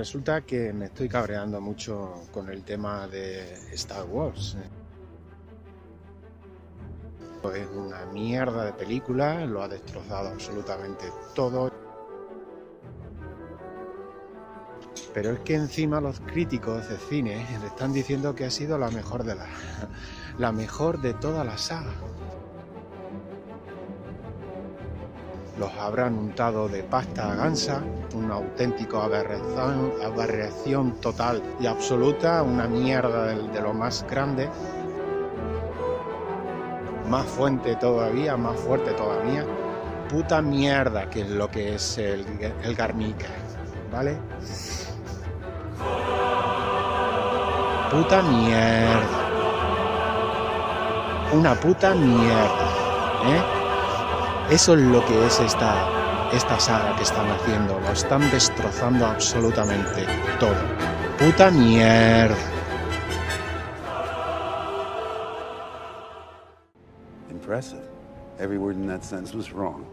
Resulta que me estoy cabreando mucho con el tema de Star Wars. Es una mierda de película, lo ha destrozado absolutamente todo. Pero es que encima los críticos de cine le están diciendo que ha sido la mejor de la, la mejor de toda la saga. Los habrán untado de pasta gansa, una auténtica aberración, total y absoluta, una mierda de, de lo más grande más fuente todavía, más fuerte todavía. Puta mierda que es lo que es el, el Garnica, ¿vale? Puta mierda. Una puta mierda, ¿eh? Eso es lo que es esta, esta saga que están haciendo. Lo están destrozando absolutamente todo. Puta mierda. Impressive. Every word in that sentence was wrong.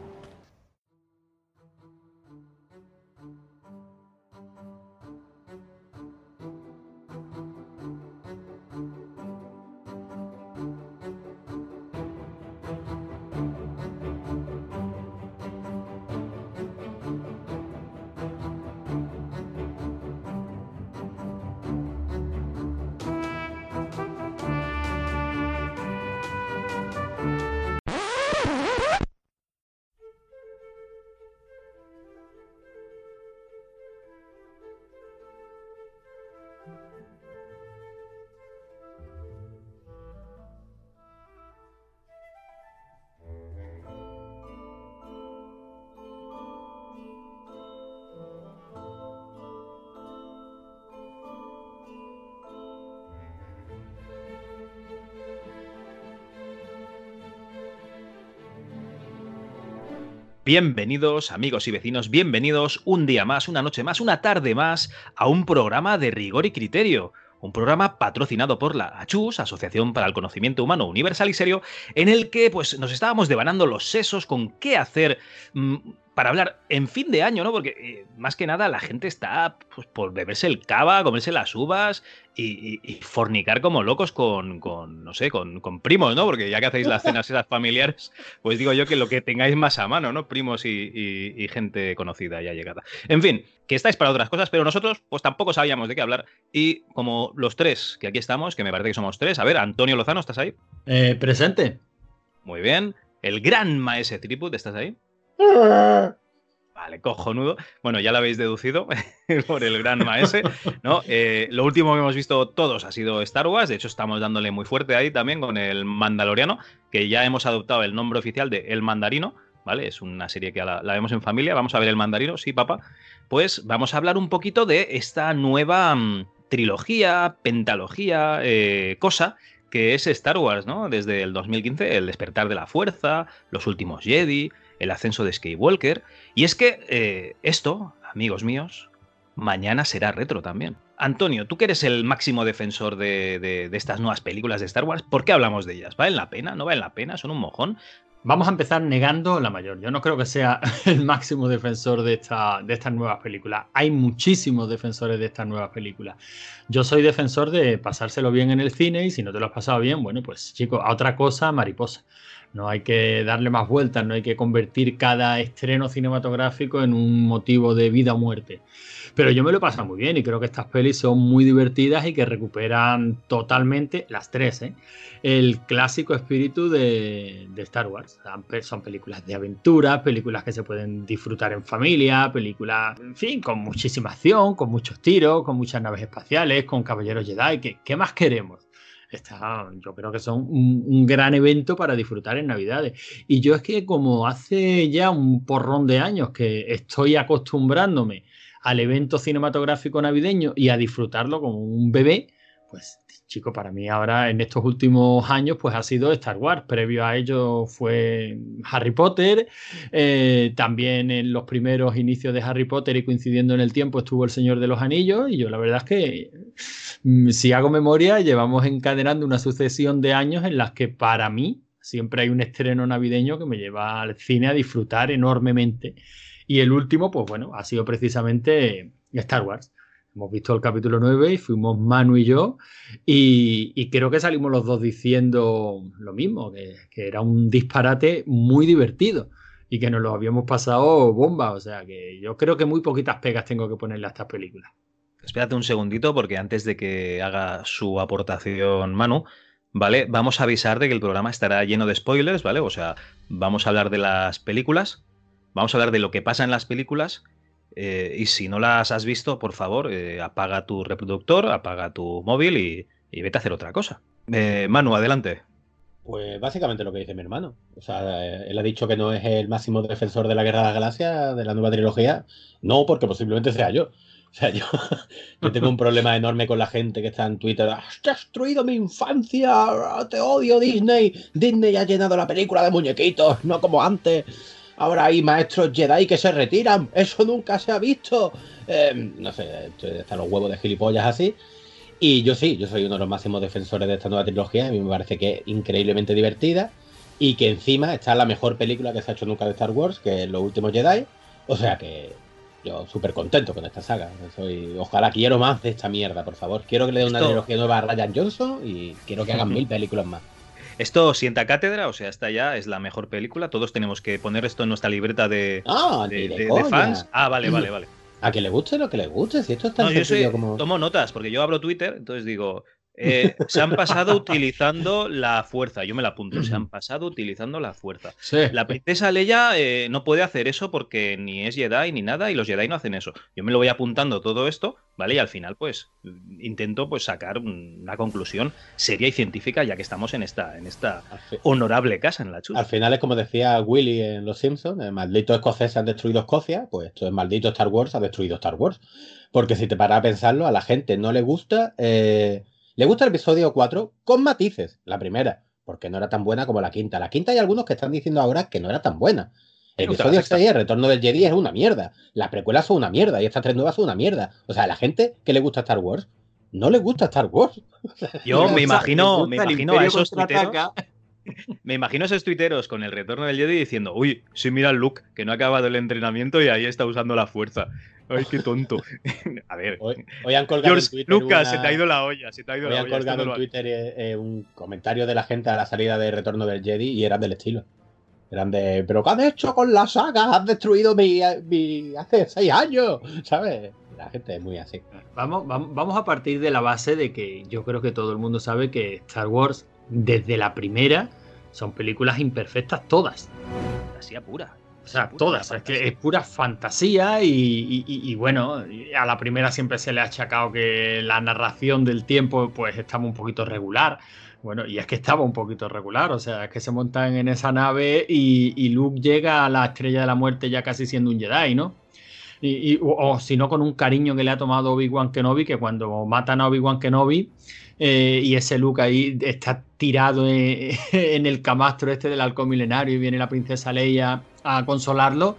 Bienvenidos amigos y vecinos, bienvenidos un día más, una noche más, una tarde más a un programa de rigor y criterio. Un programa patrocinado por la ACHUS, Asociación para el Conocimiento Humano Universal y Serio, en el que pues, nos estábamos devanando los sesos con qué hacer mmm, para hablar en fin de año, ¿no? Porque eh, más que nada la gente está pues, por beberse el cava, comerse las uvas y, y, y fornicar como locos con, con no sé, con, con, primos, ¿no? Porque ya que hacéis las cenas esas familiares, pues digo yo que lo que tengáis más a mano, ¿no? Primos y, y gente conocida ya llegada. En fin, que estáis para otras cosas, pero nosotros pues tampoco sabíamos de qué hablar. Y como los tres que aquí estamos, que me parece que somos tres, a ver, Antonio Lozano, ¿estás ahí? Eh, presente. Muy bien. El gran maese Triput, ¿estás ahí? Vale, cojonudo. Bueno, ya lo habéis deducido por el gran maese, ¿no? Eh, lo último que hemos visto todos ha sido Star Wars. De hecho, estamos dándole muy fuerte ahí también con el Mandaloriano, que ya hemos adoptado el nombre oficial de El Mandarino, ¿vale? Es una serie que la, vemos en familia. Vamos a ver El Mandarino, sí, papá. Pues vamos a hablar un poquito de esta nueva um, trilogía, pentalogía, eh, cosa que es Star Wars, ¿no? Desde el 2015, El despertar de la fuerza, Los últimos Jedi, El ascenso de Skywalker. Y es que eh, esto, amigos míos, mañana será retro también. Antonio, tú que eres el máximo defensor de, estas nuevas películas de Star Wars, ¿por qué hablamos de ellas? ¿Valen la pena? ¿No valen la pena? ¿Son un mojón? Vamos a empezar negando la mayor. Yo no creo que sea el máximo defensor de, esta, de estas nuevas películas. Hay muchísimos defensores de estas nuevas películas. Yo soy defensor de pasárselo bien en el cine y si no te lo has pasado bien, bueno, pues chicos, a otra cosa, mariposa. No hay que darle más vueltas, no hay que convertir cada estreno cinematográfico en un motivo de vida o muerte. Pero yo me lo he pasado muy bien y creo que estas pelis son muy divertidas y que recuperan totalmente, las tres, ¿eh? el clásico espíritu de, de, Star Wars. Son películas de aventura, películas que se pueden disfrutar en familia, películas, en fin, con muchísima acción, con muchos tiros, con muchas naves espaciales, con caballeros Jedi. ¿Qué, qué más queremos? Está, yo creo que son un, un, gran evento para disfrutar en Navidades. Y yo es que como hace ya un porrón de años que estoy acostumbrándome al evento cinematográfico navideño y a disfrutarlo como un bebé, pues chico, para mí ahora en estos últimos años pues ha sido Star Wars. Previo a ello fue Harry Potter. Eh, también en los primeros inicios de Harry Potter y coincidiendo en el tiempo estuvo El Señor de los Anillos. Y yo la verdad es que mm, si hago memoria llevamos encadenando una sucesión de años en las que para mí siempre hay un estreno navideño que me lleva al cine a disfrutar enormemente. Y el último, pues bueno, ha sido precisamente Star Wars. Hemos visto el capítulo 9 y fuimos Manu y yo y, creo que salimos los dos diciendo lo mismo, que, era un disparate muy divertido y que nos lo habíamos pasado bomba. O sea que yo creo que muy poquitas pegas tengo que ponerle a estas películas. Espérate un segundito porque antes de que haga su aportación Manu, ¿vale? Vamos a avisar de que el programa estará lleno de spoilers, ¿vale? O sea, vamos a hablar de las películas, vamos a hablar de lo que pasa en las películas eh, y si no las has visto, por favor, eh, apaga tu reproductor, apaga tu móvil y, vete a hacer otra cosa. Eh, Manu, adelante. Pues básicamente lo que dice mi hermano. O sea, él ha dicho que no es el máximo defensor de la Guerra de las Galaxias, de la nueva trilogía. No, porque posiblemente sea yo. O sea, yo, yo tengo un problema enorme con la gente que está en Twitter. ¡Has destruido mi infancia! ¡Te odio, Disney! Disney ha llenado la película de muñequitos, no como antes. Ahora hay maestros Jedi que se retiran. Eso nunca se ha visto. Em, no sé, están los huevos de gilipollas así. Y yo sí, yo soy uno de los máximos defensores de esta nueva trilogía. A mí me parece que es increíblemente divertida. Y que encima está la mejor película que se ha hecho nunca de Star Wars, que es Los Últimos Jedi. O sea que yo súper contento con esta saga. Soy, ojalá quiero más de esta mierda, por favor. Quiero que le den una trilogía nueva a Ryan Johnson y quiero que hagan mil películas más. Esto sienta cátedra, o sea, esta ya es la mejor película. Todos tenemos que poner esto en nuestra libreta de, ah, fans. Ah, vale, vale, vale. A que le guste lo que le guste, si esto está no, yo como. Tomo notas, porque yo abro Twitter, entonces digo, eh, se han pasado utilizando la fuerza. Yo me la apunto. Se han pasado utilizando la fuerza. La princesa Leia eh, no puede hacer eso porque ni es Jedi ni nada y los Jedi no hacen eso. Yo me lo voy apuntando todo esto, ¿vale? Y al final, pues, intento pues sacar una conclusión seria y científica ya que estamos en esta, en esta honorable casa en la chula. Al final es como decía Willy en Los Simpsons, el maldito escocés han destruido Escocia, pues esto es maldito Star Wars ha destruido Star Wars. Porque si te paras a pensarlo, a la gente no le gusta... Eh, le gusta el episodio 4 con matices. La primera, porque no era tan buena como la quinta. La quinta hay algunos que están diciendo ahora que no era tan buena. El episodio 6, el retorno del Jedi, es una mierda. Las precuelas son una mierda y estas tres nuevas son una mierda. O sea, la gente que le gusta Star Wars, no le gusta Star Wars. Yo me imagino, me imagino a esos tuiteros. Me imagino a esos tuiteros con el retorno del Jedi diciendo, uy, sí, mira el Luke, que no ha acabado el entrenamiento y ahí está usando la fuerza. Ay, qué tonto. A ver. Hoy, han colgado en Twitter Lucas, se te ha ido la olla. Se te ha ido hoy han colgado en Twitter eh, eh, un comentario de la gente a la salida de Retorno del Jedi y eran del estilo. Eran de, ¿pero qué has hecho con la saga? Has destruido mi, hace seis años, ¿sabes? La gente es muy así. Vamos, vamos, vamos a partir de la base de que yo creo que todo el mundo sabe que Star Wars, desde la primera, son películas imperfectas todas. Así pura. O sea, todas, es que es pura fantasía y, bueno, a la primera siempre se le ha achacado que la narración del tiempo pues estaba un poquito regular. Bueno, y es que estaba un poquito regular, o sea, es que se montan en esa nave y, Luke llega a la estrella de la muerte ya casi siendo un Jedi, ¿no? Y, o, si no, con un cariño que le ha tomado Obi-Wan Kenobi, que cuando matan a Obi-Wan Kenobi eh, y ese Luke ahí está tirado en, en, el camastro este del halcón milenario y viene la princesa Leia a consolarlo.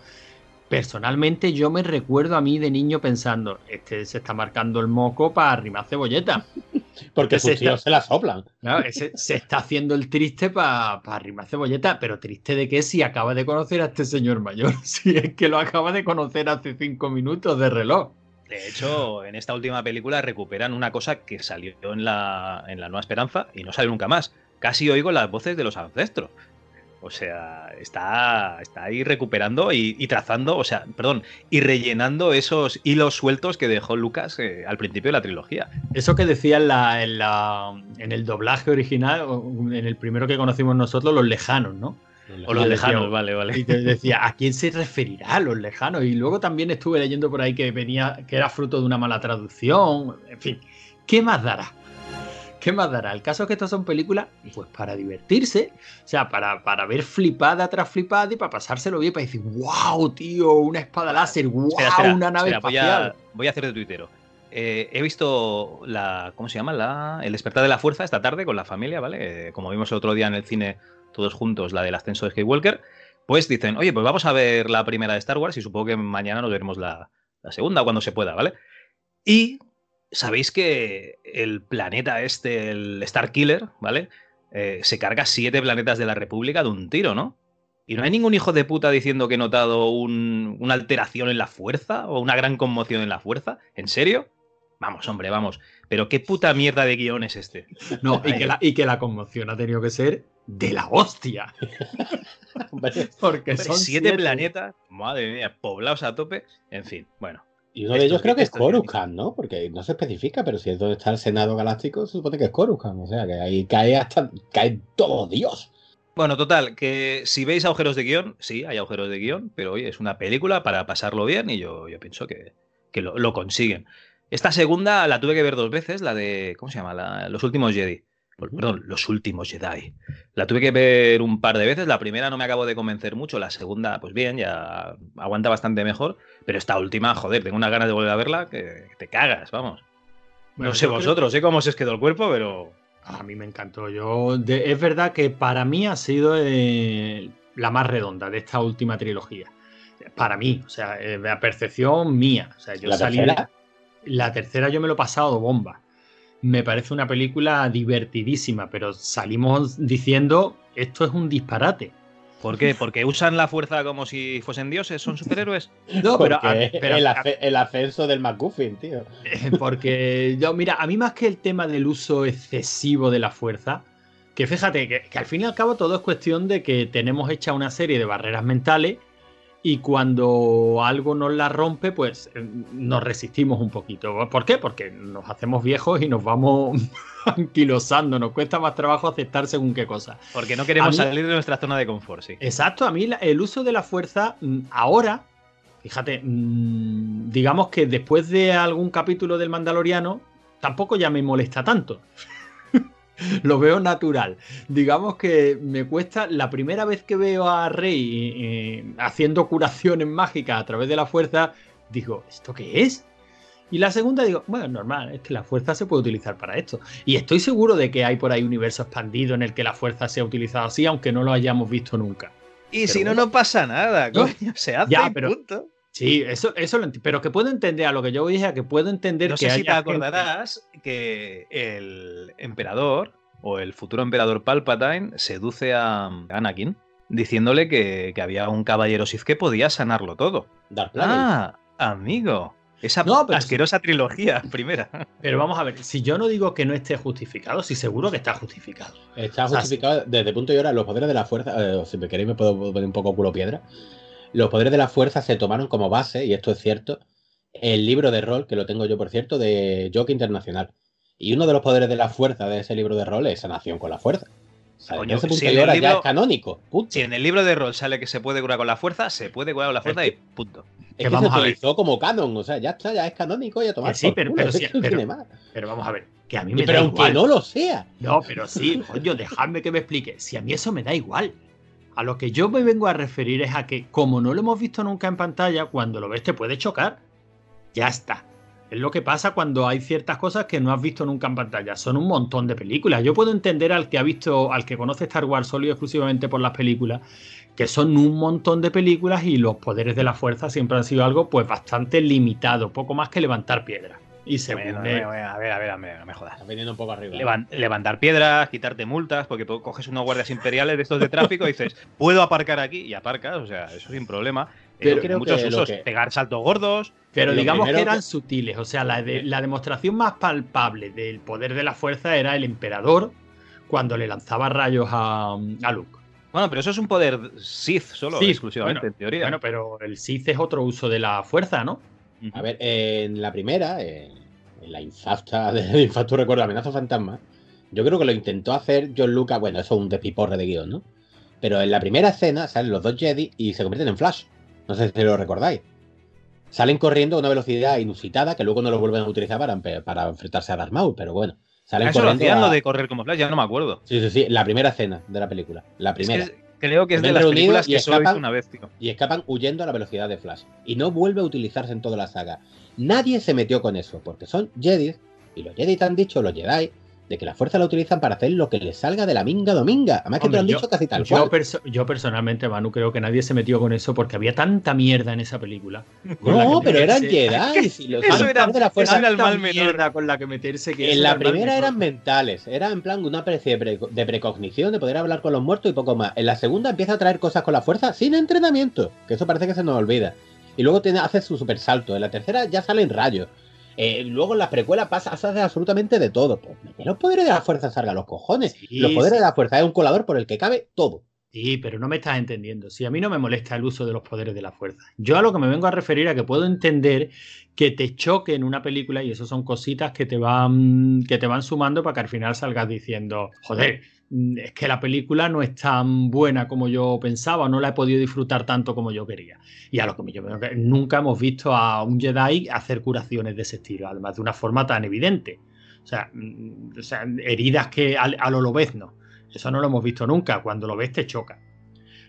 Personalmente yo me recuerdo a mí de niño pensando, este se está marcando el moco para arrimar cebolleta. Porque sus tíos se la soplan. se está haciendo el triste para pa arrimar cebolleta, pero triste de que si acaba de conocer a este señor mayor, si es que lo acaba de conocer hace cinco minutos de reloj. De hecho, en esta última película recuperan una cosa que salió en la, en la Nueva Esperanza y no sale nunca más. Casi oigo las voces de los ancestros. O sea, está, está ahí recuperando y, trazando, o sea, perdón, y rellenando esos hilos sueltos que dejó Lucas eh, al principio de la trilogía. Eso que decía en, la, en, la, en el doblaje original, en el primero que conocimos nosotros, los lejanos, ¿no? o los lejanos, vale, vale. Y te decía, ¿a quién se referirá a los lejanos? Y luego también estuve leyendo por ahí que venía, que era fruto de una mala traducción. En fin, ¿qué más dará? ¿Qué más dará? El caso es que estas son películas, pues para divertirse, o sea, para, para ver flipada tras flipada y para pasárselo bien, para decir, wow, tío, una espada láser, wow, una nave espacial. Voy a, hacer de tuitero. Eh, he visto la, ¿cómo se llama? La, el despertar de la fuerza esta tarde con la familia, ¿vale? Eh, como vimos el otro día en el cine todos juntos, la del ascenso de Skywalker, pues dicen, oye, pues vamos a ver la primera de Star Wars y supongo que mañana nos veremos la, la segunda cuando se pueda, ¿vale? Y sabéis que el planeta este, el Star Killer, ¿vale? Eh, se carga siete planetas de la República de un tiro, ¿no? ¿Y no hay ningún hijo de puta diciendo que he notado un- una alteración en la fuerza o una gran conmoción en la fuerza? ¿En serio? Vamos, hombre, vamos. Pero qué puta mierda de guion es este. No, y que, la, y que la conmoción ha tenido que ser de la hostia. Porque Hombre, son siete, planetas, madre mía, poblados a tope. En fin, bueno. Y uno de ellos creo que es. Coruscant, ¿no? Porque no se especifica, pero si es donde está el Senado Galáctico, se supone que es Coruscant. O sea, que ahí cae hasta. cae todo Dios. Bueno, total, que si veis agujeros de guion, sí, hay agujeros de guion, pero oye, es una película para pasarlo bien y yo, yo pienso que, que lo, lo consiguen. Esta segunda la tuve que ver dos veces, la de. ¿Cómo se llama? La- Los últimos Jedi. Pues, Perdón, Los últimos Jedi. La tuve que ver un par de veces. La primera no me acabo de convencer mucho. La segunda, pues bien, ya aguanta bastante mejor. Pero esta última, joder, tengo unas ganas de volver a verla que, te cagas, vamos. Bueno, no sé vosotros, sé cómo se os quedó el cuerpo, pero. A mí me encantó. Yo, de- es verdad que para mí ha sido eh, la más redonda de esta última trilogía. Para mí, o sea, eh, la percepción mía. O sea, yo La salí. tercera, La tercera yo me lo he pasado bomba. Me parece una película divertidísima, pero salimos diciendo esto es un disparate. ¿Por qué? ¿Porque usan la fuerza como si fuesen dioses? ¿Son superhéroes? No, pero, porque a- pero el, a- ace- el ascenso del McGuffin, tío. Porque yo, mira, a mí más que el tema del uso excesivo de la fuerza, que fíjate que, que al fin y al cabo todo es cuestión de que tenemos hecha una serie de barreras mentales y cuando algo nos la rompe, pues eh, nos resistimos un poquito. ¿Por qué? Porque nos hacemos viejos y nos vamos anquilosando, nos cuesta más trabajo aceptar según qué cosa. Porque no queremos mí- salir de nuestra zona de confort, sí. Exacto, a mí el uso de la fuerza mm, ahora, fíjate, mm, digamos que después de algún capítulo del Mandaloriano, tampoco ya me molesta tanto. Lo veo natural. Digamos que me cuesta la primera vez que veo a Rey eh, haciendo curaciones mágicas a través de la fuerza, digo, ¿esto qué es? Y la segunda digo, bueno, normal, es que la fuerza se puede utilizar para esto. Y estoy seguro de que hay por ahí universo expandido en el que la fuerza sea utilizada así, aunque no lo hayamos visto nunca. Y Pero si no, bueno. no pasa nada, coño. Se hace Ya, pero- punto. Sí, eso, eso lo Pero que puedo entender a lo que yo dije, a que puedo entender No que sé si te gente- acordarás que el emperador o el futuro emperador Palpatine seduce a Anakin diciéndole que, que había un caballero Sith que podía sanarlo todo. Planet. Ah, amigo. Esa No, pero asquerosa trilogía primera. Pero vamos a ver, si yo no digo que no esté justificado, sí seguro que está justificado. Está o sea, justificado desde el punto de vista los poderes de la fuerza. eh, si me queréis, me puedo poner un poco culo piedra. Los poderes de la fuerza se tomaron como base, y esto es cierto, el libro de rol, que lo tengo yo, por cierto, de Joke Internacional. Y uno de los poderes de la fuerza de ese libro de rol es sanación con la fuerza. O sea, Coño, desde ese punto si de en el vista ya libro- es canónico. Punto. Si en el libro de rol sale que se puede curar con la fuerza, se puede curar con la fuerza y punto. Es que que vamos se a ver. utilizó como canon, o sea, ya está, ya es canónico y a tomar Que sí, pero- culo, pero es sí, que no pero- tiene más. Pero vamos a ver, que a mí Y me pero da aunque igual. no lo sea, No, pero sí, coño, dejadme que me explique. Si a mí eso me da igual. A lo que yo me vengo a referir es a que, como no lo hemos visto nunca en pantalla, cuando lo ves te puede chocar. Ya está. Es lo que pasa cuando hay ciertas cosas que no has visto nunca en pantalla. Son un montón de películas. Yo puedo entender al que ha visto, al que conoce Star Wars solo y exclusivamente por las películas, que son un montón de películas y los poderes de la fuerza siempre han sido algo pues bastante limitado, poco más que levantar piedras. Y según Bueno, a ver, a ver, a ver, a ver, no me jodas. está viniendo un poco arriba. Levan- levantar piedras, quitarte multas, porque tú coges unos guardias imperiales de estos de tráfico y dices, puedo aparcar aquí y aparcas, o sea, eso sin problema. Pero Pero creo muchos que usos, que- pegar saltos gordos. Pero digamos que eran que- sutiles, o sea, la, de- la demostración más palpable del poder de la fuerza era el emperador cuando le lanzaba rayos a, a Luke. Bueno, pero eso es un poder Sith solo, Sí, exclusivamente, bueno, en teoría. Bueno, pero el Sith es otro uso de la fuerza, ¿no? A ver, en la primera, en, en la infausta de infausto recuerdo, amenaza fantasma, yo creo que lo intentó hacer John Lucas, bueno, eso es un despiporre de guion, ¿no? Pero en la primera escena salen los dos Jedi y se convierten en Flash. No sé si lo recordáis. Salen corriendo a una velocidad inusitada que luego no lo vuelven a utilizar para, enfrentarse a Darth Maul, pero bueno. Salen Ah, Eso lo corriendo hacían a- lo de correr como Flash, ya no me acuerdo. Sí, sí, sí, la primera escena de la película. La Es primera. que creo que es de las películas que solo escapan. una vez, tío. y escapan huyendo a la velocidad de Flash. Y no vuelve a utilizarse en toda la saga. Nadie se metió con eso, porque son Jedi, y los Jedi te han dicho, los Jedi, de que la fuerza la utilizan para hacer lo que les salga de la minga dominga. Además que te lo han dicho casi tal yo, cual. perso- yo personalmente, Manu, creo que nadie se metió con eso porque había tanta mierda en esa película. No, pero eran. Jedi. Si los Eso era- de la fuerza eso era el mal menor. mierda con la que meterse que En la primera eran mentales, era en plan una especie de, pre- de precognición, de poder hablar con los muertos y poco más. En la segunda empieza a traer cosas con la fuerza sin entrenamiento, que eso parece que se nos olvida. Y luego tiene, hace su super salto. En la tercera ya salen rayos. Eh, luego en las precuelas pasa, hace absolutamente de todo. Pues los poderes de la fuerza salgan los cojones. Sí, los poderes sí. de la fuerza es un colador por el que cabe todo. Sí, pero no me estás entendiendo. Si a mí no me molesta el uso de los poderes de la fuerza. Yo a lo que me vengo a referir a que puedo entender que te choque en una película y eso son cositas que te van que te van sumando para que al final salgas diciendo, joder, es que la película no es tan buena como yo pensaba, no la he podido disfrutar tanto como yo quería. Y a lo que yo nunca hemos visto a un Jedi hacer curaciones de ese estilo, además de una forma tan evidente. O sea, mm, heridas que al- a, lo lobezno. Eso no lo hemos visto nunca. Cuando lo ves te choca.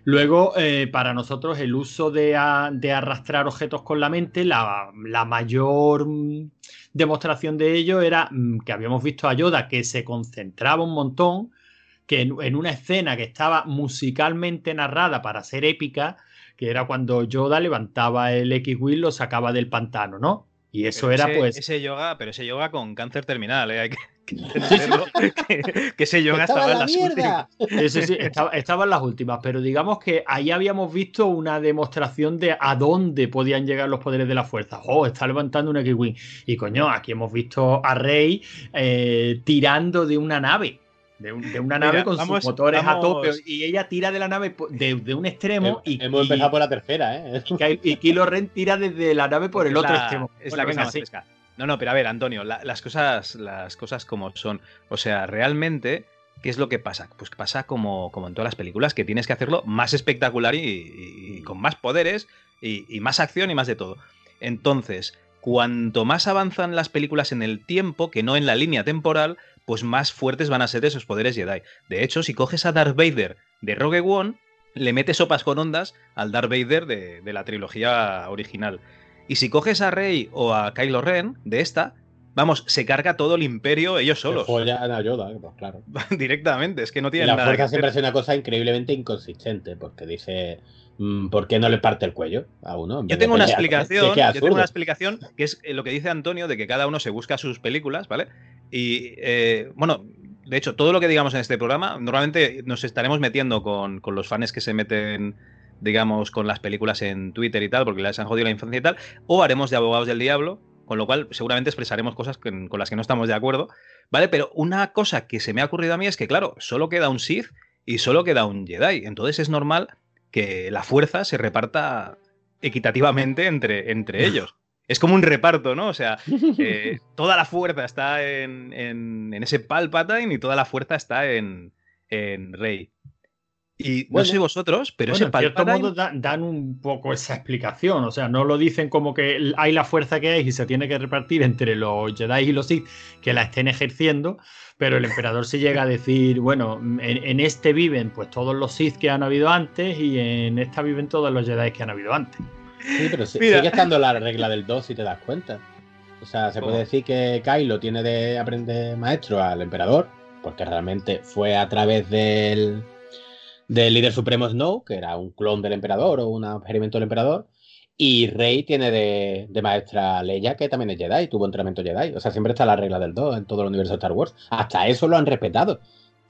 Luego, eh, para nosotros, el uso de, a- de arrastrar objetos con la mente, la, la mayor mm, demostración de ello era mm, que habíamos visto a Yoda que se concentraba un montón, que en, en una escena que estaba musicalmente narrada para ser épica, que era cuando Yoda levantaba el X-Wing, lo sacaba del pantano, ¿no? Y eso Pero era ese, pues... Ese yoga, pero ese yoga con cáncer terminal, ¿eh? Hay que, que entenderlo. que, que ese yoga ¡Estaba estaba en en la las últimas. mierda! Sí, sí, sí, estaba, estaba en las últimas, pero digamos que ahí habíamos visto una demostración de a dónde podían llegar los poderes de la fuerza. Oh, está levantando un X-Wing. Y coño, aquí hemos visto a Rey eh, tirando de una nave. De, un- de una Mira, nave con vamos- sus motores a tope. Y ella tira de la nave de, de un extremo y, Hemos y- empezado por la tercera, ¿eh? y y Kylo Ren tira desde la nave por el Es otro la- extremo. Es Bueno, la cosa venga, más sí. fresca. No, no, pero a ver, Antonio, la- las, cosas, las cosas como son. O sea, realmente, ¿qué es lo que pasa? Pues que pasa como, como en todas las películas, que tienes que hacerlo más espectacular y, y- y con más poderes y, y más acción y más de todo. Entonces, cuanto más avanzan las películas en el tiempo, que no en la línea temporal, pues más fuertes van a ser esos poderes Jedi. De hecho, si coges a Darth Vader de Rogue One, le metes sopas con ondas al Darth Vader de, de la trilogía original. Y si coges a Rey o a Kylo Ren de esta, vamos, se carga todo el imperio ellos solos. Follan a Yoda, pues claro. Directamente, es que no la nada que fuerza hacer. siempre es una cosa increíblemente inconsistente, porque dice, mm, ¿por qué no le parte el cuello a uno? Yo tengo una explicación, que yo tengo una explicación que es eh, lo que dice Antonio de que cada uno se busca sus películas, ¿vale? Y eh, bueno, de hecho, todo lo que digamos en este programa, normalmente nos estaremos metiendo con, con los fans que se meten, digamos, con las películas en Twitter y tal, porque les han jodido la infancia y tal, o haremos de abogados del diablo, con lo cual seguramente expresaremos cosas con, con las que no estamos de acuerdo, ¿vale? Pero una cosa que se me ha ocurrido a mí es que, claro, solo queda un Sith y solo queda un Jedi, entonces es normal que la fuerza se reparta equitativamente entre, entre ellos. Es como un reparto, ¿no? O sea, eh, toda la fuerza está en, en, en ese Palpatine y toda la fuerza está en, en Rey. Y no Bueno. sé vosotros, pero Bueno, ese en cierto Palpatine... modo da- dan un poco esa explicación, o sea, no lo dicen como que hay la fuerza que hay y se tiene que repartir entre los Jedi y los Sith que la estén ejerciendo, pero el emperador se llega a decir, bueno, en, en este viven pues todos los Sith que han habido antes y en esta viven todos los Jedi que han habido antes. Sí, pero si- sigue estando la regla del 2 si te das cuenta. O sea, se ¿Cómo? puede decir que Kylo tiene de aprender maestro al emperador, porque realmente fue a través del, del líder supremo Snow, que era un clon del emperador o un experimento del emperador, y Rey tiene de, de maestra a Leia, que también es Jedi, tuvo entrenamiento Jedi. O sea, siempre está la regla del 2 en todo el universo de Star Wars. Hasta eso lo han respetado.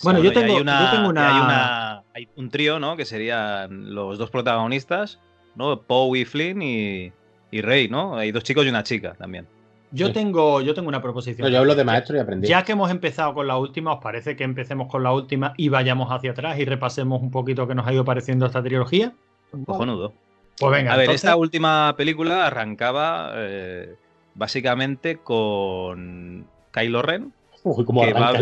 Bueno, Bueno, yo hay tengo, una- yo tengo y una... Hay, una- hay un trío, ¿no? Que serían los dos protagonistas, ¿no? Poe y Flynn y, y Rey, ¿no? Hay dos chicos y una chica también. Yo tengo, yo tengo una proposición. No, yo hablo de maestro y aprendiz. Ya que hemos empezado con la última, ¿os parece que empecemos con la última y vayamos hacia atrás y repasemos un poquito qué nos ha ido pareciendo esta trilogía? Cojonudo. Pues venga, A ver, entonces- esta última película arrancaba eh, básicamente con Kylo Ren. Uy, cómo que va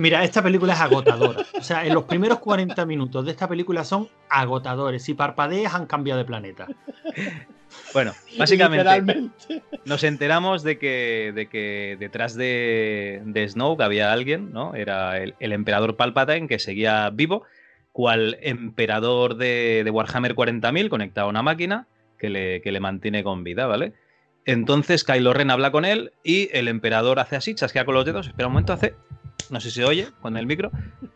mira, esta película es agotadora. O sea, en los primeros 40 minutos de esta película son agotadores. Si parpadeas, han cambiado de planeta. Bueno, básicamente nos enteramos de que, de que detrás de, de Snoke había alguien, ¿no? Era el, el emperador Palpatine que seguía vivo, cual emperador de, de Warhammer 40.000 conectado a una máquina que le, que le mantiene con vida, ¿vale? Entonces Kylo Ren habla con él y el emperador hace así, chasquea con los dedos, espera un momento, hace no sé si se oye con el micro,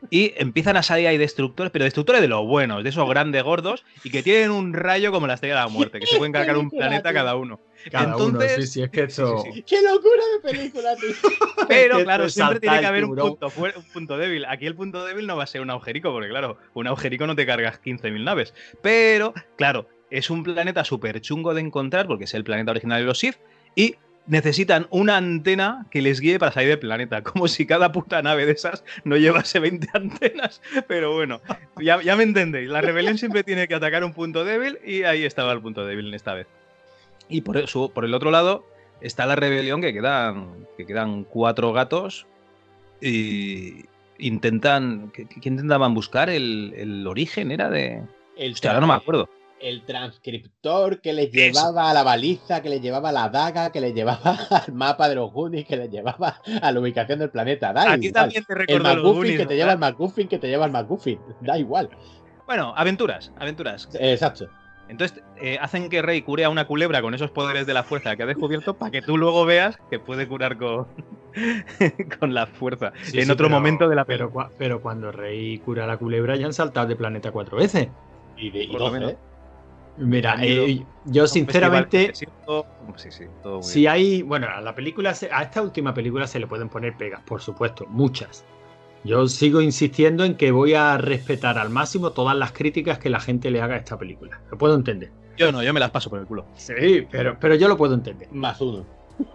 y empiezan a salir ahí destructores, pero destructores de los buenos, de esos grandes gordos, y que tienen un rayo como la estrella de la muerte, que se pueden cargar un planeta cada uno. Cada Entonces, uno, sí, sí, es que esto... sí, sí, sí. ¡Qué locura de película, tío! Pero claro, siempre tiene que haber un punto, un punto débil. Aquí el punto débil no va a ser un agujerico, porque claro, un agujerico no te cargas 15.000 naves. Pero, claro, es un planeta súper chungo de encontrar, porque es el planeta original de los Sith, y necesitan una antena que les guíe para salir del planeta, como si cada puta nave de esas no llevase 20 antenas. Pero bueno, ya, ya me entendéis, la rebelión siempre tiene que atacar un punto débil y ahí estaba el punto débil en esta vez. Y por, eso, por el otro lado está la rebelión que quedan, que quedan cuatro gatos y intentan, ¿qué, qué intentaban buscar? El, el origen era de... El, Hostia, ahora no me acuerdo. El transcriptor que les Eso. llevaba a la baliza, que les llevaba a la daga, que les llevaba al mapa de los Goonies, que les llevaba a la ubicación del planeta. Da Aquí igual. también te El recuerdo los McGuffin Goonies, que te lleva al McGuffin, que te lleva al McGuffin. Da igual. Bueno, aventuras, aventuras. Exacto. Entonces eh, hacen que Rey cure a una culebra con esos poderes de la fuerza que ha descubierto para que tú luego veas que puede curar con, con la fuerza Sí, en sí, otro pero- momento de la Pero, película. pero cuando Rey cura a la culebra ya han saltado de planeta cuatro veces. Y, de, y Por lo 12, menos. ¿eh? Mira, eh, yo sinceramente, Sí, todo- sí, sí, todo muy si hay, bueno, a la película, a esta última película se le pueden poner pegas, por supuesto, muchas. Yo sigo insistiendo en que voy a respetar al máximo todas las críticas que la gente le haga a esta película. Lo puedo entender. Yo no, yo me las paso por el culo. Sí, pero, pero yo lo puedo entender. Más uno.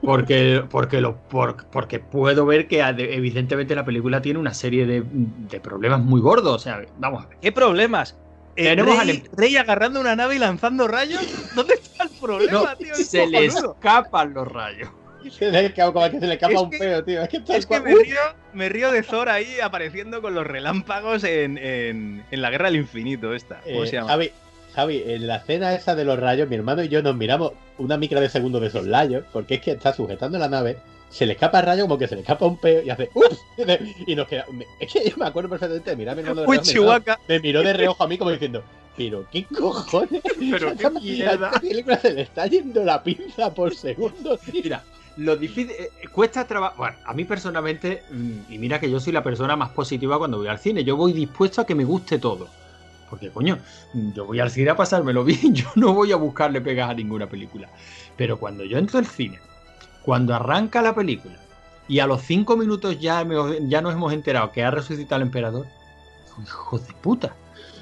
Porque, porque, lo, por- porque puedo ver que evidentemente la película tiene una serie de, de problemas muy gordos. O sea, vamos a ver. ¿Qué problemas? Eh, Tenemos Rey, al em- Rey agarrando una nave y lanzando rayos. ¿Dónde está el problema, No, tío? Se le escapan los rayos. Se le escapa- como que se le escapa Es un que- tío. Es que, Es que me río, me río de Thor ahí apareciendo con los relámpagos en, en- en la guerra del infinito esta. ¿Cómo Eh, se llama? Javi, Javi, en la escena esa de los rayos, mi hermano y yo nos miramos una micra de segundo de esos rayos, porque es que está sujetando la nave, se le escapa el rayo como que se le escapa un peo y hace ¡Ups! Y nos queda. me- Es que yo me acuerdo perfectamente de mirar mi hermano de reojo, me Chihuahua. Me miró de reojo a mí como diciendo, ¿pero qué cojones? Pero qué mierda. A esta película se le está yendo la pinza por segundo, tío. Mira, lo difícil. eh, eh, cuesta trabajo. Bueno, a mí personalmente, mm, y mira que yo soy la persona más positiva cuando voy al cine. Yo voy dispuesto a que me guste todo. Porque, coño, mm, yo voy al cine a pasármelo bien. Yo no voy a buscarle pegas a ninguna película. Pero cuando yo entro al cine, cuando arranca la película, y a los cinco minutos ya, me- ya nos hemos enterado que ha resucitado el emperador, hijo de puta.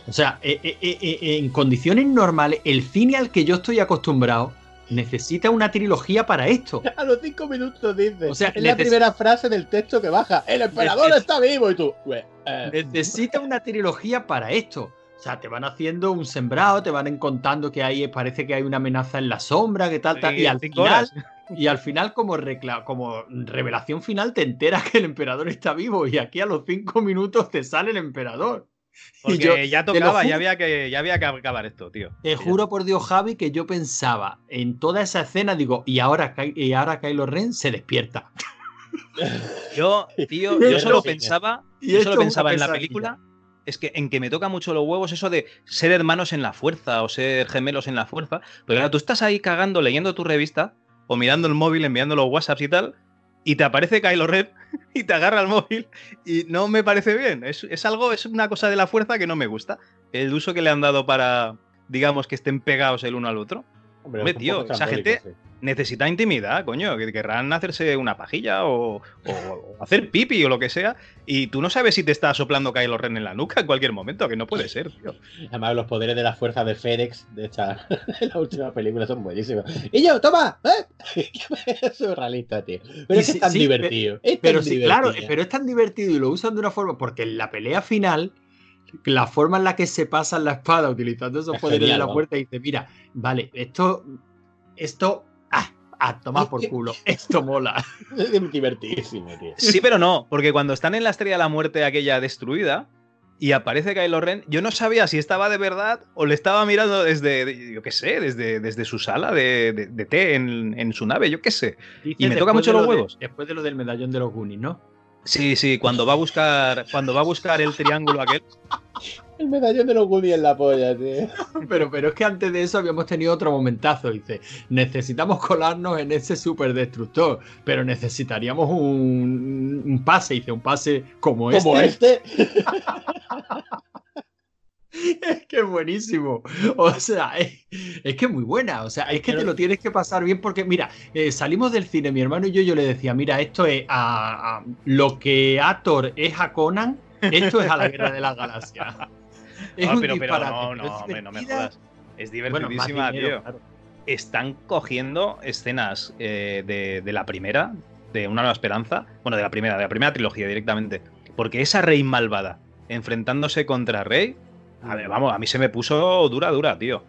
O sea, eh, eh, eh, en condiciones normales, el cine al que yo estoy acostumbrado necesita una trilogía para esto. A los cinco minutos dice. O sea, es la primera frase del texto que baja. ¡El emperador está vivo! Y tú, "Güey, eh, Necesita una trilogía para esto. O sea, te van haciendo un sembrado, te van contando que ahí parece que hay una amenaza en la sombra, que tal, tal. Y al final, horas. Y al final como, recla- como revelación final, te enteras que el emperador está vivo. Y aquí a los cinco minutos te sale el emperador. Porque yo ya tocaba, juro. ya había, que, ya había que acabar esto, tío. Te juro por Dios, Javi, que yo pensaba en toda esa escena, digo, y ahora, y ahora Kylo Ren se despierta. Yo, tío, Y yo solo pensaba, y yo solo pensaba en la película. Es que en que me toca mucho los huevos eso de ser hermanos en la fuerza o ser gemelos en la fuerza. Pero claro, tú estás ahí cagando, leyendo tu revista o mirando el móvil, enviando los WhatsApps y tal, y te aparece Kylo Ren y te agarra el móvil y no me parece bien. Es, es algo, es una cosa de la fuerza que no me gusta. El uso que le han dado para, digamos, que estén pegados el uno al otro. hombre, tío, esa gente- sí. Necesita intimidad, coño, que querrán hacerse una pajilla o, hacer pipi o lo que sea, y tú no sabes si te está soplando Kylo Ren en la nuca en cualquier momento, que no puede ser, tío. Además, los poderes de la fuerza de Fénix de esta de la última película son buenísimos. ¡Y yo, toma! ¿eh? es surrealista, tío. Pero Y es que sí- es tan sí, divertido. es tan Pero sí, claro, divertido. pero es tan divertido y lo usan de una forma, porque en la pelea final, la forma en la que se pasan la espada utilizando esos Es poderes genial, de la puerta, dice, mira, vale, esto, esto, a tomar por culo, esto mola. Es divertidísimo, tío. Sí, pero no, porque cuando están en la estrella de la muerte aquella destruida y aparece Kylo Ren, yo no sabía si estaba de verdad o le estaba mirando desde, yo qué sé, desde, desde su sala de, de- de té en, en su nave, yo qué sé. Dice, me toca mucho los de- huevos. después de lo del medallón de los Goonies, ¿no? Sí, sí, cuando va a buscar, cuando va a buscar el triángulo aquel, El medallón de los Goonies en la polla, tío. Pero, pero es que antes de eso habíamos tenido otro momentazo. Dice, necesitamos colarnos en ese superdestructor, pero necesitaríamos un, un pase. Dice, un pase como, Como este. este. Es que es buenísimo. O sea, es, es que es muy buena. O sea, es que te lo tienes que pasar bien porque, mira, eh, salimos del cine, mi hermano y yo, yo le decía, mira, esto es a, a- lo que Ator es a Conan, esto es a la Guerra de las Galaxias. Es Ah, un pero, pero no, no, hombre, no me jodas. Es Bueno, divertidísima, dinero, tío. claro. Están cogiendo escenas eh, de, de la primera, de Una Nueva Esperanza, bueno, de la primera, de la primera trilogía directamente. Porque esa Rey malvada enfrentándose contra Rey, a ver, vamos, a mí se me puso dura, dura, tío.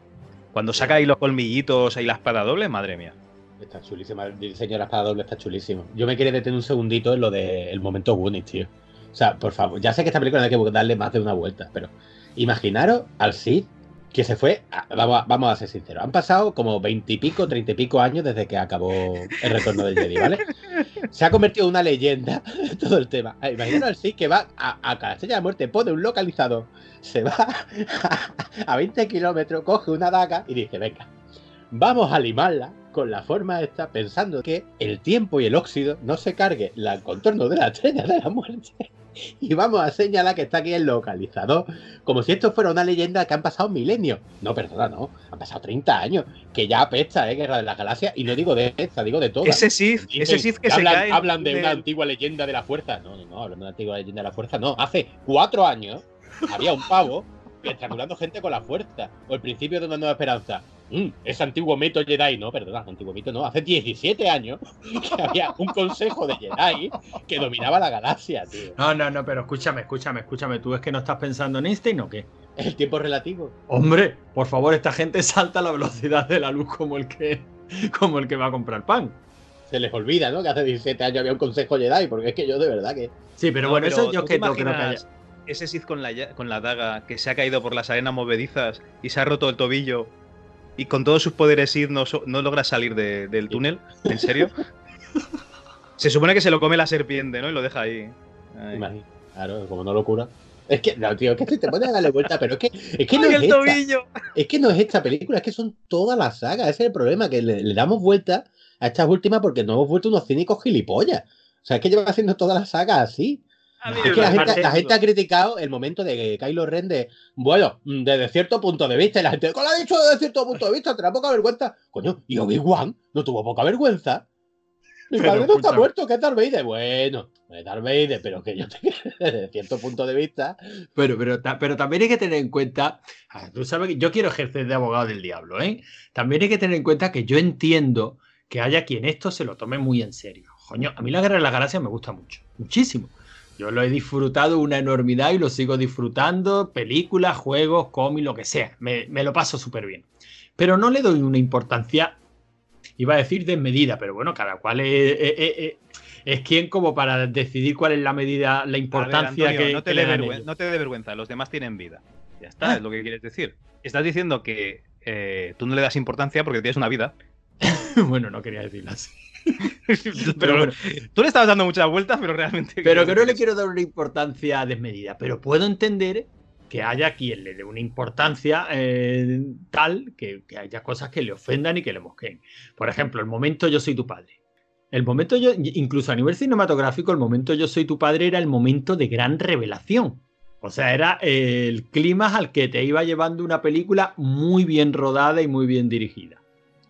Cuando saca ahí los colmillitos y la espada doble, madre mía. Está chulísima. El diseño de la espada doble está chulísimo. Yo me quiero detener un segundito en lo del momento Goonies, tío. O sea, por favor, ya sé que esta película no hay que darle más de una vuelta, pero imaginaros al Sid que se fue. a- vamos, a, vamos a ser sinceros. Han pasado como veintipico, treinta y pico años desde que acabó el retorno del Jedi, ¿vale? Se ha convertido en una leyenda todo el tema. Ah, Imaginaros al Sid que va a, a cada estrella de muerte, pone un localizador, se va a 20 kilómetros, coge una daga y dice: Venga, vamos a limarla con la forma esta, pensando que el tiempo y el óxido no se cargue el contorno de la estrella de la muerte. Y vamos a señalar que está aquí el localizador, como si esto fuera una leyenda que han pasado milenios. No, perdona, no, han pasado 30 años, que ya apesta, ¿eh? Guerra de las Galaxias, y no digo de esta, digo de todas. Ese Sith, Dicen ese Sith que se hablan, cae. hablan de una antigua leyenda de la fuerza. No, no, no, hablan de una antigua leyenda de la fuerza. No, hace cuatro años había un pavo estrangulando gente con la fuerza. O el principio de una nueva esperanza. Mm, ese antiguo mito Jedi, no, perdona, antiguo mito no. Hace 17 años que había un consejo de Jedi que dominaba la galaxia, tío. No, no, no, pero escúchame, escúchame, escúchame. ¿Tú es que no estás pensando en Einstein o qué? El tiempo relativo. Hombre, por favor, esta gente salta a la velocidad de la luz como el que, como el que va a comprar pan. Se les olvida, ¿no? Que hace 17 años había un consejo Jedi, porque es que yo de verdad que. Sí, pero No, bueno, pero eso yo ¿tú es que no creo que haya. Ese Sith con la, ya- con la daga que se ha caído por las arenas movedizas y se ha roto el tobillo y con todos sus poderes Sith no, no logra salir de- del túnel. ¿En serio? se supone que se lo come la serpiente, ¿no? Y lo deja ahí. Ay. Imagina- Claro, como no lo cura. Es que, no, tío, es que te pones a darle vuelta, pero es que, es que no ¡Ay, es el esta. tobillo! Es que no es esta película, es que son todas las sagas. Ese es el problema, que le, le damos vuelta a estas últimas porque nos hemos vuelto unos cínicos gilipollas. O sea, es que llevan haciendo todas las sagas así. Es que la gente, la gente ha criticado el momento de que Kylo Ren de, bueno, desde cierto punto de vista, y la gente, ¿cómo lo ha dicho desde cierto punto de vista? ¿Te da poca vergüenza? Coño, y Obi-Wan no tuvo poca vergüenza. Mi Pero, padre no está muerto, que es Darth Vader. Bueno, es Darth Vader, pero que yo te desde cierto punto de vista. Pero, pero, pero también hay que tener en cuenta, ah, tú sabes que yo quiero ejercer de abogado del diablo, ¿eh? También hay que tener en cuenta que yo entiendo que haya quien esto se lo tome muy en serio. Coño, a mí la Guerra de las Galaxias me gusta mucho, muchísimo. Yo lo he disfrutado una enormidad y lo sigo disfrutando, películas, juegos, cómics, lo que sea. Me, me lo paso súper bien. Pero no le doy una importancia, iba a decir desmedida, pero bueno, cada cual es, es- es- es- es quien como para decidir cuál es la medida, la ver, importancia Antonio, que, no, te que dé le dan vergüen- ellos. no te dé vergüenza, los demás tienen vida. Ya está, Ah. es lo que quieres decir. Estás diciendo que eh, tú no le das importancia porque tienes una vida. bueno, no quería decirlo así. pero bueno. tú le estabas dando muchas vueltas, pero realmente. Pero que no le quiero dar una importancia desmedida. Pero puedo entender que haya quien le dé una importancia eh, tal que, que haya cosas que le ofendan y que le mosqueen. Por ejemplo, el momento yo soy tu padre. El momento yo, incluso a nivel cinematográfico, el momento yo soy tu padre era el momento de gran revelación. O sea, era el clima al que te iba llevando una película muy bien rodada y muy bien dirigida,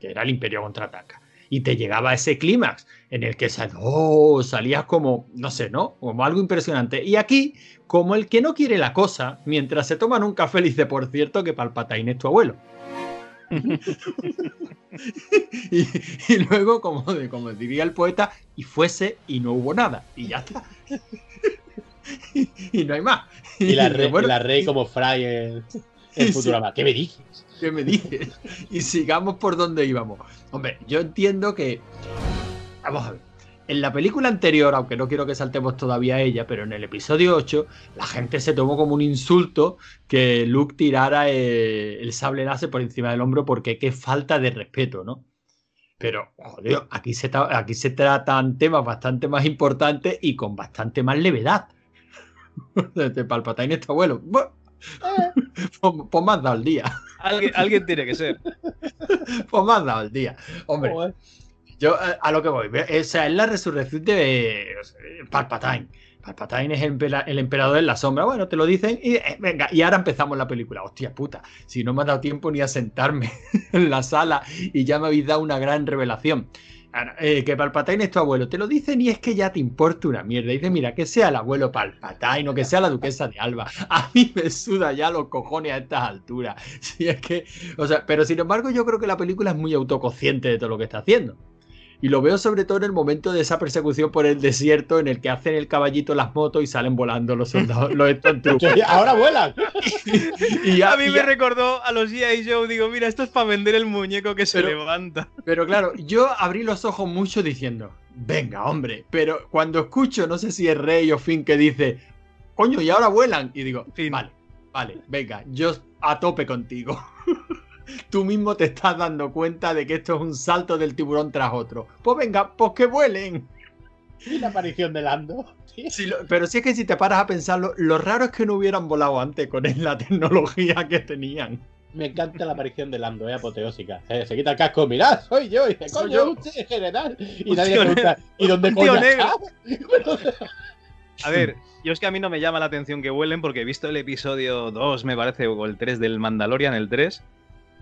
que era el Imperio contraataca. Y te llegaba ese clímax en el que sal- oh, salías como, no sé, ¿no? Como algo impresionante. Y aquí, como el que no quiere la cosa, mientras se toman un café, le dice, por cierto, que Palpatine es tu abuelo. y, y luego, como, de- como diría el poeta, y fuese y no hubo nada. Y ya está. y, y no hay más. Y la, bueno, la rey como Fry Sí. Futurama. ¿Qué me dices? ¿Qué me dices? Y sigamos por donde íbamos. Hombre, yo entiendo que. Vamos a ver. En la película anterior, aunque no quiero que saltemos todavía a ella, pero en el episodio 8, la gente se tomó como un insulto que Luke tirara eh, el sable láser por encima del hombro porque qué falta de respeto, ¿no? Pero, joder, aquí se, aquí se tratan temas bastante más importantes y con bastante más levedad. Desde Palpatine este abuelo. Buah. Me has dado el día. Alguien, alguien tiene que ser. Pues me has dado el día. Hombre, Joder. yo eh, a lo que voy. O sea, es la resurrección de Palpatine. Palpatine es el, empera- el emperador en la sombra. Bueno, te lo dicen y eh, venga, y ahora empezamos la película. Hostia puta, si no me ha dado tiempo ni a sentarme en la sala y ya me habéis dado una gran revelación. Eh, que Palpatine es tu abuelo, te lo dicen y es que ya te importa una mierda. Dice, mira, que sea el abuelo Palpatine o que sea la duquesa de Alba. A mí me suda ya los cojones a estas alturas. Si es que, o sea, pero sin embargo yo creo que la película es muy autoconsciente de todo lo que está haciendo. Y lo veo sobre todo en el momento de esa persecución por el desierto en el que hacen el caballito las motos y salen volando los soldados, los. Ahora vuelan. Y ya- A mí y me ya- recordó a los G.I. Joe. Digo, mira, esto es para vender el muñeco que se Pero- levanta. Pero claro, yo abrí los ojos mucho diciendo, venga, hombre, pero cuando escucho, no sé si es Rey o Finn que dice, coño, y ahora vuelan, y digo, Finn. vale, vale, venga, yo a tope contigo. Tú mismo te estás dando cuenta de que esto es un salto del tiburón tras otro. Pues venga, pues que vuelen. Y la aparición de Lando. Sí. Lo- pero si es que si te paras a pensarlo, lo raro es que no hubieran volado antes con la tecnología que tenían. Me encanta la aparición de Lando, es apoteósica. Eh, se quita el casco, mirad, soy yo. Y dice, Soy coño, yo. usted, general. Y Un nadie pregunta, ¿y dónde coño? A ver, yo es que a mí no me llama la atención que vuelen porque he visto el episodio 2, me parece, o el 3 del Mandalorian, el 3,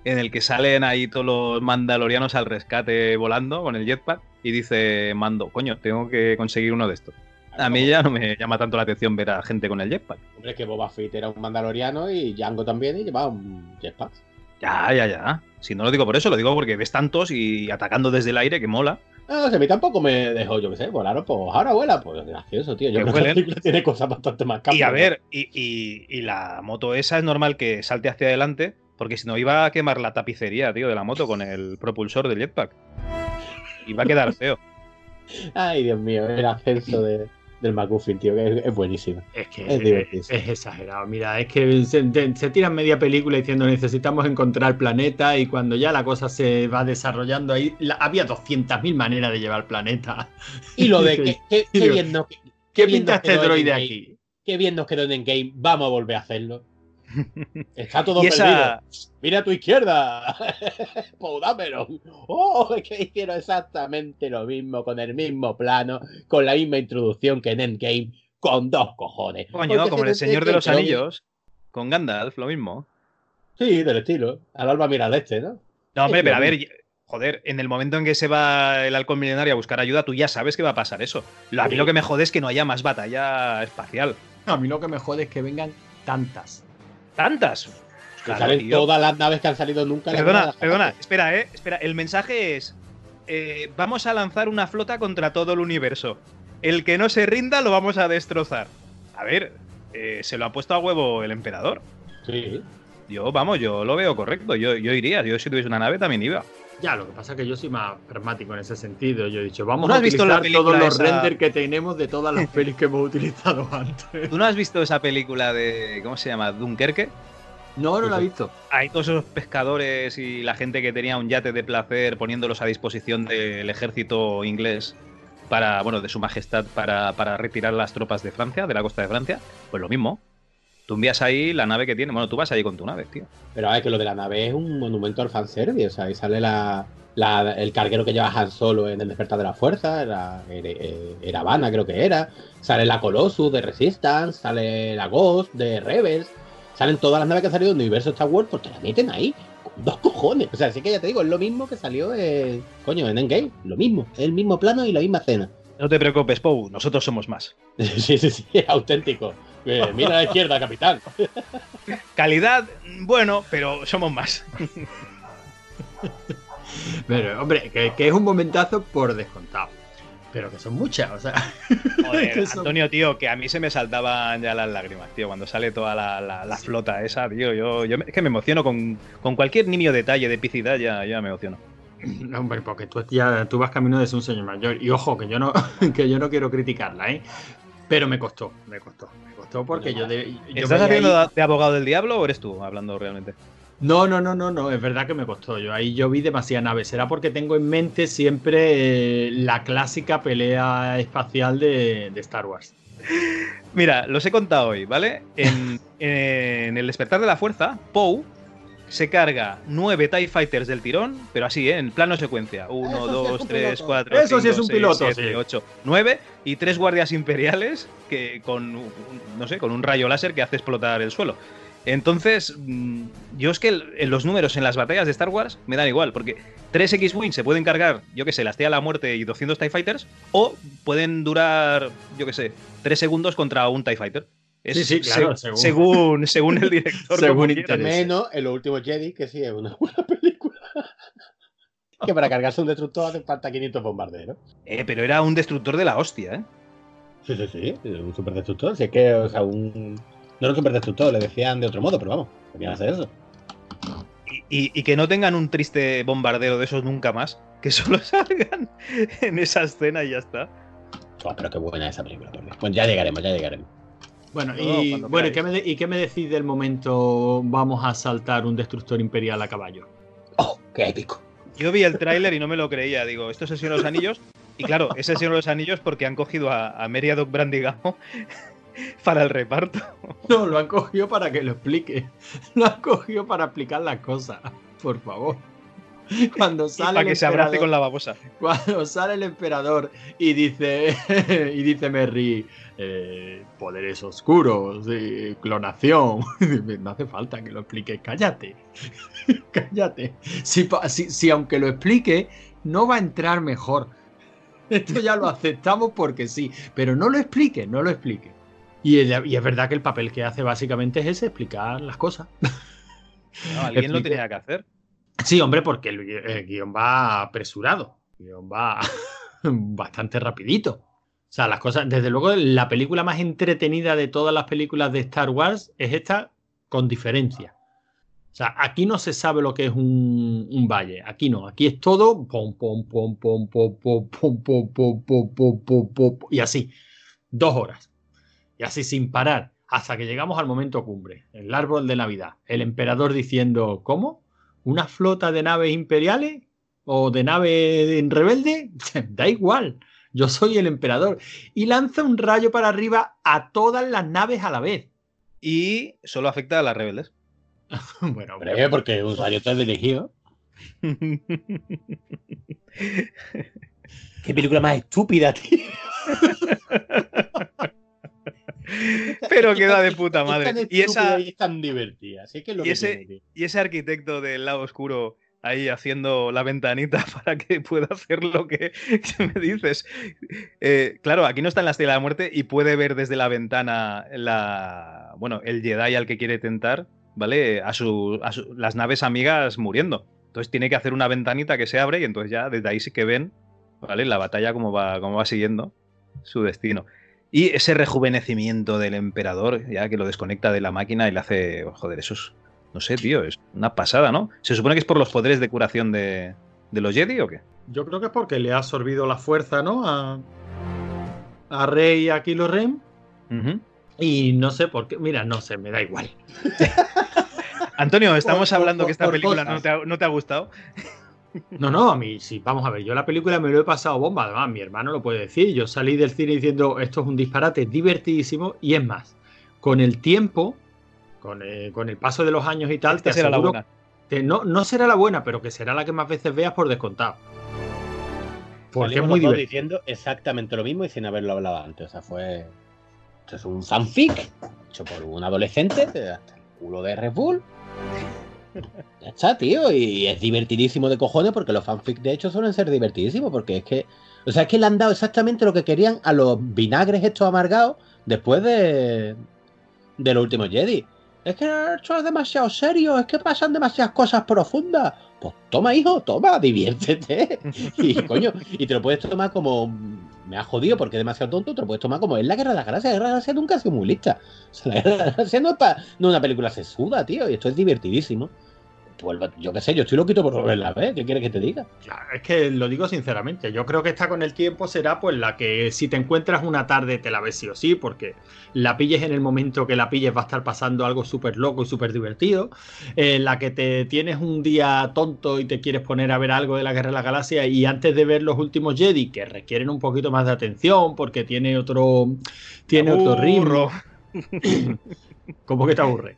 en el que salen ahí todos los mandalorianos al rescate volando con el jetpack y dice Mando, coño, tengo que conseguir uno de estos. A mí ya no me llama tanto la atención ver a gente con el jetpack. Hombre, es que Boba Fett era un mandaloriano y Django también y llevaba un jetpack. Ya, ya, ya. Si no lo digo por eso, lo digo porque ves tantos y atacando desde el aire que mola. No, si a mí tampoco me dejó, yo qué sé, volaron, pues ahora vuela, pues gracioso, tío. Yo creo que vuelen. película tiene cosas bastante más Y a ver, y, y- y la moto esa es normal que salte hacia adelante, porque si no iba a quemar la tapicería, tío, de la moto con el propulsor del jetpack. Iba a quedar feo. Ay, Dios mío, el ascenso de, del McGuffin, tío, que es, es buenísimo. Es que Es es, divertísimo. es exagerado. Mira, es que se, tiran media película diciendo necesitamos encontrar el planeta y cuando ya la cosa se va desarrollando ahí, la- había 200.000 maneras de llevar el planeta. Y lo de que, que- bien nos, ¿Qué pinta este droide aquí? qué bien nos quedó en Endgame, vamos a volver a hacerlo. Está todo Y esa, perdido. Mira a tu izquierda. Poudameron. Oh, es que hicieron exactamente lo mismo, con el mismo plano, con la misma introducción que en Endgame, con dos cojones. coño, Porque como en el Señor de los Anillos, con Gandalf, lo mismo. Sí, del estilo. Al alba mira al este, ¿no? No, hombre, pero a ver, joder, en el momento en que se va el halcón milenario a buscar ayuda, tú ya sabes que va a pasar eso. A mí lo que me jode es que no haya más batalla espacial. A mí lo que me jode es que vengan tantas. Tantas. Que Claro, salen tío. todas las naves que han salido nunca. Perdona, perdona, espera, eh. Espera, el mensaje es: eh, Vamos a lanzar una flota contra todo el universo. El que no se rinda lo vamos a destrozar. A ver, eh, se lo ha puesto a huevo el emperador. Sí. Yo, vamos, yo lo veo correcto. Yo, yo iría. Yo, si tuviese una nave, también iba. Ya, lo que pasa es que yo soy más pragmático en ese sentido. Yo he dicho, vamos ¿No a utilizar todos los esa? renders que tenemos de todas las pelis que hemos utilizado antes. ¿Tú no has visto esa película de. ¿Cómo se llama? Dunkerque? No, no la he visto. Hay todos esos pescadores y la gente que tenía un yate de placer poniéndolos a disposición del ejército inglés para, bueno, de su majestad para, para retirar las tropas de Francia, de la costa de Francia. Pues lo mismo. Tú envías ahí la nave que tiene. Bueno, tú vas ahí con tu nave, tío. Pero a que lo de la nave es un monumento al fanservice. O sea, ahí sale la, la- el carguero que lleva Han Solo en el despertar de la fuerza. Era, era, era Habana, creo que era. Sale la Colossus de Resistance. Sale la Ghost de Rebels. Salen todas las naves que han salido del universo Star Wars porque la meten ahí. Dos cojones. O sea, así que ya te digo, es lo mismo que salió en, coño, en Endgame. Lo mismo. Es el mismo plano y la misma escena. No te preocupes, Pou, nosotros somos más. Sí, sí, sí, auténtico. Eh, mira a la izquierda, capitán. Calidad, bueno, pero somos más. Pero, hombre, que, que es un momentazo por descontado. Pero que son muchas, o sea. Joder, Que son- Antonio, tío, que a mí se me saltaban ya las lágrimas, tío, cuando sale toda la, la- la flota esa, tío. Yo, es que me emociono con, con cualquier niño detalle de epicidad, ya, ya me emociono. No, hombre, porque tú ya tú vas camino de ser un señor mayor. Y ojo, que yo no, que yo no quiero criticarla, ¿eh? Pero me costó, me costó. Me costó porque yo, de, yo ¿Estás haciendo ahí- de abogado del diablo o eres tú hablando realmente? No, no, no, no, no, es verdad que me costó. Yo ahí yo vi demasiadas naves. Será porque tengo en mente siempre eh, la clásica pelea espacial de, de Star Wars. Mira, los he contado hoy, ¿vale? En, en el despertar de la fuerza, Poe se carga nueve TIE Fighters del tirón, pero así, ¿eh? en plano secuencia. Uno, Eso sí es dos, un tres, piloto. cuatro, Eso sí cinco, es un seis, piloto, siete, sí. ocho, nueve y tres guardias imperiales que con, un- no sé, con un rayo láser que hace explotar el suelo. Entonces, mm, yo es que en los números en las batallas de Star Wars me dan igual, porque 3 X-Wing se pueden cargar, yo que sé, la Estrella de la Muerte y 200 TIE Fighters, o pueden durar, yo que sé, 3 segundos contra un TIE Fighter. Es Sí, sí, claro, se- según- según, según el director. Según. Menos en los últimos Jedi, que sí es una buena película. que para cargarse un destructor hace falta 500 bombarderos. Eh, pero era un destructor de la hostia, ¿eh? Sí, sí, sí, un superdestructor. Si es que, o sea, un. No era un superdestructor, le decían de otro modo, pero vamos, querían hacer eso. Y, y- y que no tengan un triste bombardero de esos nunca más, que solo salgan en esa escena y ya está. Oh, pero qué buena esa película, por Dios. Bueno, ya llegaremos, ya llegaremos. Bueno, No, y, bueno ¿y, qué me de- ¿y qué me decís del momento vamos a saltar un destructor imperial a caballo? ¡Oh, qué épico! Yo vi el tráiler y no me lo creía. Digo, ¿esto es el Señor de los Anillos? Y claro, es el Señor de los Anillos porque han cogido a, a Meriadoc Brandigamo para el reparto. No, lo han cogido para que lo explique. Lo han cogido para explicar las cosas. Por favor. Cuando sale para el que se abrace emperador- con la babosa. Cuando sale el emperador y dice y dice Merry eh, poderes oscuros, eh, clonación. No hace falta que lo expliques, cállate. cállate. Si, pa- si- si aunque lo explique, no va a entrar mejor. Esto ya lo aceptamos porque sí, pero no lo explique, no lo explique. Y es, y es verdad que el papel que hace básicamente es ese, explicar las cosas. No, alguien lo tenía que hacer. Sí, hombre, porque el guion va apresurado. El guion va bastante rapidito. O sea, las cosas, desde luego, la película más entretenida de todas las películas de Star Wars es esta con diferencia. O sea, aquí no se sabe lo que es un, valle. Aquí no. Aquí es todo pom, pom, pom, pom, pom, pom, pom, pom, pom, pom, pom, pom, pom, y así. Dos horas. Y así sin parar. Hasta que llegamos al momento cumbre. El árbol de Navidad. El emperador diciendo, ¿cómo? ¿Una flota de naves imperiales? ¿O de nave en rebelde? da igual. Yo soy el emperador. Y lanza un rayo para arriba a todas las naves a la vez. Y solo afecta a las rebeldes. bueno, Hombre, porque un rayo está dirigido. Qué película más estúpida, tío. Pero queda de puta Es madre. Y esa, y es tan divertida. Así que es lo y que ese- tiene, tío. y ese arquitecto del lado oscuro ahí haciendo la ventanita para que pueda hacer lo que, me dices. Eh, claro, aquí no está en la Estrella de la Muerte y puede ver desde la ventana la, bueno, el Jedi al que quiere tentar, ¿vale? A, su, a las naves amigas muriendo. Entonces tiene que hacer una ventanita que se abre y entonces ya desde ahí sí que ven, ¿vale? La batalla cómo va, va siguiendo su destino. Y ese rejuvenecimiento del emperador, ya que lo desconecta de la máquina y le hace. oh, Joder, eso es. No sé, tío, es una pasada, ¿no? ¿Se supone que es por los poderes de curación de, de los Jedi o qué? Yo creo que es porque le ha absorbido la fuerza, ¿no? A, a Rey y a Kylo Ren. Y no sé por qué. Mira, no sé, me da igual. Antonio, estamos Por- hablando por- que esta película no te, ha, no te ha gustado. No, no, a mí sí, vamos a ver, yo la película me lo he pasado bomba, además mi hermano lo puede decir, yo salí del cine diciendo esto es un disparate divertidísimo y es más, con el tiempo, con, eh, con el paso de los años y tal, Esta te será la buena. que no, no será la buena, pero que será la que más veces veas por descontado. Porque es muy divertido. diciendo exactamente lo mismo y sin haberlo hablado antes. O sea, fue. Esto es un fanfic hecho por un adolescente hasta el culo de Red Bull. Ya está, tío. Y es divertidísimo de cojones porque los fanfics, de hecho, suelen ser divertidísimos porque es que. O sea, es que le han dado exactamente lo que querían a los vinagres estos amargados después de. de los últimos Jedi. Es que esto es demasiado serio, es que pasan demasiadas cosas profundas. Pues toma, hijo, toma, diviértete. Y coño, y te lo puedes tomar como. Me ha jodido porque es demasiado tonto, te lo puedes tomar como es la guerra de las gracias. La guerra de las gracias nunca ha sido muy lista. O sea, la guerra de las gracias no es, pa- no una película sesuda, tío, y esto es divertidísimo. Pues, yo qué sé, yo estoy loquito por volverla a ver, ¿qué quieres que te diga? Claro, es que lo digo sinceramente, yo creo que esta con el tiempo será pues la que si te encuentras una tarde te la ves sí o sí, porque la pilles en el momento que la pilles va a estar pasando algo súper loco y súper divertido, en la que te tienes un día tonto y te quieres poner a ver algo de la Guerra de la Galaxia y antes de ver los últimos Jedi, que requieren un poquito más de atención porque tiene otro, tiene otro ritmo. ¿Cómo que te aburre?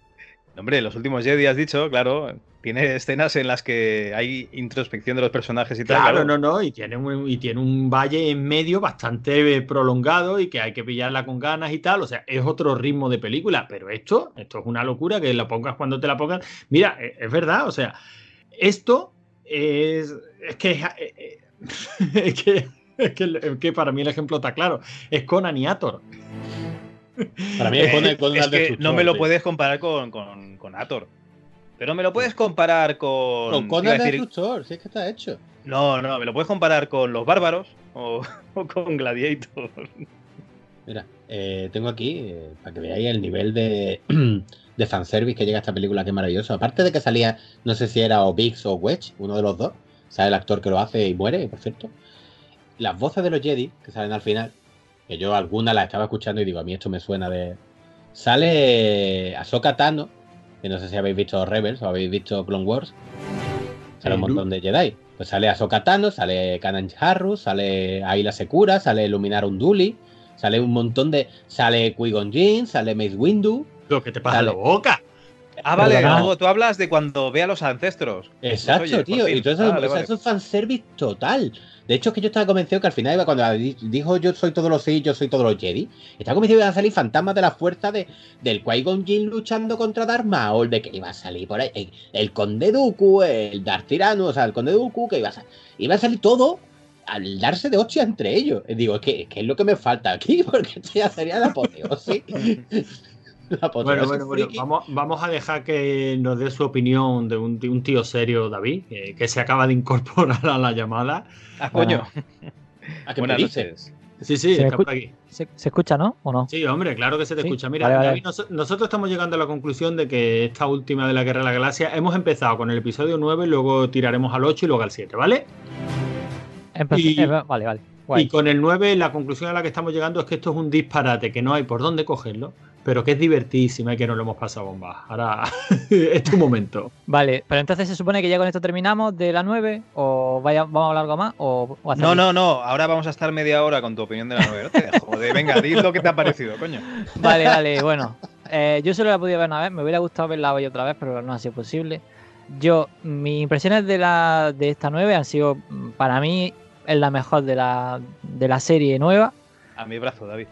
Hombre, los últimos Jedi has dicho, claro, tiene escenas en las que hay introspección de los personajes y tal. Claro, no, no, y tiene, un, y tiene un valle en medio bastante prolongado y que hay que pillarla con ganas y tal. O sea, es otro ritmo de película, pero esto, esto es una locura que la pongas cuando te la pongas. Mira, e, es, verdad, o sea, esto es, es que es que, es que, que, para mí el ejemplo está claro. Es Conan y Ator. Para mí es, Conan, es que no me lo puedes comparar con, con, con Ator. Pero me lo puedes comparar con. Con Conan el Destructor, si es que está hecho. No, no, me lo puedes comparar con los bárbaros o, con Gladiator. Mira, eh, tengo aquí, eh, para que veáis el nivel de, de fanservice que llega a esta película, que maravilloso. Aparte de que salía, no sé si era o Biggs o Wedge, uno de los dos, sabe el actor que lo hace y muere, por cierto. Las voces de los Jedi que salen al final, que yo algunas las estaba escuchando y digo, a mí esto me suena de. Sale Ahsoka Tano, que no sé si habéis visto Rebels o habéis visto Clone Wars. Sale un montón de Jedi. Pues sale Ahsoka Tano, sale Kanan Jarrus, sale Ayla Secura, sale Luminar Unduli, sale un montón de. Sale Qui-Gon Jinn, sale Mace Windu. Lo que te pasa la boca. Ah, vale, no, tú hablas de cuando ve a los ancestros. Exacto, tío. Y todo eso, vale, vale. eso es fanservice total. De hecho, es que yo estaba convencido que al final cuando dijo yo soy todos los Sith, yo soy todos los Jedi. Estaba convencido que iban a salir fantasmas de la fuerza de, del Qui-Gon Jinn luchando contra Darth Maul, de que iba a salir por ahí el, Conde Dooku, el Darth Tyranus, o sea, el Conde Dooku, que iba a, salir, iba a salir todo al darse de hostia entre ellos. Digo, es que, es lo que me falta aquí, porque esto ya sería la apoteosis. bueno, bueno, bueno, vamos, vamos, a dejar que nos dé su opinión de un, un tío serio, David, que, se acaba de incorporar a la llamada. Ah, coño. ¿A qué Buenas noches. Sí, sí, ¿Se por aquí. ¿Se, escucha, no? ¿O no? Sí, hombre, claro que se te escucha. Mira, David, nosotros estamos llegando a la conclusión de que esta última de la Guerra de la Galaxia hemos empezado con el episodio 9, luego tiraremos al 8 y luego al 7, ¿vale? Eh, vale, vale. Y con el 9, la conclusión a la que estamos llegando es que esto es un disparate, que no hay por dónde cogerlo pero que es divertísima y que nos lo hemos pasado bomba. Ahora es tu momento. Vale, pero entonces se supone que ya con esto terminamos de la 9 o vaya, vamos a hablar algo más o, No, no, no, ahora vamos a estar media hora con tu opinión de la 9. No te joder, venga, di lo que te ha parecido, coño. Vale, vale, bueno. Eh, yo solo la podido ver una vez, me hubiera gustado verla hoy otra vez, pero no ha sido posible. Yo, mis impresiones de, la, de esta 9 han sido, para mí, es la mejor de la, de la serie nueva. A mi brazo, David.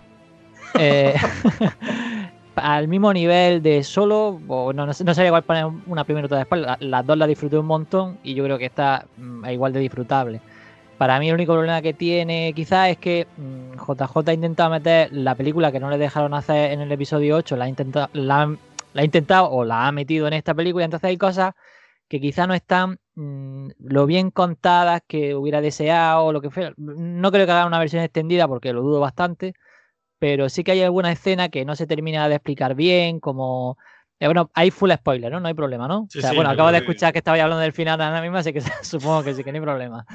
Eh, al mismo nivel de solo, o no, no, no sabía igual poner una primera y otra después, las dos las disfruté un montón y yo creo que esta mm, igual de disfrutable. Para mí el único problema que tiene quizás es que JJ mm, ha intentado meter la película que no le dejaron hacer en el episodio 8, la ha intentado, la, o la ha metido en esta película, y entonces hay cosas que quizás no están mmm, lo bien contadas que hubiera deseado lo que fuera. No creo que haga una versión extendida porque lo dudo bastante pero sí que hay alguna escena que no se termina de explicar bien, como... Eh, bueno, hay full spoiler, ¿no? No hay problema, ¿no? Sí, o sea, sí, bueno, no, acabo de escuchar que estaba hablando del final ahora mismo, así que supongo que sí, que no hay problema.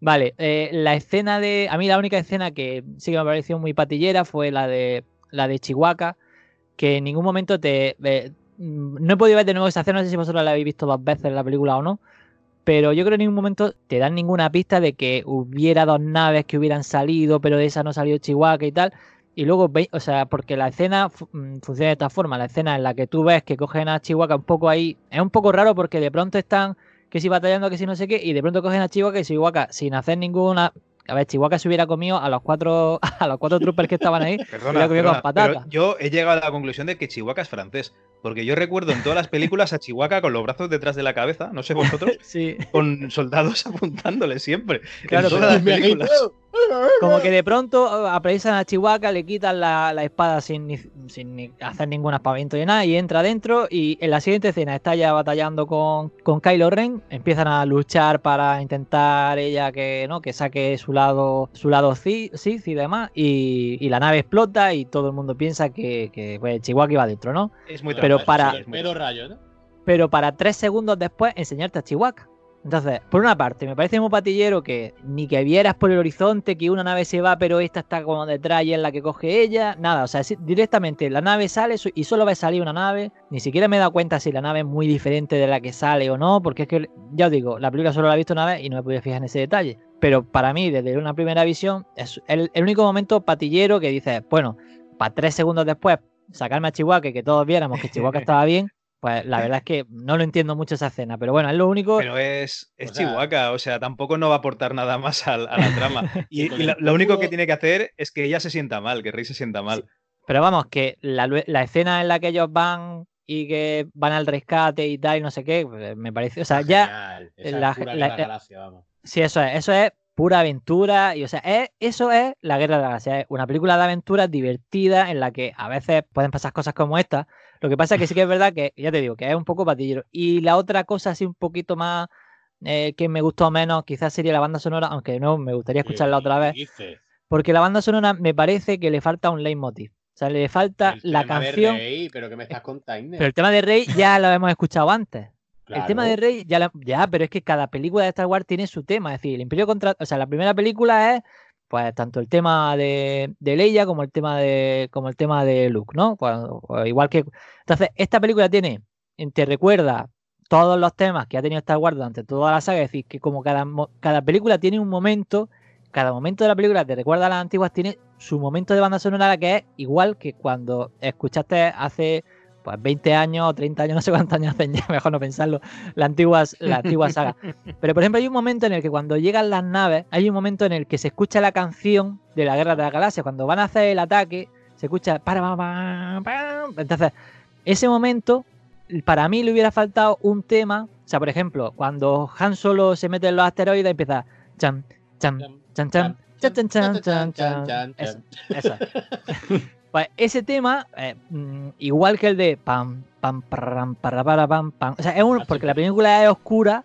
Vale, eh, la escena de... A mí la única escena que sí que me pareció muy patillera fue la de, la de Chihuahua, que en ningún momento te... Eh, no he podido ver de nuevo esa escena, no sé si vosotros la habéis visto dos veces en la película o no, pero yo creo que en ningún momento te dan ninguna pista de que hubiera dos naves que hubieran salido, pero de esa no salió Chihuahua y tal. Y luego veis, o sea, porque la escena mm, funciona de esta forma, la escena en la que tú ves que cogen a Chihuahua un poco ahí, es un poco raro porque de pronto están que si batallando, que si no sé qué, y de pronto cogen a Chihuahua y Chihuahua sin hacer ninguna... A ver, Chihuahua se hubiera comido a los cuatro a los cuatro troopers que estaban ahí, perdona, perdona, con patatas. yo he llegado a la conclusión de que Chihuahua es francés. Porque yo recuerdo en todas las películas a Chihuahua con los brazos detrás de la cabeza, no sé vosotros, sí. con soldados apuntándole siempre. Claro, en todas las películas. Como que de pronto apresan a Chihuahua, le quitan la, la espada sin, ni, sin ni hacer ningún aspavento ni nada y entra adentro y en la siguiente escena está ya batallando con, con Kylo Ren, empiezan a luchar para intentar ella que no que saque su lado su lado Sith y demás y, y, la nave explota y todo el mundo piensa que, que pues, Chihuahua iba adentro, ¿no? Es muy pero para rayo, ¿no? pero para tres segundos después enseñarte a Chihuahua. Entonces, por una parte, me parece muy patillero que ni que vieras por el horizonte que una nave se va, pero esta está como detrás y es la que coge ella. Nada, o sea, directamente la nave sale y solo ve salir una nave. Ni siquiera me he dado cuenta si la nave es muy diferente de la que sale o no, porque es que, ya os digo, la película solo la he visto una vez y no me pude fijar en ese detalle. Pero para mí, desde una primera visión, es el, el único momento patillero que dices, bueno, para tres segundos después sacarme a Chihuahua que todos viéramos que Chihuahua estaba bien, pues la verdad es que no lo entiendo mucho esa escena. Pero bueno, es lo único. Pero es, es O sea- Chihuahua, o sea, tampoco no va a aportar nada más al- a, la trama. Y, lo, lo único que tiene que hacer es que ella se sienta mal, que Rey se sienta mal. Pero vamos, que la, la escena en la que ellos van y que van al rescate y tal, y no sé qué, pues, me parece. O sea, ya. Genial. Esa la- la- Guerra Galaxia, vamos. Sí, eso es, eso es pura aventura y o sea, es, eso es la Guerra de la Galaxia, es una película de aventuras divertida en la que a veces pueden pasar cosas como esta. Lo que pasa es que sí que es verdad que, ya te digo, que es un poco patillero. Y la otra cosa así un poquito más eh, que me gustó menos, quizás sería la banda sonora, aunque no, me gustaría escucharla otra vez, porque la banda sonora me parece que le falta un leitmotiv. O sea, le falta el la tema de canción, Rey, pero que me estás contando. pero el tema de Rey ya lo hemos escuchado antes. El tema de. Rey, ya, la- ya, pero es que cada película de Star Wars tiene su tema. Es decir, el Imperio contra. O sea, la primera película es, pues, tanto el tema de, de Leia como el tema de. como el tema de Luke, ¿no? Cuando- o igual que. Entonces, esta película tiene. Te recuerda todos los temas que ha tenido Star Wars durante toda la saga. Es decir, que como cada, cada película tiene un momento. Cada momento de la película te recuerda a las antiguas, tiene su momento de banda sonora que es igual que cuando escuchaste hace pues 20 años o 30 años, no sé cuántos años hacen ya, mejor no pensarlo, la antigua, la antigua saga. Pero por ejemplo hay un momento en el que cuando llegan las naves, hay un momento en el que se escucha la canción de la Guerra de la Galaxia, cuando van a hacer el ataque, se escucha entonces ese momento para mí le hubiera faltado un tema, o sea, por ejemplo, cuando Han Solo se mete en los asteroides empieza cham cham chan chan chan chan chan chan chan Eso, eso. Pues ese tema, eh, mm, igual que el de pam, pam, para, pam, pam. O sea, es un, Así porque la película es oscura.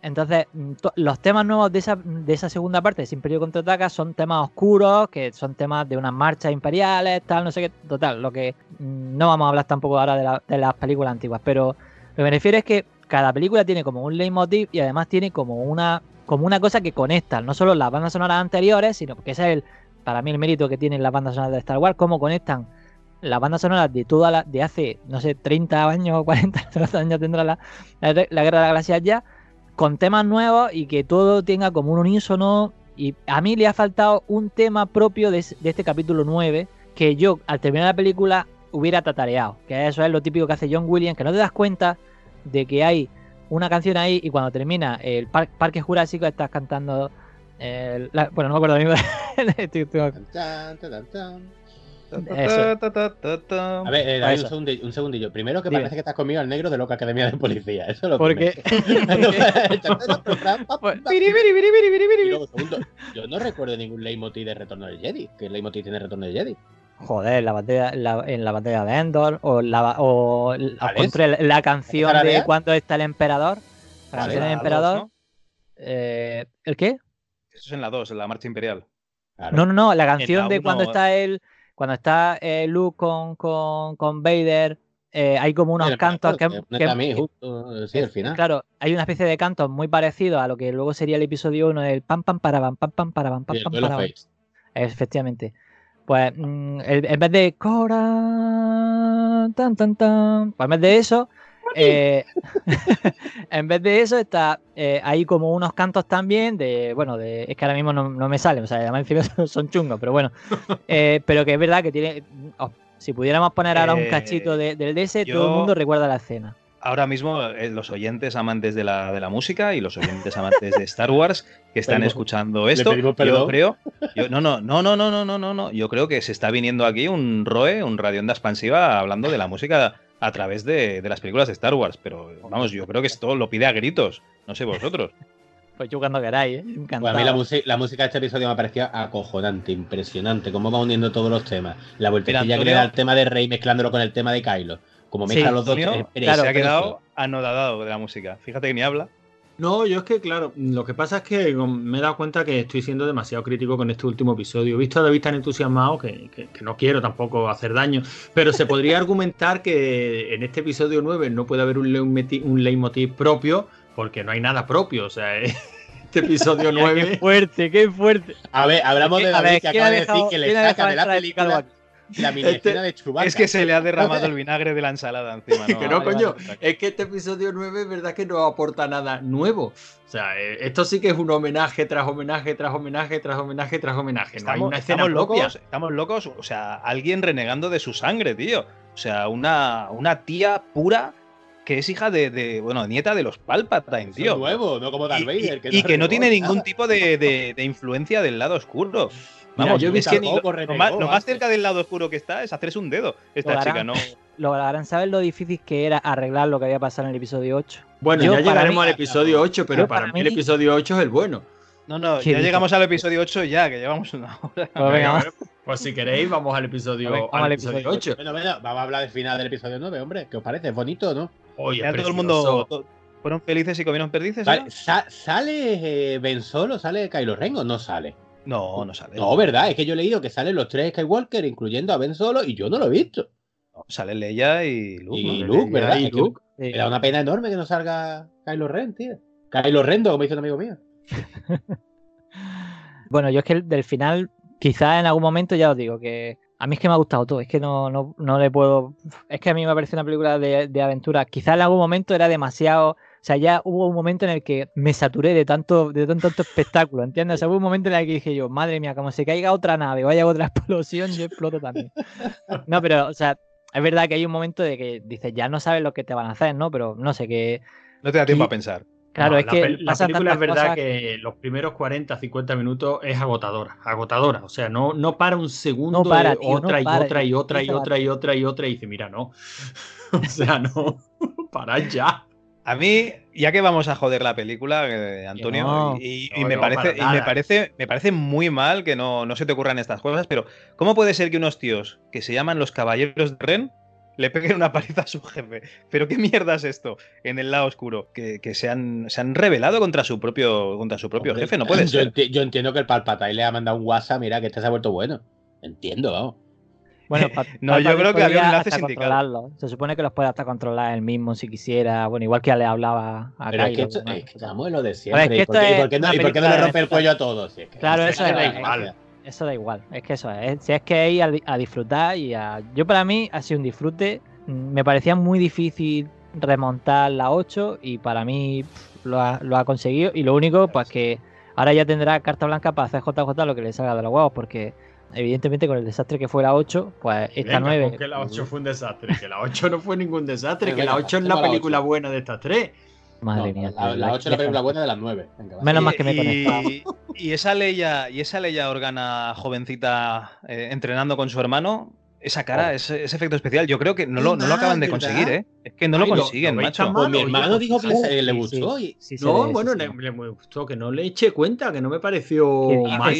Entonces, mm, los temas nuevos de esa, de esa segunda parte de Imperio contraataca son temas oscuros, que son temas de unas marchas imperiales, tal, no sé qué. Total, lo que mm, no vamos a hablar tampoco ahora de, la- de las películas antiguas, pero lo que me refiero es que cada película tiene como un leitmotiv y además tiene como una, como una cosa que conecta, no solo las bandas sonoras anteriores, sino que ese es el, para mí el mérito que tienen las bandas sonoras de Star Wars, cómo conectan las bandas sonoras de toda la, de hace, no sé, 30 años o 40 no sé cuántos años tendrá la, la, Guerra de la Galaxia ya, con temas nuevos y que todo tenga como un unísono. Y a mí le ha faltado un tema propio de, es- de este capítulo 9 que yo al terminar la película hubiera tatareado. Que eso es lo típico que hace John Williams, que no te das cuenta de que hay una canción ahí y cuando termina el par- Parque Jurásico estás cantando... el- la- bueno, no me acuerdo tan, tan. Eso. A ver, eh, David, un, segundillo, un segundillo. Primero que Dime. parece que estás conmigo al negro de Loca Academia de Policía. Eso es lo Porque... Yo no recuerdo ningún leitmotiv de Retorno del Jedi. ¿Qué leitmotiv tiene Retorno del Jedi? Joder, la batalla, la- en la batalla de Endor, o la, o la, canción ¿Esa la de cuando está el emperador. La ¿Cuál canción del emperador. ¿no? eh, ¿El qué? Eso es en la 2, en la marcha imperial. Claro. No, no, no, la canción de uno- cuando está él, cuando está eh, Luke con, con, con Vader, eh, hay como unos cantos que, emperador, que- a mí, justo, sí, al final. Claro, hay una especie de cantos muy parecidos a lo que luego sería el episodio 1 del pam pam para pam pam pam para pam pam el pam para. Efectivamente. Pues mm, en vez de Cora tan tan tan, pues en vez de eso, eh, en vez de eso está eh, ahí como unos cantos también de, bueno, de, es que ahora mismo no, no me salen, o sea, además encima son- son chungos, pero bueno, Eh, pero que es verdad que tiene, oh, si pudiéramos poner ahora un Eh, cachito de- del DS, yo- todo el mundo recuerda la escena. Ahora mismo, eh, los oyentes amantes de la, de la música y los oyentes amantes de Star Wars que están Pedimos- escuchando esto, yo creo. yo- no, no, no, no, no, no, no, no, no. Yo creo que se está viniendo aquí un ROE, un Radionda expansiva, hablando de la música a través de, de las películas de Star Wars. Pero vamos, yo creo que esto lo pide a gritos. No sé vosotros. Pues yo cuando queráis, ¿eh? Pues encantado. a mí la, la música de este episodio me parecía acojonante, impresionante, cómo va uniendo todos los temas. La vueltecilla Mira, que le da el tema de Rey mezclándolo con el tema de Kylo. Como Sí, mezcla los dos. Antonio es se ha quedado anodadado de la música. Fíjate que ni habla. No, yo es que, claro, lo que pasa es que me he dado cuenta que estoy siendo demasiado crítico con este último episodio. He visto a David tan entusiasmado que, que- que no quiero tampoco hacer daño, pero se podría argumentar que en este episodio 9 no puede haber un, leitmoti- un leitmotiv propio porque no hay nada propio. O sea, este episodio Mira, Qué 9... fuerte, qué fuerte. A ver, hablamos Es de que, a David ver, que ¿quién acaba de decir que le saca de la película. La mini Este- escena de Chewbacca. Es que se le ha derramado el vinagre de la ensalada encima. que no, coño. Es que este episodio 9 es verdad que no aporta nada nuevo. O sea, eh, esto sí que es un homenaje tras homenaje, tras homenaje, tras homenaje, tras homenaje. No hay Estamos, una escena estamos propia. locos, estamos locos. O sea, alguien renegando de su sangre, tío. O sea, una, una tía pura que es hija de, de- bueno, nieta de los Palpatine, Eso es tío. nuevo, no como Y, Darth y- Vader. y que no renegó tiene ningún nada. tipo de, de- de influencia del lado oscuro. Mira, Vamos, yo es visto que ni lo, más, lo más antes. cerca del lado oscuro que está es hacerse un dedo esta Lo harán. chica, ¿no? Lograrán saber lo difícil que era arreglar lo que había pasado en el episodio 8. Bueno, Yo, ya llegaremos mí- al episodio 8, pero para, para mí el episodio 8 es el bueno. No, no, ¿Qué ya llegamos al episodio 8 ya, que llevamos una hora. Pues venga. Pues si queréis, vamos al episodio, vamos al episodio episodio 8. Bueno, bueno, vamos a hablar del final del episodio 9, hombre. ¿Qué os parece? ¿Es bonito o no? Oye, Ya todo el mundo fueron felices y comieron perdices. Sale, ¿no? sa- ¿Sale eh, Ben Solo? ¿Sale Kylo Ren o no sale? No, no sale. No, ¿verdad? Es que yo he leído que salen los tres Skywalker, incluyendo a Ben Solo, y yo no lo he visto. No, sale Leia y Luke. Y ¿no? Luke, ¿verdad? Y Es que Luke. Sí. Me da una pena enorme que no salga Kylo Ren, tío. Kylo Rendo, como dice un amigo mío. Bueno, yo es que el- del final, quizás en algún momento ya os digo que a mí es que me ha gustado todo, es que no, no, no le puedo... Es que a mí me parece una película de, de aventura. Quizás en algún momento era demasiado... O sea, ya hubo un momento en el que me saturé de tanto, de tanto, tanto espectáculo, ¿entiendes? O sea, hubo un momento en el que dije yo, madre mía, como se caiga otra nave o haya otra explosión, yo exploto también. No, pero, o sea, es verdad que hay un momento de que dices, ya no sabes lo que te van a hacer, ¿no? Pero no sé, que... No te da tiempo a pensar. Claro, No, es la que la película es verdad cosas que los primeros 40, 50 minutos es agotadora, agotadora. O sea, no, no para un segundo, No para, de tío, no otra, y para, otra y otra y No se otra y otra y otra y dice, mira, no. o sea, no, para ya. A mí, ya que vamos a joder la película, eh, Antonio, no. y, y No, me parece, y me parece, me parece muy mal que no, no se te ocurran estas cosas, pero ¿cómo puede ser que unos tíos que se llaman los caballeros de Ren le peguen una paliza a su jefe? ¿Pero qué mierda es esto en el lado oscuro? Que, que se, han, se han rebelado contra su propio, contra su propio Hombre, jefe, no puede yo, ser. enti- yo entiendo que el Palpatine le ha mandado un WhatsApp, mira, que este se ha vuelto bueno. Entiendo, vamos. Bueno, No, yo creo que había un enlace. Se supone que los puede hasta controlar él mismo si quisiera. Bueno, igual que le hablaba a Pero es que, Kylo, esto, ¿no? es que estamos en lo de siempre. ver, es que ¿Y, por qué, y por qué no, y por qué no le rompe el cuello a todos? Si es que- Claro, si eso es- es- igual. Eso da igual, es que eso es. Si es que es ir a, di- a disfrutar y a. Yo, para mí, ha sido un disfrute. Mm, Me parecía muy difícil remontar la 8 y para mí pff, lo ha, lo ha conseguido. Y lo único, pues que ahora ya tendrá carta blanca para hacer JJ lo que le salga de los huevos, porque evidentemente con el desastre que fue la 8, pues esta Venga, 9. con que la 8 fue un desastre, que la 8 no fue ningún desastre, Venga, que la venga, 8 es la la película 8. buena de estas tres. Madre No, mía. La, la 8 es la película buena de las 9. Venga. Menos mal que me he conectado. y, y esa Leia, y esa Leia Organa jovencita eh, entrenando con su hermano, esa cara, Oh. ese, ese efecto especial, yo creo que no lo, no lo acaban de conseguir, ¿verdad? ¿eh? Es que no lo Ay, lo- consiguen, lo macho. Pues mi hermano dijo que le, sí, gustó. y- Sí se No, ve, bueno, sí, le, sí. le me gustó, que no le eché cuenta, que no me pareció mal.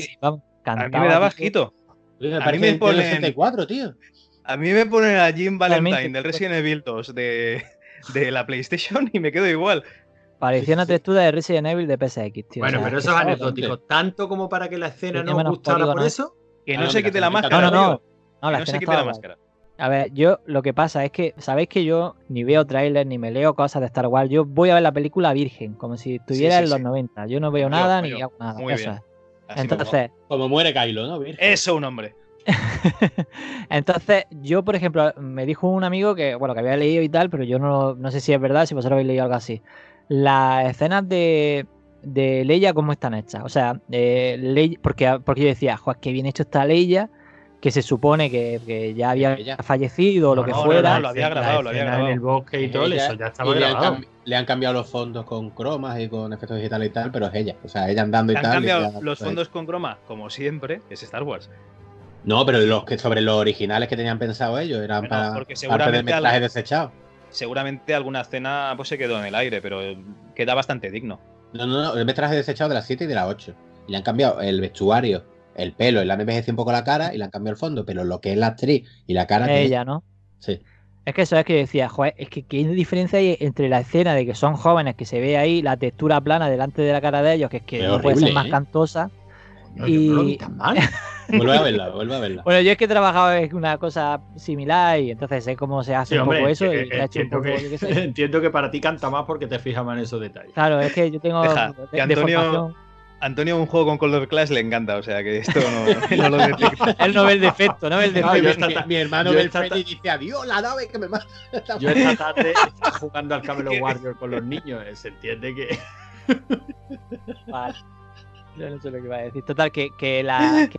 A mí me da bajito. Me A mí me ponen- 64, tío. A mí me ponen a Jim Valentine del Resident Evil 2 de, de la PlayStation y me quedo igual. Parecía una textura de Resident Evil de PSX, tío. Bueno, o sea, pero es eso que es anecdótico. Tanto como para que la escena no gustara por eso. Que Ah, no no, se quite la máscara. No, no, no. No, Que la no se escena quite la máscara. A ver, yo lo que pasa es que, ¿sabéis que yo ni veo trailers ni me leo cosas de Star Wars? Yo voy a ver la película virgen, como si estuviera sí, en los sí. 90. Yo no veo Como nada ni yo. hago nada. Muy Eso bien. es. Entonces, Como muere Kylo, ¿no? Virgen. Eso, un hombre. entonces, yo, por ejemplo, me dijo un amigo que, bueno, que había leído y tal, pero yo no, no sé si es verdad, si vosotros habéis leído algo así. Las escenas de, de Leia, ¿cómo están hechas? O sea, eh, Leia- porque, porque yo decía, joder, qué bien hecho está Leia, que se supone que, que ya había Ella. fallecido o lo que no, fuera. no, lo había grabado, lo había grabado. En el bosque y todo, Ella- eso ya estaba le han, grabado. le han cambiado los fondos con cromas y con efectos digitales y tal, pero es ella. O sea, ella andando y Han tal. y cambiado ya- los pues- fondos con croma, como siempre, es Star Wars. No, pero los que sobre los originales que tenían pensado ellos eran Bueno, para porque parte del desechado. Seguramente alguna escena pues, se quedó en el aire, pero queda bastante digno. No, no, no, el metraje desechado de las 7 y de las 8. Y le han cambiado el vestuario, el pelo, y le han envejecido un poco la cara y le han cambiado el fondo, pero lo que es la actriz y la cara que Ella, ¿no? Sí. Es que eso es que yo decía, joder, es que qué diferencia hay entre la escena de que son jóvenes, que se ve ahí la textura plana delante de la cara de ellos, que es que Es no puede ser más ¿eh? cantosa. No, yo no lo vi y- tan mal. Vuelve a verla, vuelve a verla. Bueno, yo es que he trabajado en una cosa similar y entonces sé cómo se hace Sí, un hombre, poco eso que- y le he hecho un entiendo, poco, que, sé. entiendo que para ti canta más porque te fijas más en esos detalles. Claro, es que yo tengo Deja, de- que Antonio-. Antonio un juego con Color Clash le encanta, o sea que esto no, no lo detecta. Él no ve el defecto, no ve el No, defecto. yo esta mi, mi hermano ve el y dice adiós, la nave que me mata. Yo esta tarde estaba jugando al Camelot Warrior con los niños. eh, Se entiende que. Vale. Yo no sé lo que iba a decir. Total, que, que la. Que,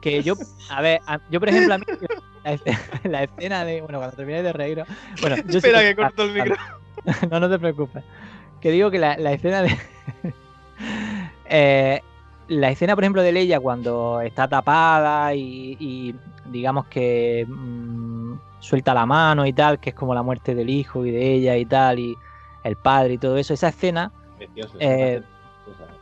que yo. A ver, a- yo por ejemplo, a mí. La, escena- la escena de. Bueno, cuando terminé de reír. Bueno, yo Espera que- que corto el micro. no, no te preocupes. Que digo que la, la escena de. Eh, la escena, por ejemplo, de Leia cuando está tapada y, y digamos que mm, suelta la mano y tal, que es como la muerte del hijo y de ella y tal, y el padre y todo eso. Esa escena, Precioso. Eh,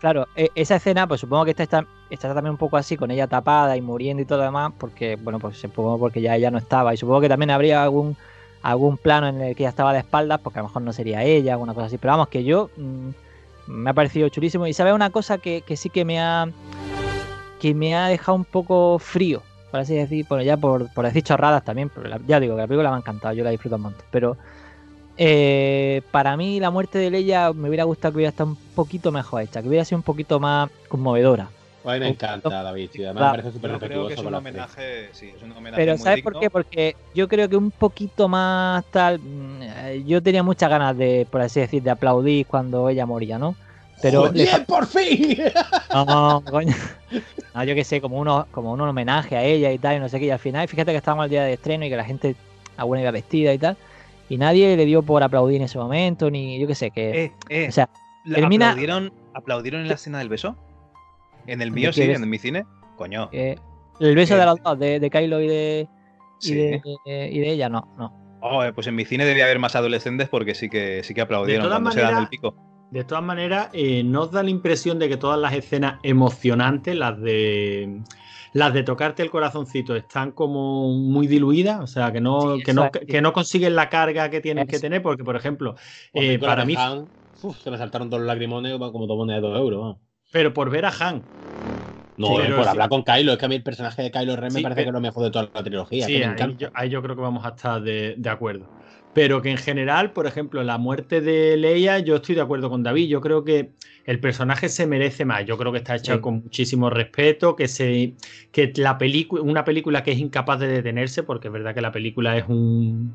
claro, e- esa escena, pues supongo que esta está, está también un poco así, con ella tapada y muriendo y todo lo demás, porque, bueno, pues supongo porque ya ella no estaba. Y supongo que también habría algún algún plano en el que ella estaba de espaldas, porque a lo mejor no sería ella, alguna cosa así. Pero vamos, que yo mm, me ha parecido chulísimo. Y sabe una cosa que, que sí que me ha que me ha dejado un poco frío, por así decir, bueno, ya por, por decir chorradas también, pero la- ya digo que la película me ha encantado, yo la disfruto un montón. Pero eh, para mí la muerte de Leia me hubiera gustado que hubiera estado un poquito mejor hecha, que hubiera sido un poquito más conmovedora. A mí me encanta, David. Además, Claro. me parece súper Yo creo que respetuoso es un con la actriz. homenaje, sí, es un homenaje Pero muy ¿sabes por qué? Porque yo creo que un poquito más tal. mm, Yo tenía muchas ganas de, por así decir, de aplaudir cuando ella moría, ¿no? Pero le ¡Joder, por fin! No, coño. No, yo qué sé, como uno, como un homenaje a ella y tal, y no sé qué. Y al final, fíjate que estábamos al día de estreno y que la gente alguna iba vestida y tal. Y nadie le dio por aplaudir en ese momento, ni yo qué sé, que. Eh, eh, O sea, ¿la- termina- ¿aplaudieron, ¿Aplaudieron en la escena del beso? ¿En el ¿De mío sí? ¿En mi cine? Coño. que el beso Eh, de los dos, de, de Kylo y de, y, Sí. de, y de ella, no, no. Oh, eh, pues en mi cine debía haber más adolescentes porque sí que sí que aplaudieron todas cuando se dan maneras- el pico. De todas maneras, eh, ¿nos da la impresión de que todas las escenas emocionantes, las de las de tocarte el corazoncito, están como muy diluidas? O sea, que no, Sí, que no, es. que no consiguen la carga que tienen que tener, porque, por ejemplo, eh, para mí, Han, uf, se me saltaron dos lagrimones como dos monedas de dos euros. pero por ver a Han. No, Sí, eh, por sí. hablar con Kylo, es que a mí el personaje de Kylo Ren me parece pero- que es lo mejor de toda la trilogía. Sí, que me ahí encanta. yo, ahí yo creo que vamos a estar de, de acuerdo. Pero que en general, por ejemplo, la muerte de Leia, yo estoy de acuerdo con David. Yo creo que el personaje se merece más. Yo creo que está hecha Sí. con muchísimo respeto, que se que la película, una película que es incapaz de detenerse, porque es verdad que la película es un,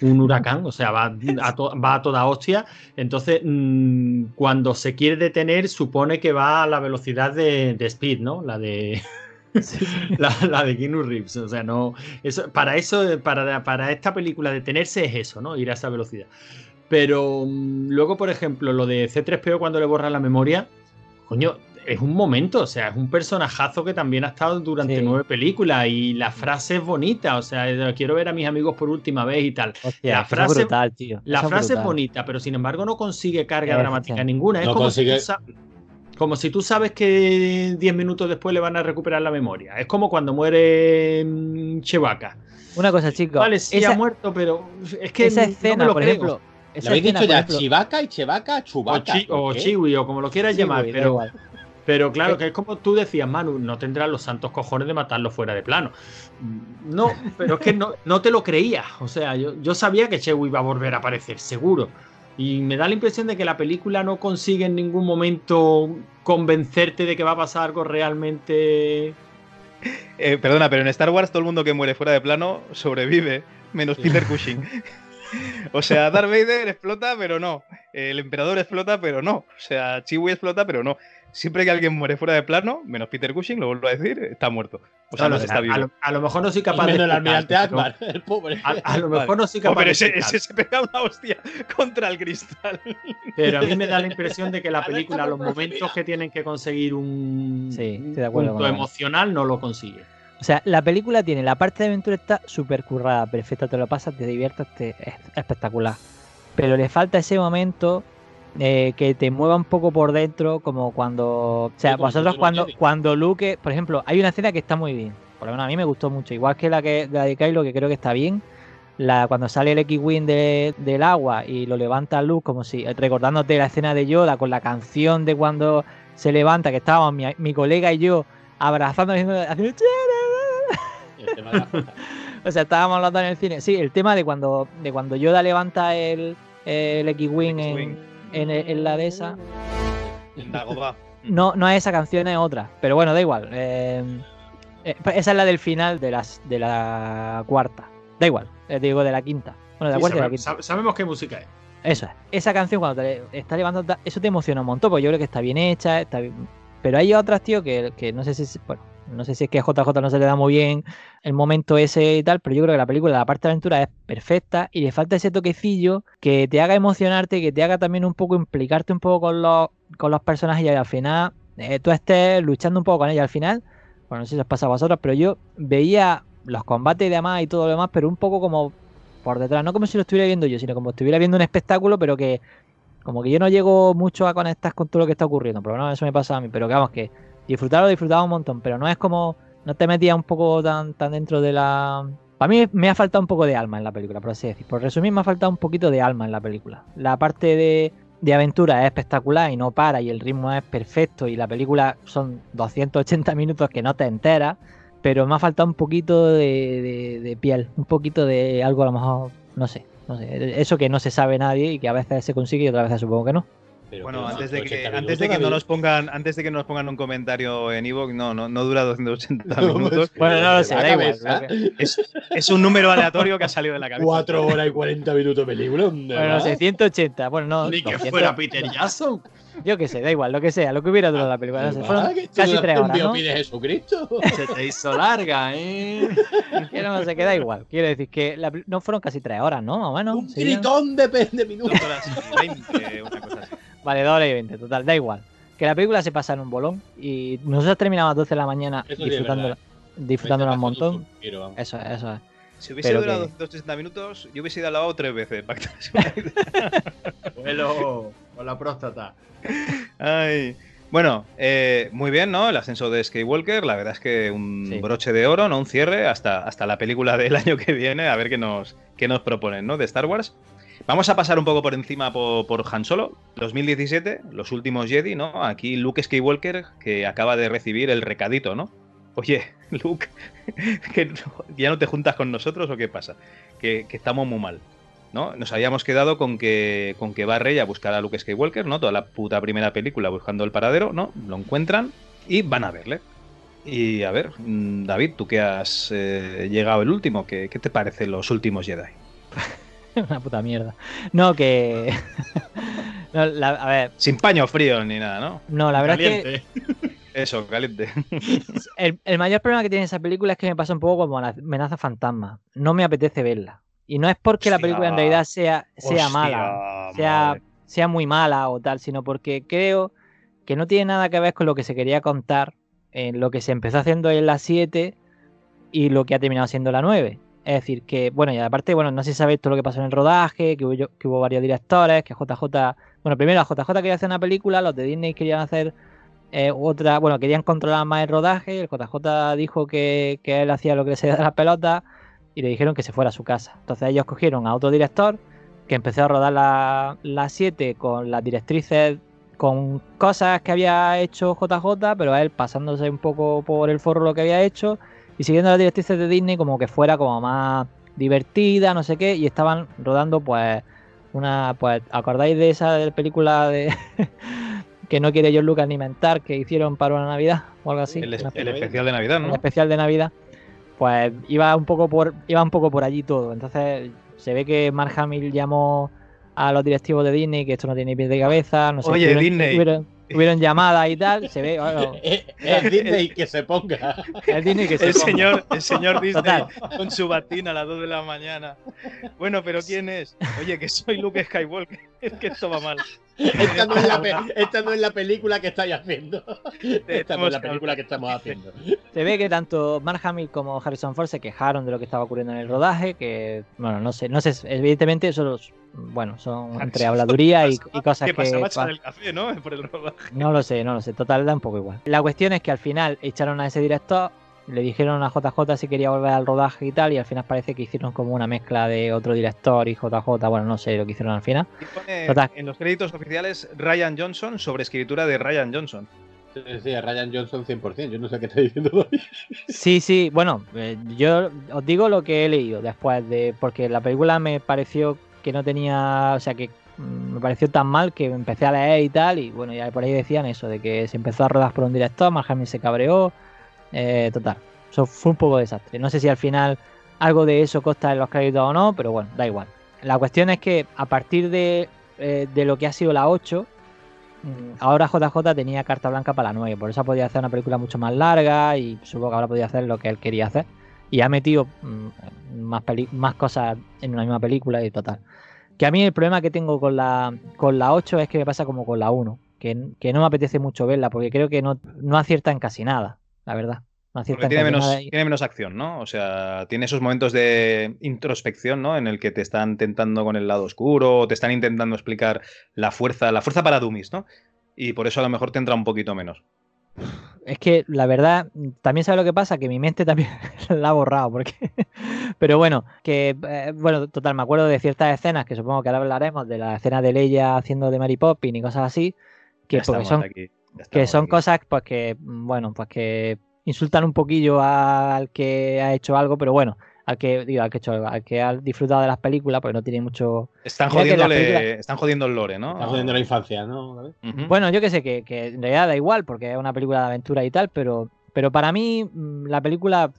un huracán, o sea, va a, to- va a toda hostia. Entonces, mm, cuando se quiere detener, supone que va a la velocidad de, de Speed, ¿no? La de la, la de Keanu Reeves. O sea, no. Eso, para eso, para, para esta película detenerse es eso, ¿no? Ir a esa velocidad. Pero mm, luego, por ejemplo, lo de C3PO cuando le borra la memoria, coño, es un momento, o sea, es un personajazo que también ha estado durante Sí. nueve películas y la frase es bonita, o sea, eh, quiero ver a mis amigos por última vez y tal. Hostia, La frase- brutal, tío. La frase es bonita, pero sin embargo no consigue carga dramática ninguna. Es No como, si consigue- tú sa- como si tú sabes que 10 minutos después le van a recuperar la memoria. Es como cuando muere mm, Chewbacca. Una cosa, chicos. Vale, sí esa, ha muerto, pero es que esa no me escena, lo por creo. ejemplo. Esa habéis escena, dicho ya ejemplo- Chivaca y Chevaca, O, Chubaca. chi- o ¿por qué? Chiwi, o como lo quieras llamar, pero, igual. pero claro, que es como tú decías, Manu, no tendrás los santos cojones de matarlo fuera de plano. Mm, No, pero es que no, no te lo creías. O sea, yo, yo sabía que Chewie iba a volver a aparecer, seguro. Y me da la impresión de que la película no consigue en ningún momento convencerte de que va a pasar algo realmente. Eh, perdona, pero en Star Wars todo el mundo que muere fuera de plano sobrevive, menos Peter Cushing. o sea, Darth Vader explota, pero no. El emperador explota, pero no. O sea, Chewie explota, pero no. Siempre que alguien muere fuera de plano, menos Peter Cushing, lo vuelvo a decir, está muerto. O sea, no está a, vivo. lo, a lo mejor no soy capaz Menos de. el almirante Akbar, el pobre. A, a lo mejor no soy Oh, capaz pero de. ese, ese se pega una hostia contra el cristal. Pero a mí me da la impresión de que la película, ¿cómo los momentos que tienen que conseguir un Sí, acuerdo punto emocional no lo consigue. O sea, la película tiene la parte de aventura está súper currada, perfecta, te lo pasas, te diviertes, te- es espectacular. Pero le falta ese momento eh, que te mueva un poco por dentro, como cuando. O sea, vosotros cuando, cuando Luke, por ejemplo, hay una escena que está muy bien. Por lo menos a mí me gustó mucho, igual que la que la de Kylo, que creo que está bien. La, cuando sale el X-Wing de- del agua y lo levanta Luke, como si recordándote la escena de Yoda con la canción de cuando se levanta, que estábamos mi, mi colega y yo abrazando, haciendo, haciendo El tema de la foto. o sea, estábamos hablando en el cine. Sí, el tema de cuando, de cuando Yoda levanta el, el X-Wing en, X-Wing. en, en la de esa. En Dagobah. no, no es esa canción, es otra. Pero bueno, da igual. eh, eh, esa es la del final de, las, de la cuarta. Da igual, eh, digo de la quinta. Bueno, de la Sí, cuarta y de la sabe- quinta. sab- sabemos qué música es. Eso es. Esa canción cuando te está llevando, eso te emociona un montón, porque yo creo que está bien hecha, está bien- Pero hay otras, tío, que, que no sé si, bueno, no sé si es que a JJ no se le da muy bien el momento ese y tal, pero yo creo que la película, la parte de aventura es perfecta y le falta ese toquecillo que te haga emocionarte, que te haga también un poco implicarte un poco con los, con los personajes y al final eh, tú estés luchando un poco con ellos. Al final, bueno, no sé si os pasa a vosotros, pero yo veía los combates y demás y todo lo demás, pero un poco como por detrás, no como si lo estuviera viendo yo, sino como estuviera viendo un espectáculo, pero que como que yo no llego mucho a conectar con todo lo que está ocurriendo. Pero no, eso me pasa a mí. Pero que vamos, que disfrutarlo disfrutaba un montón, pero no es como, no te metía un poco tan, tan dentro de la... Para mí me ha faltado un poco de alma en la película, por así decir. Por resumir, me ha faltado un poquito de alma en la película. La parte de, de aventura es espectacular y no para y el ritmo es perfecto y la película son 280 minutos que no te enteras, pero me ha faltado un poquito de, de- de piel, un poquito de algo a lo mejor, no sé, no sé, eso que no se sabe nadie y que a veces se consigue y otras veces supongo que no. Pero Bueno, antes de que, 180 antes de que no nos pongan, antes de que nos pongan un comentario en Evox, no, no, no dura 280 David. minutos. Bueno, no lo sé, da igual. que- Es, es un número aleatorio que ha salido de la cabeza. 4 horas y 40 minutos de película. Bueno, no sé, 180, bueno, no. Ni que 200, fuera Peter Jackson. Yo qué sé, da igual, lo que sea, lo que hubiera durado la película. no sé, fueron Ah, casi no tres horas, ¿no? de Jesucristo. Se te hizo larga, ¿eh? Que no sé, que da igual. Quiero decir que la no fueron casi tres horas, ¿no? Más o menos. un gritón de, minutos. Dos horas y 20, una cosa así. Vale, dos horas y 20, total, da igual. Que la película se pasa en un bolón y nosotros terminamos a las 12 de la mañana Eso disfrutándola, disfrutándola un montón. un suspiro, vamos. Eso es, eso es. Si hubiese Pero durado que- 260 minutos, yo hubiese ido al lavabo tres veces. Vuelo con la próstata. Ay. Bueno, eh, muy bien, ¿no? El ascenso de Skywalker, la verdad es que un Sí. broche de oro, ¿no? Un cierre hasta, hasta la película del año que viene, a ver qué nos, qué nos proponen, ¿no? De Star Wars. Vamos a pasar un poco por encima por, Han Solo. 2017, los últimos Jedi, ¿no? Aquí Luke Skywalker, que acaba de recibir el recadito, ¿no? Oye, Luke, que ¿ya no te juntas con nosotros o qué pasa? Que, estamos muy mal. ¿no? Nos habíamos quedado con que, con que va Rey a buscar a Luke Skywalker, ¿no? Toda la puta primera película buscando el paradero, ¿no? Lo encuentran y van a verle. Y a ver, mm, David, tú que has eh, llegado el último, ¿qué, qué te parecen los últimos Jedi? Una puta mierda. No, que. No, la- a ver, Sin paño frío ni nada, ¿no? no, la verdad es Caliente. que Eso, caliente. el, el mayor problema que tiene esa película es que me pasa un poco como la amenaza fantasma. No me apetece verla. Y no es porque la película en realidad sea, sea Hostia, mala, sea, madre. sea muy mala o tal, sino porque creo que no tiene nada que ver con lo que se quería contar en lo que se empezó haciendo en la 7 y lo que ha terminado siendo la 9. Es decir, que, bueno, y aparte, bueno, no sé si sabéis todo lo que pasó en el rodaje, que hubo, que hubo varios directores, que JJ, bueno, primero a JJ quería hacer una película, los de Disney querían hacer eh, otra, bueno, querían controlar más el rodaje, el JJ dijo que, él hacía lo que se da la pelota y le dijeron que se fuera a su casa. Entonces ellos cogieron a otro director que empezó a rodar la, la 7 con las directrices, con cosas que había hecho JJ, pero él pasándose un poco por el forro lo que había hecho y siguiendo las directrices de Disney como que fuera como más divertida, no sé qué, y estaban rodando pues una, pues, ¿acordáis de esa de película de que no quiere John Lucas ni mentar que hicieron para una Navidad o algo así? el, es- el especial de Navidad, ¿no? especial de Navidad, pues iba un poco por iba un poco por allí todo. Entonces se ve que Mark Hamill llamó a los directivos de Disney que esto no tiene pies de cabeza, no sé, Oye, Disney. Tuvieron, llamadas y tal, se ve bueno, Es es Disney que se ponga. el Disney que se El ponga. señor, el señor Disney Total. con su batina a las 2 de la mañana. Bueno, pero ¿quién es? Oye, que soy Luke Skywalker. Es que esto va mal. Esta no, es la pe- esta no es la película que estáis haciendo. Esta no es la película que estamos haciendo. Se ve que tanto Mark Hamill como Harrison Ford se quejaron de lo que estaba ocurriendo en el rodaje, que bueno, no sé, no sé, evidentemente eso los- bueno, son entre habladuría y, y cosas ¿Qué que pasaba? pa- Echar el café, ¿no? Por el rodaje. No lo sé, no lo sé. Total, da un poco igual. La cuestión es que al final echaron a ese director, le dijeron a JJ si quería volver al rodaje y tal, y al final parece que hicieron como una mezcla de otro director y JJ. Bueno, no sé lo que hicieron al final. Pone Total. en los créditos oficiales Ryan Johnson sobre escritura de Ryan Johnson. Sí, sí, a Ryan Johnson 100%. Yo no sé qué está diciendo todavía. Sí, sí, bueno, eh, yo os digo lo que he leído después de. Porque la película me pareció que no tenía. O sea, que mm, me pareció tan mal que empecé a leer y tal, y bueno, ya por ahí decían eso, de que se empezó a rodar por un director, Mark se cabreó, eh, total, eso fue un poco desastre. No sé si al final algo de eso consta en los créditos o no, pero bueno, da igual. La cuestión es que a partir de, eh, de lo que ha sido la 8, mm, ahora JJ tenía carta blanca para la 9, por eso podido hacer una película mucho más larga y supongo que ahora podía hacer lo que él quería hacer. Y ha metido mm, más, peli- más cosas en una misma película y total. Que a mí el problema que tengo con la, con la 8 es que me pasa como con la 1, que, que no me apetece mucho verla porque creo que no, no acierta en casi nada, la verdad. No acierta Porque en tiene casi menos, nada y- tiene menos acción, ¿no? O sea, tiene esos momentos de introspección, ¿no? En el que te están tentando con el lado oscuro, o te están intentando explicar la fuerza, la fuerza para dummies, ¿no? Y por eso a lo mejor te entra un poquito menos. Es que la verdad, también sabe lo que pasa, que mi mente también la ha borrado, porque. Pero bueno, que eh, bueno, total, me acuerdo de ciertas escenas que supongo que ahora hablaremos, de la escena de Leia haciendo de Mary Poppins y cosas así, que Ya porque son, aquí, que son aquí. cosas pues que, mm, bueno, pues que insultan un poquillo al que ha hecho algo, pero bueno, al que, digo, al que, ha hecho algo, al que ha disfrutado de las películas, porque no tiene mucho. Están jodiéndole, película- están jodiendo el lore, ¿no? Está jodiendo la infancia, ¿no? Bueno, yo que sé, que, que en realidad da igual, porque es una película de aventura y tal, pero, pero para mí mm, la película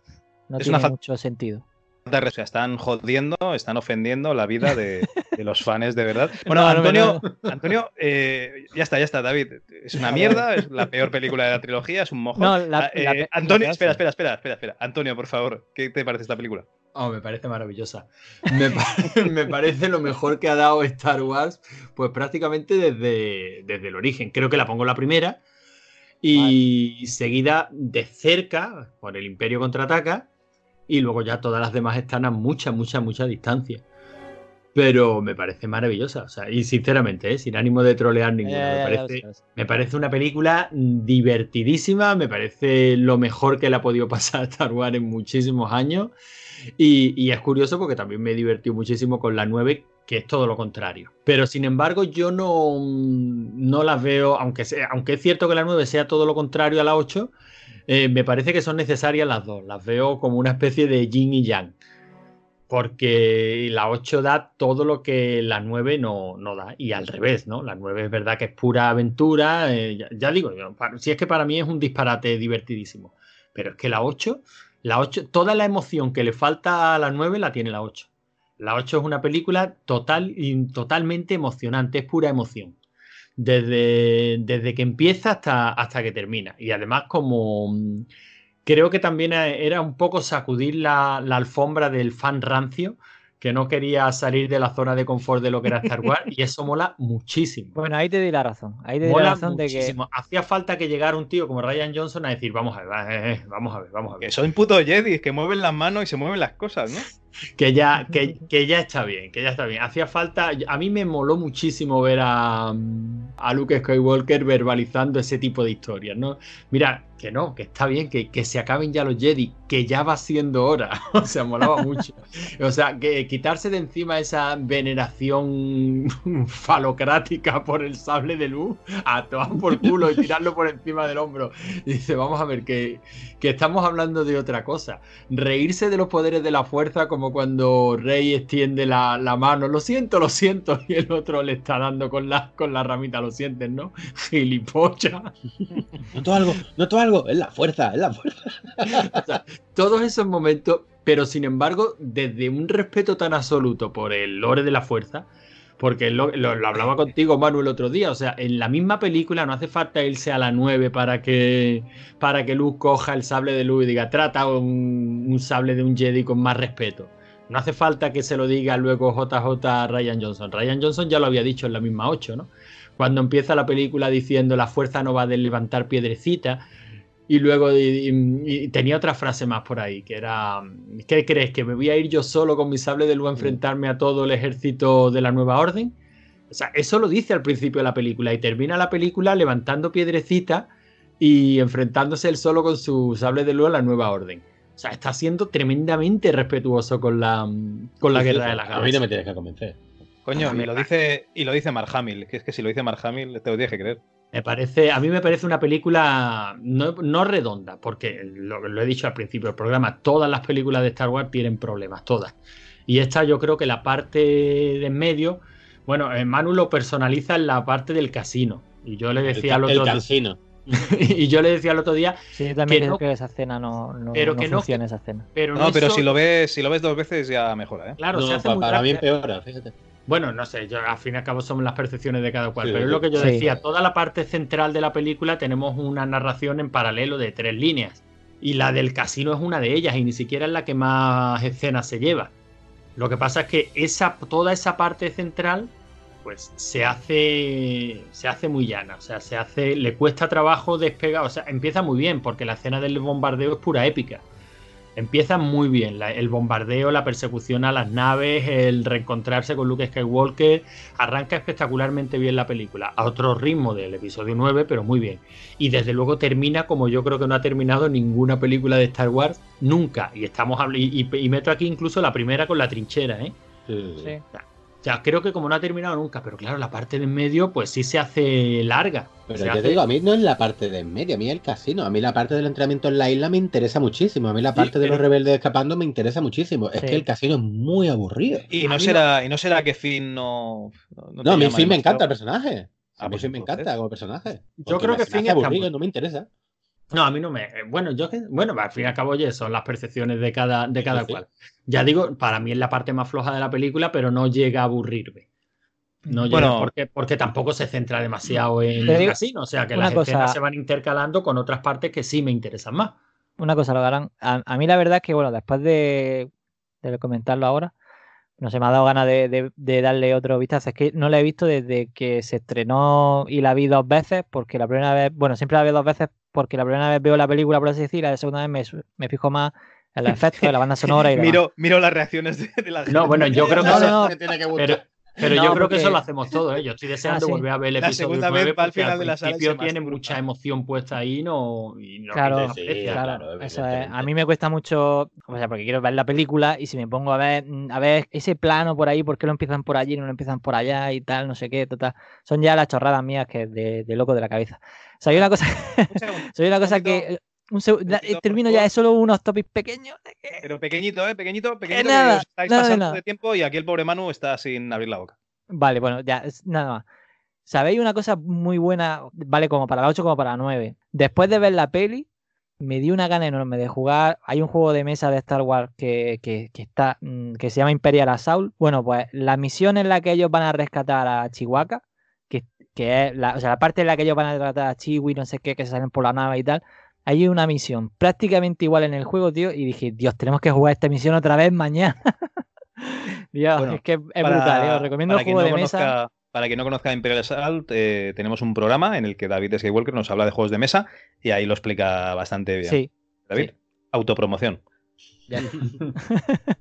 no Es tiene mucho sentido. O sea, están jodiendo, están ofendiendo la vida de, de los fans de verdad. Bueno, No, no me- Antonio, Antonio eh, ya está, ya está, David. Es una mierda, es la peor película de la trilogía, es un la- Ah, la eh, Antonio, espera, espera, espera, espera, espera. Antonio, por favor, ¿qué te parece esta película? Oh, me parece maravillosa. Me parece lo mejor que ha dado Star Wars, pues prácticamente desde, desde el origen. Creo que la pongo la primera y seguida de cerca por el Imperio contraataca y luego ya todas las demás están a mucha, mucha, mucha distancia. Pero me parece maravillosa, o sea, y sinceramente, ¿eh? sin ánimo de trolear ninguno, me parece, me parece una película divertidísima, me parece lo mejor que le ha podido pasar a Star Wars en muchísimos años. Y, y es curioso porque también me divertí muchísimo con la 9, que es todo lo contrario. Pero sin embargo, yo no, no las veo, aunque, sea, aunque es cierto que la 9 sea todo lo contrario a la 8, eh, me parece que son necesarias las dos. Las veo como una especie de yin y yang. Porque la 8 da todo lo que la 9 no, no da. Y al revés, ¿no? La 9 es verdad que es pura aventura. eh, ya, digo, yo, si es que para mí es un disparate divertidísimo. Pero es que la 8, la 8, toda la emoción que le falta a la 9 la tiene la 8. La 8 es una película total, y totalmente emocionante, es pura emoción. Desde, desde que empieza hasta, hasta que termina. Y además como mm, creo que también era un poco sacudir la, la alfombra del fan rancio que no quería salir de la zona de confort de lo que era Star Wars y eso mola muchísimo. Bueno, ahí te di la razón. Ahí te di la Mola razón de que. muchísimo. Hacía falta que llegara un tío como Ryan Johnson a decir, vamos a ver, eh, eh, vamos a ver, vamos a ver. Que son putos Jedi, que mueven las manos y se mueven las cosas, ¿no? Que ya, que, que ya está bien, que ya está bien. Hacía falta, a mí me moló muchísimo ver a, a Luke Skywalker verbalizando ese tipo de historias, ¿no? Mira, que no, que está bien, que, que se acaben ya los Jedi, que ya va siendo hora. o sea, molaba mucho. O sea, que quitarse de encima esa veneración falocrática por el sable de luz, a tomar por culo y tirarlo por encima del hombro. Dice, vamos a ver, que, que estamos hablando de otra cosa. Reírse de los poderes de la fuerza como cuando Rey extiende la, la mano, lo siento, lo siento, y el otro le está dando con la, con la ramita, lo sientes, ¿no? Gilipollas. Noto algo, noto algo, es la fuerza, es la fuerza. O sea, todos esos momentos, pero sin embargo, desde un respeto tan absoluto por el lore de la fuerza, porque lo, lo- lo hablaba contigo, Manu, el otro día. O sea, en la misma película no hace falta irse a la 9 para que, para que Luke coja el sable de luz y diga, trata un, un sable de un Jedi con más respeto. No hace falta que se lo diga luego JJ a Ryan Johnson. Ryan Johnson ya lo había dicho en la misma 8, ¿no? Cuando empieza la película diciendo la fuerza no va de levantar piedrecita. Y luego y- y- y tenía otra frase más por ahí, que era, ¿qué crees? ¿Que me voy a ir yo solo con mi sable de luz a enfrentarme a todo el ejército de la nueva orden? O sea, eso lo dice al principio de la película y termina la película levantando piedrecita y enfrentándose él solo con su sable de luz a la nueva orden. O sea, está siendo tremendamente respetuoso con la, con la guerra de las A mí no me galaxias. tienes que convencer. Coño, y me- lo dice, y lo dice Mark Hamill, que es que si lo dice Mark Hamill, te lo tienes que creer. Me parece, a mí me parece una película no, no redonda, porque lo, lo he dicho al principio del programa, todas las películas de Star Wars tienen problemas, todas. Y esta yo creo que la parte de en medio, Bueno, eh, Manu lo personaliza en la parte del casino. Y yo le decía el, al el otro casino. y yo le decía el otro día, Sí, yo también Que creo no- que esa escena no, no, Pero no que no- funciona esa escena. pero no, pero si lo ves, si lo ves dos veces ya mejora, ¿eh? Claro, No, se hace pa- muy para mí empeora, fíjate. Bueno, no sé, yo al fin y al cabo son las percepciones de cada cual, Sí, pero es lo que yo Sí. decía, toda la parte central de la película tenemos una narración en paralelo de tres líneas y la del casino es una de ellas y ni siquiera es la que más escenas se lleva. Lo que pasa es que esa, toda esa parte central pues se hace se hace muy llana, o sea, se hace le cuesta trabajo despegar, o sea, empieza muy bien porque la escena del bombardeo es pura épica. Empieza muy bien, la- el bombardeo, la persecución a las naves, el reencontrarse con Luke Skywalker, arranca espectacularmente bien la película, a otro ritmo del episodio 9, pero muy bien. Y desde luego termina como yo creo que no ha terminado ninguna película de Star Wars nunca. Y estamos habl- y, y- y meto aquí incluso la primera con la trinchera, ¿eh? Sí, sí, sea, creo que como no ha terminado nunca, pero claro, la parte de en medio, pues sí se hace larga. Pero Se yo hace- te digo, a mí no es la parte de en medio, a mí el casino, a mí la parte del entrenamiento en la isla me interesa muchísimo, a mí la parte de los rebeldes escapando me interesa muchísimo. Es Sí. que el casino es muy aburrido. Y no mí será, y no será que Finn no. No, No, a mí Finn me encanta el personaje. A Ah, mí pues Finn me encanta como personaje. Yo creo que Finn está aburrido, no me interesa. No, a mí no me. Bueno, yo que. Bueno, al fin y al cabo, oye, son las percepciones de cada, de cada Sí, sí. cual. Ya digo, para mí es la parte más floja de la película, pero no llega a aburrirme. No llega Bueno. porque, porque tampoco se centra demasiado en el casino. O sea que las cosa- escenas se van intercalando con otras partes que sí me interesan más. Una cosa, lo harán. A, a mí la verdad es que, bueno, después de, de comentarlo ahora, no sé, me ha dado ganas de, de- de darle otro vistazo. Es que no la he visto desde que se estrenó y la vi dos veces, porque la primera vez, bueno, siempre la veo dos veces porque la primera vez veo la película, por así decir, la segunda vez me, me fijo más en los efectos, en la banda sonora y demás. Miro, miro las reacciones de, de la gente. No, bueno, yo creo que No, eso- no, no. Me tiene que Pero, gustar. Pero No, yo creo que eso lo hacemos todos, ¿eh? Yo estoy deseando sí. volver a ver el La episodio segunda 9 vez al final al de la sala principio tiene mucha emoción puesta ahí no, y no Claro, Sí. Claro, claro, eso es. evidentemente. A mí me cuesta mucho, o sea, porque quiero ver la película y si me pongo a ver, mm, a ver ese plano por ahí, ¿por qué lo empiezan por allí y no lo empiezan por allá y tal, no sé qué, total. Son ya las chorradas mías que de, de loco de la cabeza. O sea, hay una cosa, soy una cosa que un la- por termino ya, es solo unos topics pequeños. Pero pequeñito, ¿eh? Pequeñito, pequeñito. nada, que os estáis nada pasando nada. de tiempo y aquí el pobre Manu está sin abrir la boca. Vale, bueno, ya, es- nada más. ¿Sabéis una cosa muy buena? Vale, como para la 8 como para la 9. Después de ver la peli, me dio una gana enorme de jugar. Hay un juego de mesa de Star Wars que, que- que está, mm, que se llama Imperial Assault. Bueno, pues la misión en la que ellos van a rescatar a Chihuahua, que, que es la, o sea, la parte en la que ellos van a rescatar a Chiwi, no sé qué, que se salen por la nave y tal. Hay una misión prácticamente igual en el juego, tío, y dije, Dios, tenemos que jugar esta misión otra vez mañana. Dios, Bueno, es que es brutal, eh, os recomiendo el para quien juego no de mesa. conozca- Para quien no conozca Imperial Assault, eh, tenemos un programa en el que David Skywalker nos habla de juegos de mesa y ahí lo explica bastante bien. Sí, David, sí. autopromoción. ya.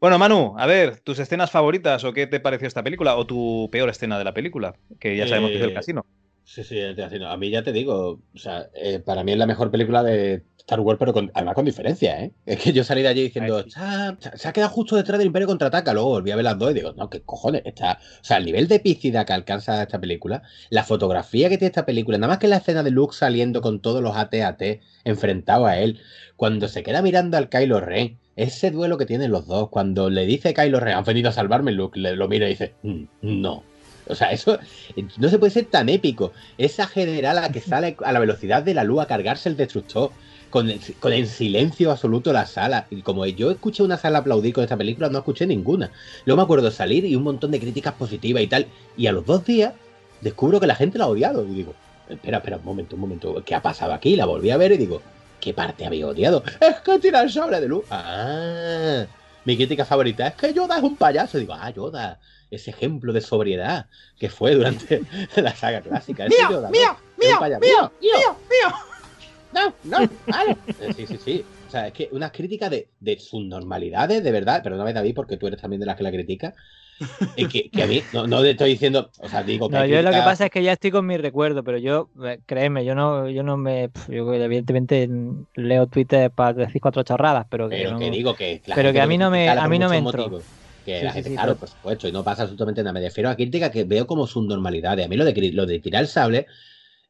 Bueno, Manu, a ver, tus escenas favoritas o qué te pareció esta película o tu peor escena de la película, que ya sabemos que es el Eh, casino. Sí, sí. A mí ya te digo, o sea, eh, para mí es la mejor película de Star Wars, pero con- además con diferencia, ¿eh? Es que yo salí de allí diciendo, sí. "Ah, se, ha quedado justo detrás del Imperio contraataca. Luego volví a ver las dos y digo, no, qué cojones. Está, o sea, el nivel de epicidad que alcanza esta película, la fotografía que tiene esta película, nada más que la escena de Luke saliendo con todos los AT-AT enfrentados a él, cuando se queda mirando al Kylo Ren, ese duelo que tienen los dos, cuando le dice Kylo Ren, han venido a salvarme, Luke le, lo mira y dice, "Mm, no. O sea, eso no se puede ser tan épico. Esa generala que sale a la velocidad de la luz a cargarse el destructor, con el, con el silencio absoluto la sala. Y como yo escuché una sala aplaudir con esta película, no escuché ninguna. Luego me acuerdo salir y un montón de críticas positivas y tal. Y a los dos días descubro que la gente la ha odiado. Y digo, espera, espera, un momento, un momento. ¿Qué ha pasado aquí? La volví a ver y digo, ¿qué parte había odiado? Es que tira el de luz. Ah, mi crítica favorita es que Yoda es un payaso. Digo, ah, Yoda, ese ejemplo de sobriedad que fue durante la saga clásica. ¡Mío, mío, mío, mío, mío, mío, mío! no, no, vale. Eh, Sí, sí, sí. O sea, es que unas críticas de, de sus normalidades, de verdad, perdóname David, porque tú eres también de las que la critica. eh, que, que a mí, no, no te estoy diciendo, o sea, digo que No, yo lo que pasa es que ya estoy con mi recuerdo, pero yo, eh, créeme, yo no, yo no me, yo evidentemente leo Twitter para decir cuatro chorradas, pero que Pero no- que digo que. pero que a mí no me- a mí no me entró. motivos. Que Sí, la sí, gente, sí, claro, pero- por supuesto, y no pasa absolutamente nada. Me refiero a crítica que veo como sus normalidades. A mí lo de, lo de tirar el sable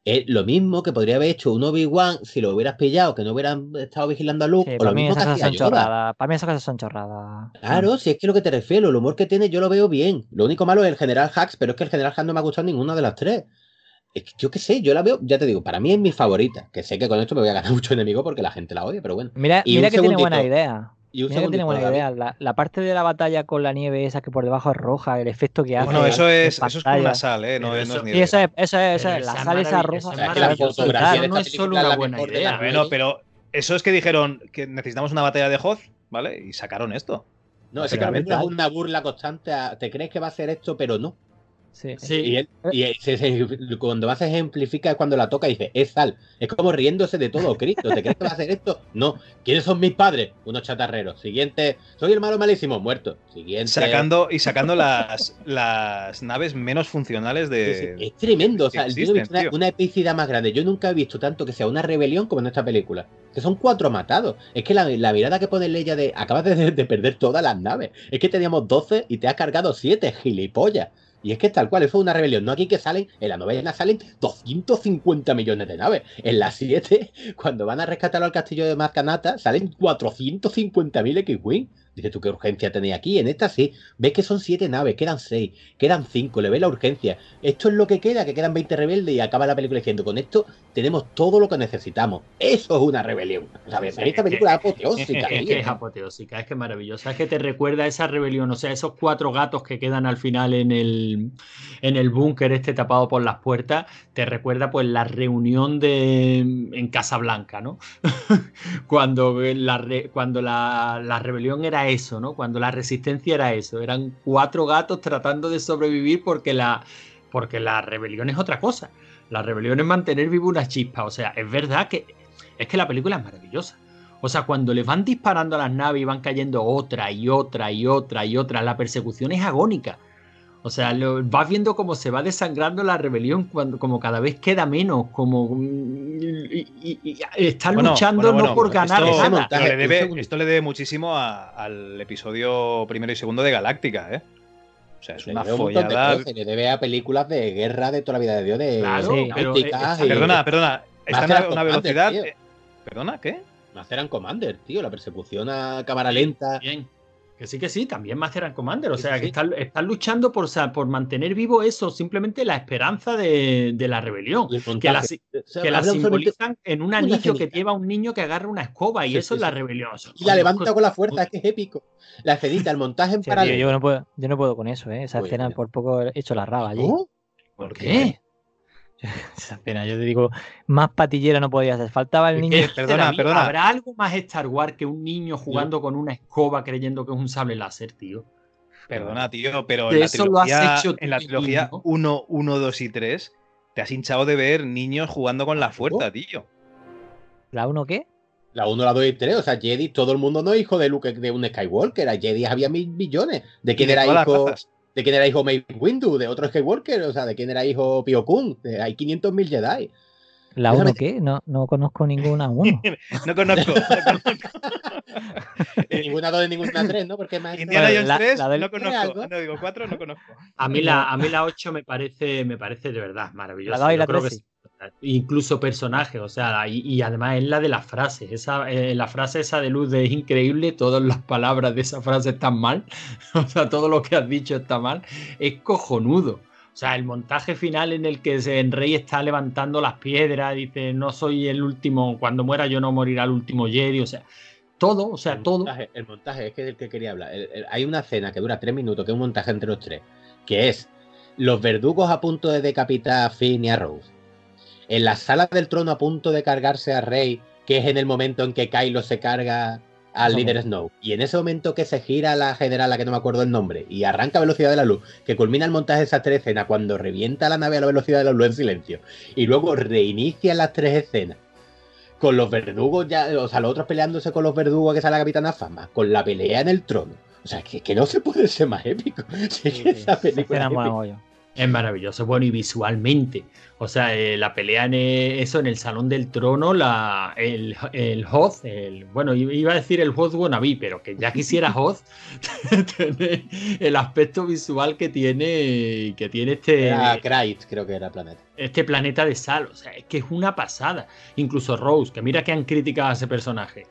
Es lo mismo que podría haber hecho un Obi-Wan si lo hubieras pillado, que no hubieran estado vigilando a Luke, Sí, o lo mismo que hacía son Yoda. chorradas. Para mí esas cosas son chorradas. Claro, si es que lo que te refiero, el humor que tiene yo lo veo bien. Lo único malo es el General Hux, pero es que el General Hux no me ha gustado ninguna de las tres. Es que yo qué sé, yo la veo, ya te digo, para mí es mi favorita. Que sé que con esto me voy a ganar mucho enemigo porque la gente la odia, pero bueno. Mira, Y mira que tiene buena segundito. idea. Y un Mira que tiene buena idea. La, la parte de la batalla con la nieve esa que por debajo es roja, el efecto que hace. Bueno, eso es, eso es como pantalla. una sal, ¿eh? No, es- no eso- es ni eso es, eso es, eso Pero es, la esa sal esa roja. esa la fotografía no es solo una la buena idea. Bueno, pero eso es que dijeron que necesitamos una batalla de Hoth, ¿vale? Y sacaron esto. No, es que la es una burla constante. a- te crees que va a hacer esto, pero no. Sí. Sí. Y, él- y él se- se- cuando más se ejemplifica es cuando la toca y dice, es sal. Es como riéndose de todo, Cristo. ¿Te crees que va a hacer esto? No. ¿Quiénes son mis padres? Unos chatarreros. Siguiente, soy el malo malísimo, muerto. Siguiente. Sacando, y sacando las, las naves menos funcionales Sí, sí, de. Es tremendo. O sea, que yo no he visto existen, una, tío. una epicidad más grande. Yo nunca he visto tanto que sea una rebelión como en esta película. Que son cuatro matados. Es que la, la mirada que pone Leia de acabas de, de perder todas las naves. Es que teníamos 12 y te has cargado 7, gilipollas. Y es que tal cual, eso es una rebelión. No aquí que salen, en la novela salen 250 millones de naves. En la 7, cuando van a rescatar al castillo de Mascanata, salen 450.000 X-Wing. Dices tú, ¿qué urgencia tenéis aquí? En esta sí. Ves que son 7 naves, quedan 6, quedan 5, le ves la urgencia. Esto es lo que queda, que quedan 20 rebeldes y acaba la película diciendo, con esto tenemos todo lo que necesitamos. Eso es una rebelión. ¿Sabes? Sí, esta película es apoteósica. Es que es apoteósica, es que es maravillosa. Es que te recuerda esa rebelión, o sea, esos cuatro gatos que quedan al final en el, en el búnker este tapado por las puertas, te recuerda pues la reunión de en Casablanca, ¿no? cuando la, cuando la, la rebelión era eso, ¿no? Cuando la resistencia era eso, eran cuatro gatos tratando de sobrevivir porque la, porque la rebelión es otra cosa. La rebelión es mantener viva una chispa, o sea, es verdad que es que la película es maravillosa. O sea, cuando les van disparando a las naves y van cayendo otra y otra y otra y otra, la persecución es agónica. O sea, lo, vas viendo cómo se va desangrando la rebelión, cuando, como cada vez queda menos, como mm, y, y- Bueno, luchando bueno, no por ganar esto, nada. montaje- le debe- esto le debe muchísimo a- al episodio primero y segundo de Galáctica, ¿eh? O sea, es Le una un montón de follada. cosas, le debe a películas de guerra de toda la vida de Dios, de Claro, Sí. pero náuticas eh, y- Perdona, perdona. Está and una velocidad. tío. eh, ¿Perdona? ¿Qué? Master and Commander, tío, la persecución a cámara lenta. Bien. Que sí, que sí, también Master and Commander. O Sí, sea, sí, que sí. están, están luchando por, por mantener vivo eso, simplemente la esperanza de, de la rebelión. Que la, O sea, que la simbolizan en un anillo que lleva un niño que agarra una escoba y Sí, eso sí, es la sí. rebelión. Eso- Y la levanta con la fuerza, es que es épico. La escenita, el montaje en tío, paralelo. yo, no puedo, yo no puedo con eso, ¿eh? Esa escena por poco he hecho la raba allí. ¿Por qué? Esa escena, yo te digo, más patillera no podía ser. Faltaba el niño. perdona, perdona. ¿Habrá algo más Star Wars que un niño jugando con una escoba creyendo que es un sable láser, tío? Perdona, tío, pero en la eso lo has trilogía, hecho en la trilogía ¿no? 1, 1, 2 y 3 te has hinchado de ver niños jugando con la fuerza, tío. ¿La uno qué? La 1, la 2 y 3. O sea, Jedi, todo el mundo no es hijo de Luke de un Skywalker. A Jedi había mil millones. ¿De quién de era las hijo? razas. ¿De quién era hijo Mace Windu? ¿De otro Skywalker? O sea, ¿de quién era hijo Pio Kun? Eh, Hay 500.000 Jedi. ¿La Déjame- uno qué? No, no conozco ninguna uno. No conozco. no conozco. Ni ninguna 2 ni ninguna 3, ¿no? Porque más. Indiana Jones la- 3 la del- no ¿Tiene conozco. No digo 4, no conozco. A mí la, a mí la 8 me parece, me parece de verdad maravillosa. La dos y Yo la creo tres que sí. Incluso personajes, o sea, y, y además es la de las frases. Esa, eh, la frase esa de Luz de es increíble, todas las palabras de esa frase están mal. O sea, todo lo que has dicho está mal. Es cojonudo. O sea, el montaje final en el que el rey está levantando las piedras, dice, no soy el último, cuando muera yo no morirá el último Jedi, o sea, todo, o sea, el todo. Montaje, el montaje, es que del que quería hablar. El- el- hay una escena que dura 3 minutos, que es un montaje entre los tres, que es los verdugos a punto de decapitar a Finn y a Rose. En la sala del trono a punto de cargarse a Rey, que es en el momento en que Kylo se carga al líder Snow. Y en ese momento que se gira la general, a la que no me acuerdo el nombre, y arranca a velocidad de la luz, que culmina el montaje de esas tres escenas cuando revienta la nave a la velocidad de la luz en silencio, y luego reinicia las tres escenas con los verdugos ya, o sea, los otros peleándose con los verdugos que sale la Capitana Fama, con la pelea en el trono. O sea, que, que no se puede ser más épico. Sí, Sí, esa película es épica. Es maravilloso, bueno, y visualmente. O sea, eh, la pelea en eh, eso, en el Salón del Trono, la, el, el Hoth, el, bueno, iba a decir el Hoth wannabe, pero que ya quisiera Hoth tener el aspecto visual que tiene, que tiene este... Era Krait, creo que era planeta. Este planeta de sal, o sea, es que es una pasada. Incluso Rose, que mira que han criticado a ese personaje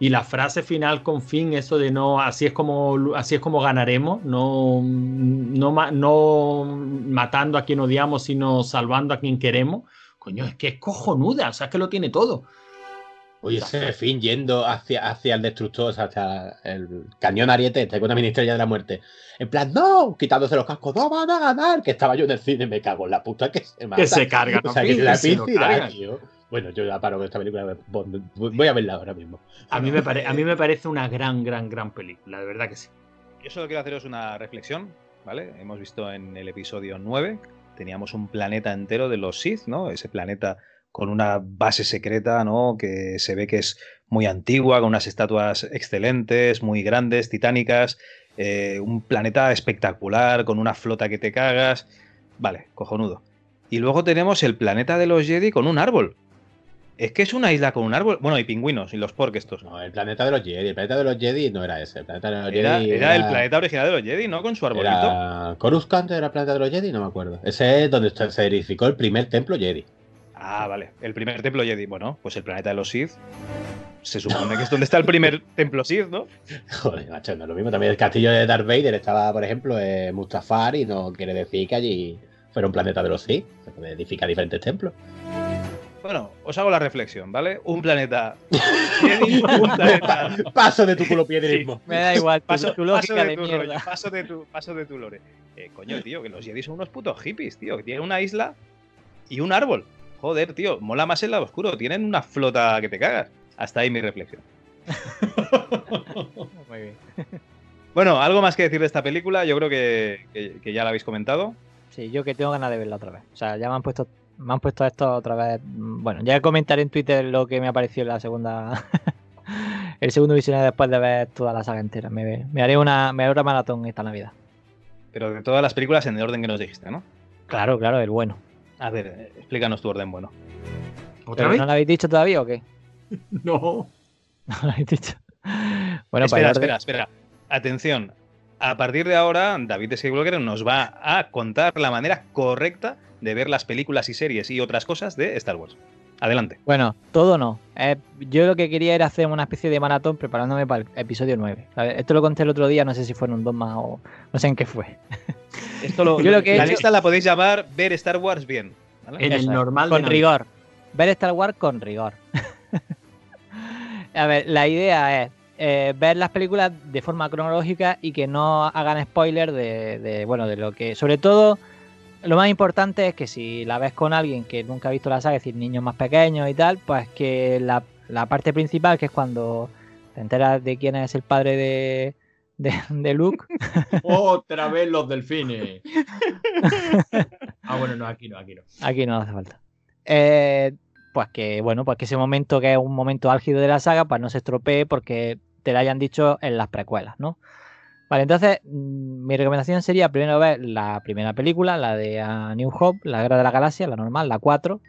y la frase final con fin, eso de no, así es como, así es como ganaremos, no, no, no matando a quien odiamos, sino salvando a quien queremos. Coño, es que es cojonuda, o sea, es que lo tiene todo. Oye, ese fin yendo hacia, hacia el destructor, hacia el cañón ariete, este, con la Ministeria de la Muerte. En plan, no, quitándose los cascos, no van a ganar. Que estaba yo en el cine, me cago en la puta que se mata. Que se carga, o sea, que, la se tío. Bueno, yo ya paro con esta película, voy a verla ahora mismo. A mí, me a mí me parece una gran, gran, gran película, de verdad que sí. Yo solo quiero haceros una reflexión, ¿vale? Hemos visto en el episodio 9, teníamos un planeta entero de los Sith, ¿no? Ese planeta con una base secreta, ¿no? Que se ve que es muy antigua, con unas estatuas excelentes, muy grandes, titánicas, eh, un planeta espectacular, con una flota que te cagas. Vale, cojonudo. Y luego tenemos el planeta de los Jedi con un árbol. Es que es una isla con un árbol. Bueno, y pingüinos y los pork estos. No, el planeta de los Jedi. El planeta de los Jedi no era ese. El planeta de los era, Jedi era, el planeta original de los Jedi, ¿no? Con su arbolito. Era... Coruscant era el planeta de los Jedi, no me acuerdo. Ese es donde se edificó el primer templo Jedi. Ah, vale. El primer templo Jedi. Bueno, pues el planeta de los Sith. Se supone que es donde está el primer templo Sith, ¿no? Joder, macho, no es lo mismo. También el castillo de Darth Vader estaba, por ejemplo, en Mustafar y no quiere decir que allí fuera un planeta de los Sith. Se puede edificar diferentes templos. Bueno, os hago la reflexión, ¿vale? Un planeta. un planeta. Paso de tu culo piedrismo. Me da igual, paso, tu lógica paso de, tu mierda. rollo, paso de tu, paso de tu lore. Eh, coño, tío, que los Jedi son unos putos hippies, tío. Que tienen una isla y un árbol. Joder, tío, mola más el lado oscuro. Tienen una flota que te cagas. Hasta ahí mi reflexión. Muy bien. Bueno, algo más que decir de esta película. Yo creo que, que, que ya la habéis comentado. Sí, yo que tengo ganas de verla otra vez. O sea, ya me han puesto me han puesto esto otra vez. Bueno, ya comentaré en Twitter lo que me ha parecido en la segunda. el segundo visionario después de ver toda la saga entera. Me, me haré una, me haré una maratón esta Navidad. Pero de todas las películas en el orden que nos dijiste, ¿no? Claro, claro, el bueno. A ver, eh, explícanos tu orden bueno. ¿Otra ¿Pero vez? ¿No lo habéis dicho todavía o qué? No. No lo habéis dicho. Bueno, espera, pues orden- espera, espera. Atención. A partir de ahora, David Skywalker nos va a contar la manera correcta de ver las películas y series y otras cosas de Star Wars. Adelante. Bueno, todo no. Eh, yo lo que quería era hacer una especie de maratón preparándome para el episodio 9. ¿sabes? Esto lo conté el otro día, no sé si fue en un dogma o no sé en qué fue. Esto lo, Yo lo que he la hecho- lista la podéis llamar ver Star Wars bien. ¿vale? En el Eso normal de Con rigor. Ver Star Wars con rigor. A ver, la idea es eh, ver las películas de forma cronológica y que no hagan spoiler de, de, bueno, de lo que. Sobre todo, lo más importante es que si la ves con alguien que nunca ha visto la saga, es decir, niños más pequeños y tal, pues que la, la parte principal, que es cuando te enteras de quién es el padre de, de, de Luke, Otra vez los delfines. ah, bueno, no, aquí no, aquí no. Aquí no hace falta. Eh, pues que, bueno, pues que ese momento que es un momento álgido de la saga, pues no se estropee porque te lo hayan dicho en las precuelas, ¿no? Vale, entonces mm, mi recomendación sería primero ver la primera película, la de New Hope, la Guerra de la Galaxia, la normal, la 4,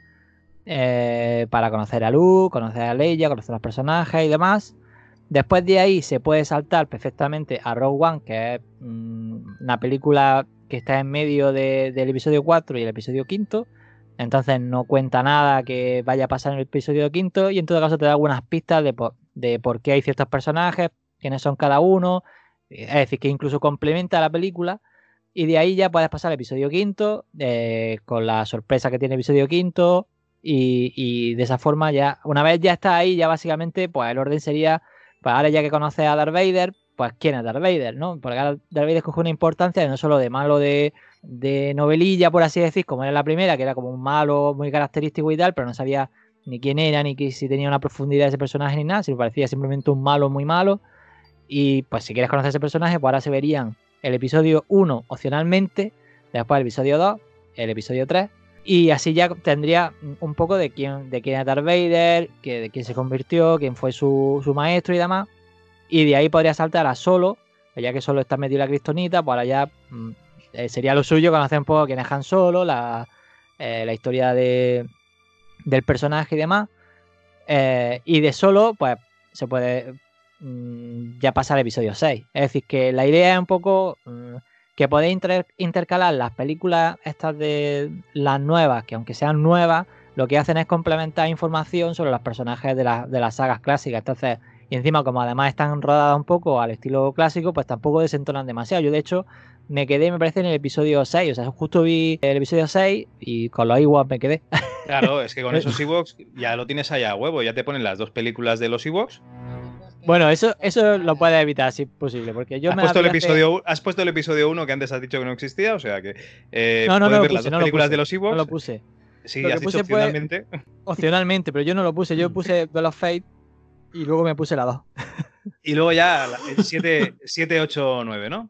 eh, para conocer a Luke, conocer a Leia, conocer a los personajes y demás. Después de ahí se puede saltar perfectamente a Rogue One, que es mm, una película que está en medio de- del episodio 4 y el episodio 5. Entonces no cuenta nada que vaya a pasar en el episodio quinto y en todo caso te da algunas pistas de de por qué hay ciertos personajes, quiénes son cada uno. Es decir, que incluso complementa la película. Y de ahí ya puedes pasar al episodio quinto eh, con la sorpresa que tiene el episodio quinto. Y, y de esa forma ya, una vez ya está ahí, ya básicamente, pues el orden sería, pues ahora ya que conoces a Darth Vader, pues quién es Darth Vader, ¿no? Porque Darth Vader coge una importancia no solo de malo de, de novelilla, por así decir, como era la primera, que era como un malo muy característico y tal, pero no sabía ni quién era, ni si tenía una profundidad ese personaje ni nada, si parecía simplemente un malo muy malo. Y pues si quieres conocer ese personaje, pues ahora se verían el episodio 1 opcionalmente, después el episodio 2, el episodio 3, y así ya tendría un poco de quién, de quién es Darth Vader, que, de quién se convirtió, quién fue su, su maestro y demás. Y de ahí podría saltar a solo, ya que solo está metido la cristonita, pues ahora ya mm, eh, sería lo suyo conocer un poco quién es Han Solo, la, eh, la historia de, del personaje y demás. Eh, y de Solo, pues se puede mm, ya pasar al episodio 6. Es decir, que la idea es un poco mm, que podéis inter- intercalar las películas estas de las nuevas, que aunque sean nuevas, lo que hacen es complementar información sobre los personajes de, la- de las sagas clásicas. Entonces, y encima, como además están rodadas un poco al estilo clásico, pues tampoco desentonan demasiado. Yo, de hecho, me quedé, me parece, en el episodio 6. O sea, justo vi el episodio 6 y con los Ewoks me quedé. Claro, es que con esos Ewoks ya lo tienes allá a huevo, ya te ponen las dos películas de los Ewoks. Bueno, eso, eso lo puedes evitar si es posible, porque yo has, me puesto el vi hace- episodio, has puesto el episodio 1 que antes has dicho que no existía, o sea que eh, No, no, puedes no ver las puse, dos no lo películas puse, de los Ewoks. No lo puse. sí, lo has dicho puse opcionalmente. Opcionalmente, pero yo no lo puse. Yo puse Duel of Fate y luego me puse la 2. Y luego ya el 7, 7, 8, 9, ¿no?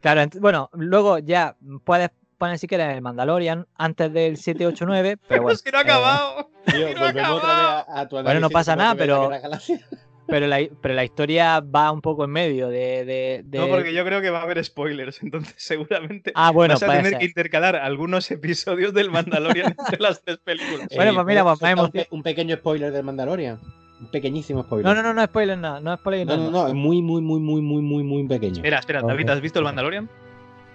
Claro, bueno, luego ya puedes poner si quieres el Mandalorian antes del 789, pero bueno. es que no ha eh, acabado. Tío, Y no ha volvemos otra vez a, a tu Bueno, no pasa nada, pero- pero, la, pero la historia va un poco en medio de. de- de- No, porque yo creo que va a haber spoilers, entonces seguramente Ah, bueno, vas a tener ser. que intercalar algunos episodios del Mandalorian entre las tres películas. Bueno, pues mira, ¿puedo pues un, un pequeño spoiler del Mandalorian. Un pequeñísimo spoiler. No, no, no, no spoiler nada. No spoiler No, nada. no, no, es muy, muy, muy, muy, muy, muy, muy pequeño. Espera, espera. David, ¿has visto el Mandalorian?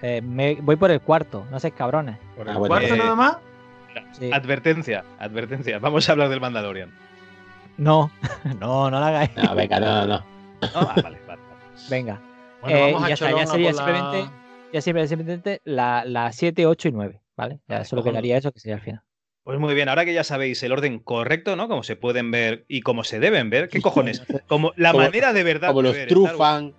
Eh, me, voy por el cuarto, no sé, cabrones. ¿Por Ah, el bueno, cuarto eh, nada más? Sí. Advertencia, advertencia. Vamos a hablar del Mandalorian. No, no, no la hagáis. No, venga, no, no, no. No, vale, vale. vale. Venga. Bueno, Eh, vamos y a ya está, ya sería por la- simplemente- Ya siempre, simplemente la, la 7, 8 y 9, ¿vale? Ya Vale, solo quedaría eso, que sería el final. Pues muy bien, ahora que ya sabéis el orden correcto, ¿no? Como se pueden ver y como se deben ver, ¿qué cojones? Como la Como- manera de verdad. Como de los ver true Star Wars. fan.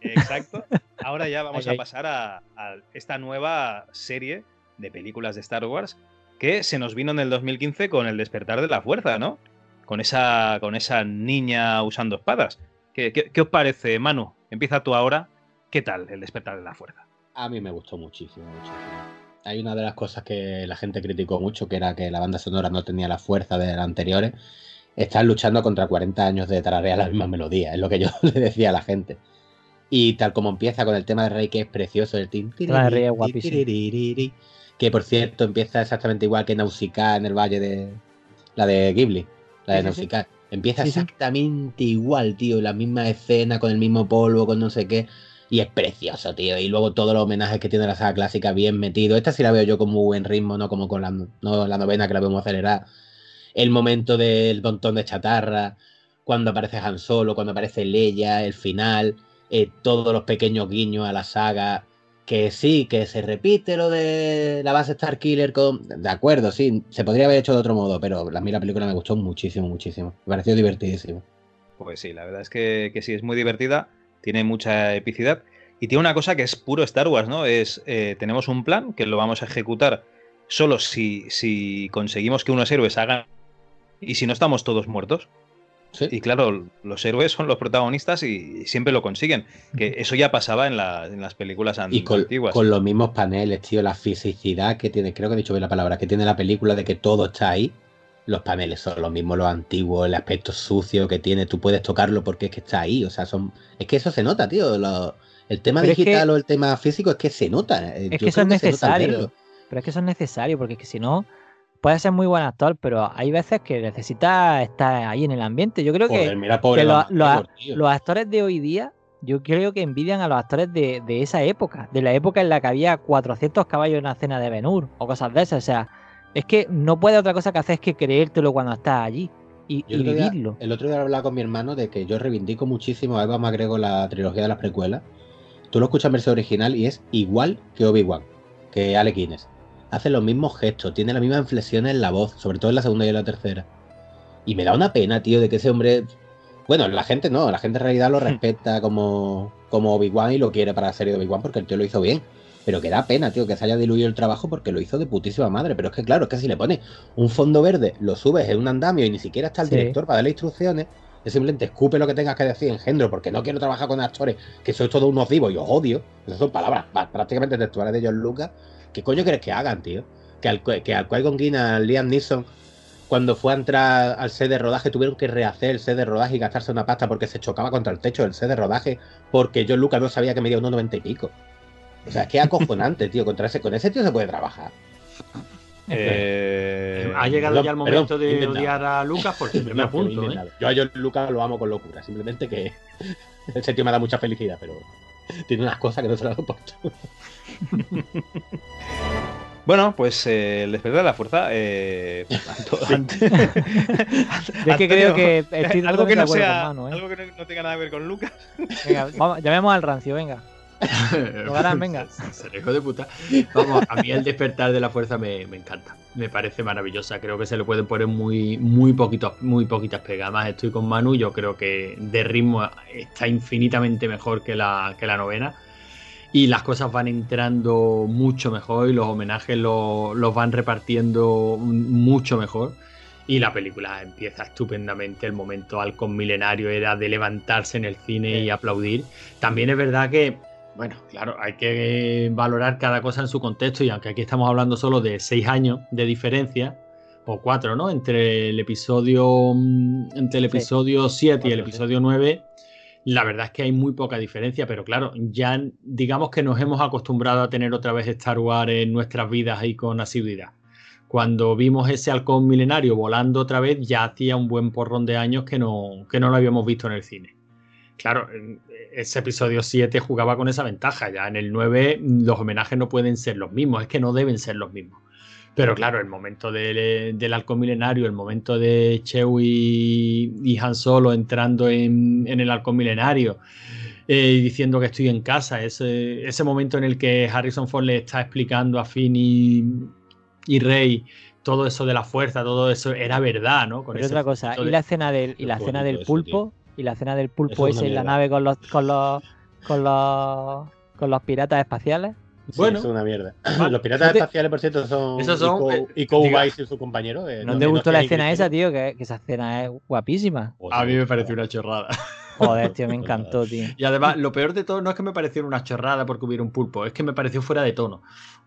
Exacto. Ahora ya vamos Ay, a pasar a, a esta nueva serie de películas de Star Wars que se nos vino en el 2015 con el despertar de la fuerza, ¿no? Con esa, con esa niña usando espadas. ¿Qué, qué, qué os parece, Manu? Empieza tú ahora. ¿Qué tal el despertar de la fuerza? A mí me gustó muchísimo, muchísimo. Hay una de las cosas que la gente criticó mucho, que era que la banda sonora no tenía la fuerza de las anteriores. Están luchando contra 40 años de tararear la misma melodía, es lo que yo le decía a la gente. Y tal como empieza con el tema de Rey, que es precioso, el tin, Rey es guapísimo. que por cierto empieza exactamente igual que Nausicaa en el valle de la de Ghibli, la de. Nausicaa. Empieza exactamente igual, tío, la misma escena, con el mismo polvo, con no sé qué. Y es precioso, tío. Y luego todos los homenajes que tiene la saga clásica bien metido. Esta sí la veo yo con muy buen ritmo, no como con la, no la novena que la vemos acelerar. El momento del montón de chatarra, cuando aparece Han Solo, cuando aparece Leia, el final, eh, todos los pequeños guiños a la saga. Que sí, que se repite lo de la base Starkiller con... De acuerdo, sí, se podría haber hecho de otro modo, pero a mí la película me gustó muchísimo, muchísimo. Me pareció divertidísimo. Pues sí, la verdad es que, que sí, es muy divertida, tiene mucha epicidad y tiene una cosa que es puro Star Wars, ¿no? Es, eh, tenemos un plan que lo vamos a ejecutar solo si, si conseguimos que unos héroes hagan y si no estamos todos muertos. Sí. Y claro, los héroes son los protagonistas y, siempre lo consiguen. Que eso ya pasaba en, la- en las películas an- Y con, antiguas. con los mismos paneles, tío, la fisicidad que tiene, creo que he dicho bien la palabra, que tiene la película de que todo está ahí. Los paneles son los mismos, los antiguos, el aspecto sucio que tiene, tú puedes tocarlo porque es que está ahí. O sea, son. Es que eso se nota, tío. lo- el tema Pero es digital que- o el tema físico es que se nota. eh, Es yo que eso es necesario. Pero es que eso es necesario, porque es que si no, puedes ser muy buen actor, pero hay veces que necesitas estar ahí en el ambiente. Yo creo Joder, que mira, pobre los actores de hoy día, yo creo que envidian a los actores de, de esa época, de la época en la que había 400 caballos en una cena de Ben-Hur o cosas de esas. O sea, es que no puede otra cosa que hacer es que creértelo cuando estás allí y, Yo y el otro día- vivirlo. el otro día hablaba con mi hermano de que yo reivindico muchísimo a Eva McGregor la trilogía de las precuelas. Tú lo escuchas en versión original y es igual que Obi-Wan, que Alec Guinness. Hace los mismos gestos, tiene la misma inflexión en la voz, sobre todo en la segunda y en la tercera. Y me da una pena, tío, de que ese hombre. Bueno, la gente no, la gente en realidad lo respeta como, como Obi-Wan y lo quiere para la serie de Obi-Wan porque el tío lo hizo bien. Pero que da pena, tío, que se haya diluido el trabajo porque lo hizo de putísima madre. Pero es que, claro, es que si le pones un fondo verde, lo subes en un andamio y ni siquiera está el Sí. director para darle instrucciones, es simplemente escupe lo que tengas que decir, engendro, porque no quiero trabajar con actores que sois todos unos vivos y os odio. Esas son palabras pa- prácticamente textuales de John Lucas. ¿Qué coño quieres que hagan, tío? Que al, que al Qui-Gon Jinn, al Liam Neeson, cuando fue a entrar al set de rodaje, tuvieron que rehacer el set de rodaje y gastarse una pasta porque se chocaba contra el techo del set de rodaje, porque John Lucas no sabía que medía unos 90 y pico. O sea, es que es acojonante, tío. Contra ese, con ese tío se puede trabajar. Eh, ha llegado ya el momento perdón, de inventado. odiar a Lucas porque me apunto, ¿eh? Yo a John Lucas lo amo con locura. Simplemente que ese tío me da mucha felicidad, pero tiene unas cosas que no se las soporto. Bueno, pues eh, el despertar de la fuerza. Eh, Anto- es que creo que estoy algo que no sea, ¿eh? algo que no, no tenga nada que ver con Lucas. Venga, vamos, llamemos al rancio, venga. Lo venga. Seré hijo de puta. Vamos, a mí el despertar de la fuerza me, me encanta. Me parece maravillosa. Creo que se le pueden poner muy, muy, poquitos, muy poquitas pegas. Además, estoy con Manu. Yo creo que de ritmo está infinitamente mejor que la, que la novena. Y las cosas van entrando mucho mejor y los homenajes lo- los van repartiendo mucho mejor. Y la película empieza estupendamente. El momento halcón milenario era de levantarse en el cine y aplaudir. También es verdad que, bueno, claro, hay que valorar cada cosa en su contexto. Y aunque aquí estamos hablando solo de seis años de diferencia, o cuatro, ¿no? Entre el episodio, mm, entre el Sí. episodio 7 y el sí. episodio 9. La verdad es que hay muy poca diferencia, pero claro, ya digamos que nos hemos acostumbrado a tener otra vez Star Wars en nuestras vidas y con asiduidad. Cuando vimos ese halcón milenario volando otra vez, ya hacía un buen porrón de años que no, que no lo habíamos visto en el cine. Claro, ese episodio 7 jugaba con esa ventaja. Ya en el 9 los homenajes no pueden ser los mismos, es que no deben ser los mismos. Pero claro, el momento del, del halcón milenario, el momento de Chewie y Han Solo entrando en, en el halcón milenario eh, y diciendo que estoy en casa, ese, ese momento en el que Harrison Ford le está explicando a Finn y, y Rey todo eso de la fuerza, todo eso era verdad, ¿no? Con Pero otra cosa, y la escena del, y la escena bonito del eso, pulpo, y la escena del pulpo es ese en la nave con los, con los, con los, con los piratas espaciales. Bueno. Sí, es una mierda. Vale. Los piratas ¿No te- espaciales, por cierto, son. Esos son, Ico- eh, y su compañero. eh, ¿No, te gustó la escena esa, tío? Que, que esa escena es guapísima. A mí me pareció una chorrada. Joder, tío, me encantó, tío. Y además, lo peor de todo no es que me pareciera una chorrada porque hubiera un pulpo, es que me pareció fuera de tono.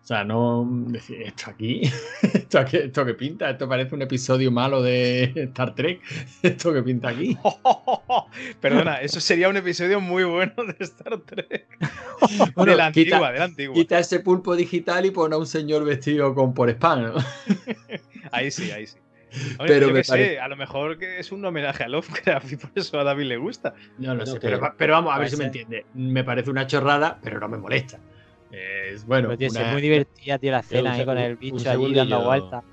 O sea, no decir, esto aquí, esto, aquí, esto que pinta, esto parece un episodio malo de Star Trek, esto que pinta aquí. Perdona, eso sería un episodio muy bueno de Star Trek. Bueno, de la quita- antigua, de la antigua. Quita ese pulpo digital y pone a un señor vestido con por spam. ¿no? Ahí sí, ahí sí. Hombre, Pero yo me qué sé, a lo mejor que es un homenaje a Lovecraft y por eso a David le gusta. No lo Bueno, sé, pero, pero vamos, a ver si me entiende. Me parece una chorrada, pero no me molesta. Es bueno. Pero, tío, sí, una- es muy divertida, tío, la escena un ahí con el bicho allí dando vueltas.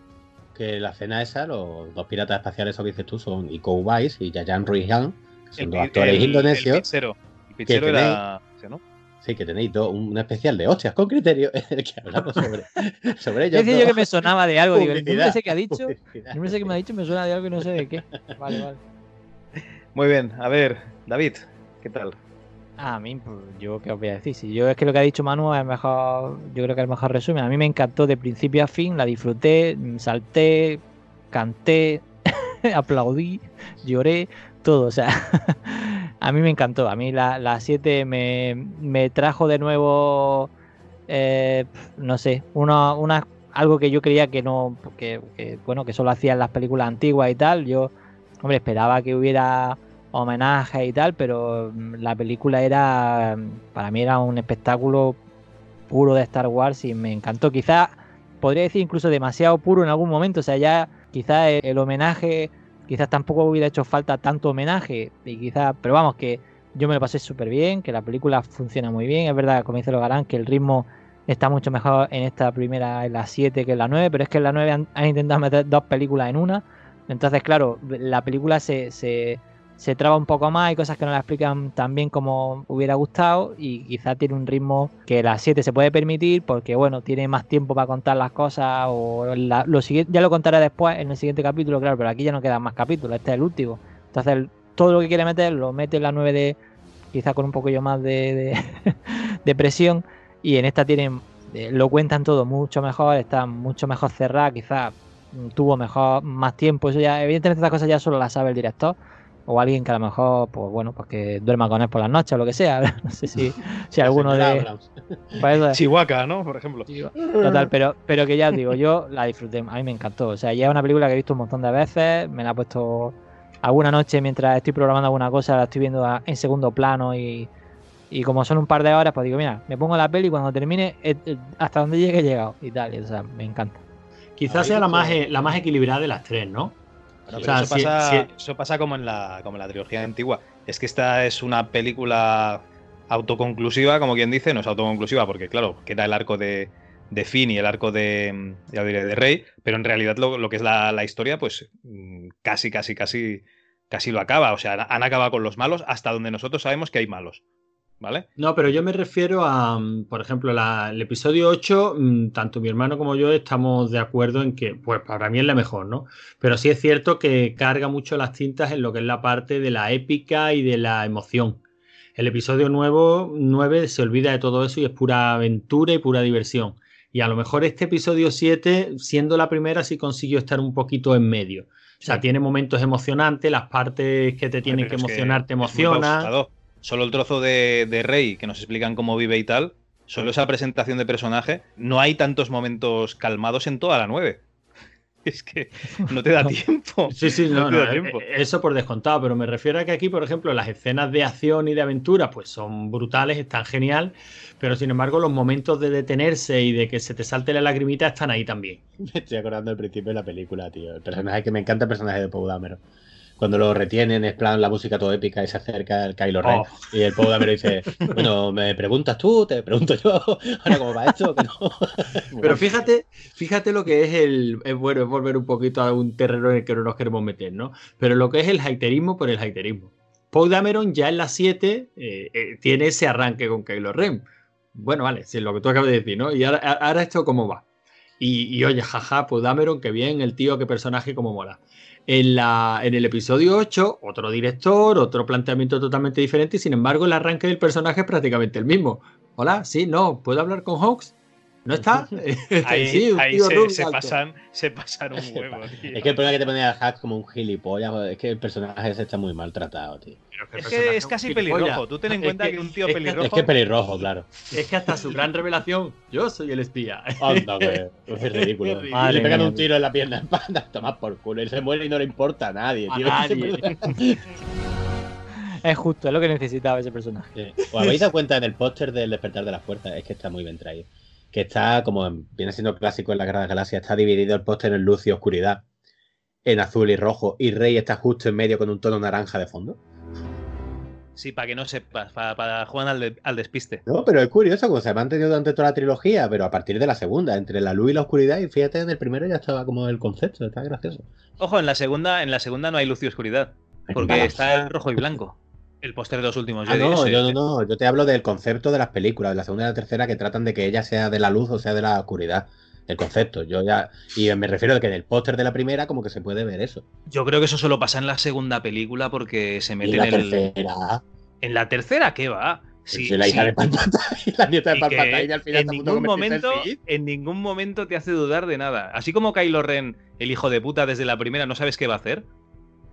Que la escena esa, los dos piratas espaciales, eso que dices tú, son Iko Uwais y Yayan Ruihan, que son dos pi- actores el- indonesios. El pizzero. El pizzero era. ¿no? Sí, que tenéis dos- un especial de hostias con criterio en el que hablamos sobre, sobre ellos. Decía yo que me sonaba de algo, digo, el nombre ese que ha dicho, el nombre ese que me ha dicho me suena de algo y no sé de qué. Vale, vale. Muy bien, a ver, David, ¿qué tal? Ah, A mí, pues, yo qué os voy a decir. Si yo es que lo que ha dicho Manu es el mejor, yo creo que es el mejor resumen. A mí me encantó de principio a fin, la disfruté, mm, salté, canté, aplaudí, lloré, todo. O sea, a mí me encantó. A mí la 7 me, me trajo de nuevo, eh, no sé, una, una- algo que yo creía que no, que, bueno, que solo hacían las películas antiguas y tal. Yo, hombre, esperaba que hubiera homenaje y tal, pero mm, la película era, para mí era un espectáculo puro de Star Wars y me encantó. Quizá, podría decir incluso demasiado puro en algún momento, o sea, ya quizá el, el homenaje, quizás tampoco hubiera hecho falta tanto homenaje, y quizá, pero vamos, que yo me lo pasé súper bien, que la película funciona muy bien, es verdad, como dice Logarán, que el ritmo está mucho mejor en esta primera, en la 7 que en la 9, pero es que en la 9 han, intentado meter dos películas en una, entonces claro, la película se, se traba un poco más, hay cosas que no la explican tan bien como hubiera gustado y quizá tiene un ritmo que la 7 se puede permitir porque bueno, tiene más tiempo para contar las cosas o la- lo siguiente, ya lo contaré después en el siguiente capítulo, claro, pero aquí ya no quedan más capítulos, este es el último. Entonces todo lo que quiere meter lo mete en la 9 de quizá con un poquillo más de, de, presión y en esta tienen eh, lo cuentan todo mucho mejor, está mucho mejor cerrada, quizá tuvo mejor más tiempo, eso ya evidentemente estas cosas ya solo las sabe el director o alguien que a lo mejor, pues bueno, pues que duerma con él por las noches o lo que sea. No sé si, si alguno de. Pues. Chihuahua, ¿no? Por ejemplo. Total, pero, pero que ya os digo, yo la disfruté, a mí me encantó. O sea, ya es una película que he visto un montón de veces, me la he puesto alguna noche mientras estoy programando alguna cosa, la estoy viendo en segundo plano y, Y como son un par de horas, pues digo, mira, me pongo la peli y cuando termine, eh, eh, hasta donde llegue he llegado y tal. y, o sea, me encanta. Quizás sea la más, e- la más equilibrada de las tres, ¿no? Bueno, O pero sea, eso, si- pasa, si- eso pasa como en, la, como en la trilogía antigua. Es que esta es una película autoconclusiva, como quien dice, no es autoconclusiva porque, claro, queda el arco de, de Finn y el arco de, mm, ya diré, de Rey, pero en realidad lo, lo que es la, la historia, pues mm, casi, casi, casi, casi lo acaba. O sea, han- han acabado con los malos hasta donde nosotros sabemos que hay malos. ¿Vale? No, pero yo me refiero a, mm, por ejemplo, la- el episodio 8, mm, tanto mi hermano como yo estamos de acuerdo en que, pues para mí es la mejor, ¿no? Pero sí es cierto que carga mucho las tintas en lo que es la parte de la épica y de la emoción. El episodio nuevo, 9 se olvida de todo eso y es pura aventura y pura diversión. Y a lo mejor este episodio 7, siendo la primera, sí consiguió estar un poquito en medio. O sea, Sí. tiene momentos emocionantes, las partes que te tienen que emocionar te emocionan. Solo el trozo de, de Rey que nos explican cómo vive y tal, solo esa presentación de personaje, no hay tantos momentos calmados en toda la 9. Es que no te da tiempo. Sí, sí, no, te no, da eh, tiempo. eh, eso por descontado, pero me refiero a que aquí, por ejemplo, las escenas de acción y de aventura, pues son brutales, están genial, pero sin embargo los momentos de detenerse y de que se te salte la lagrimita están ahí también. Me estoy acordando del principio de la película, tío. El personaje que me encanta el personaje de Paul Dameron. Cuando lo retienen, es plan la música todo épica y se acerca el Kylo Ren. Oh. Y el Paul Dameron dice, bueno, me preguntas tú, te pregunto yo. Ahora cómo va esto, no. Pero fíjate, fíjate lo que es el. Es bueno, es volver un poquito a un terreno en el que no nos queremos meter, ¿no? Pero lo que es el haterismo por el haterismo. Paul Dameron ya en la 7 eh, eh, tiene ese arranque con Kylo Ren. Bueno, vale, sí, lo que tú acabas de decir, ¿no? Y ahora, esto cómo va. Y, y, oye, jaja, Paul Dameron, qué bien, el tío, qué personaje, cómo mola. En, la, en el episodio 8, otro director, otro planteamiento totalmente diferente, y sin embargo, el arranque del personaje es prácticamente el mismo. Hola, sí, no, ¿puedo hablar con Hawks? ¿No está? Ahí, Sí, un ahí tío se, rubio se alto. pasan, se pasan un huevo, tío. Es que el problema que te pone al hack como un gilipollas, es que el personaje ese está muy maltratado, tío. Es que es casi pelirrojo. Tú ten en Es cuenta que- que un tío es pelirrojo. Es que es pelirrojo, claro. Es que hasta su gran revelación, yo soy el espía. Anda, que es ridículo. Madre le pegan mía, un tiro en la pierna, anda, toma por culo. Y se muere y no le importa a nadie, A tío. nadie. Es justo, es lo que necesitaba ese personaje. Sí. ¿Os habéis dado cuenta en el póster del despertar de las fuerzas? Es que está muy bien traído. Que está, como en- viene siendo clásico en la Guerra de las Galaxias, está dividido el póster en luz y oscuridad, en azul y rojo, y Rey está justo en medio con un tono naranja de fondo. Sí, para que no sepas, para, para jugar al, de- al despiste. No, pero es curioso, como se ha mantenido durante toda la trilogía, pero a partir de la segunda, entre la luz y la oscuridad, y fíjate, en el primero ya estaba como el concepto, está gracioso. Ojo, en la segunda, en la segunda no hay luz y oscuridad. Porque está el rojo y blanco. El póster de los últimos Ah, Jedi, no, ese. yo no, no, yo te hablo del concepto de las películas, de la segunda y la tercera, que tratan de que ella sea de la luz o sea de la oscuridad. El concepto, yo ya. Y me refiero a que en el póster de la primera, como que se puede ver eso. Yo creo que eso solo pasa en la segunda película porque se mete en el. tercera, En la tercera, ¿qué va? Sí, sí, la hija sí. de Palpatine y la nieta de Palpatine y al final en ningún en momento, en ningún momento te hace dudar de nada. Así como Kylo Ren, el hijo de puta, desde la primera no sabes qué va a hacer,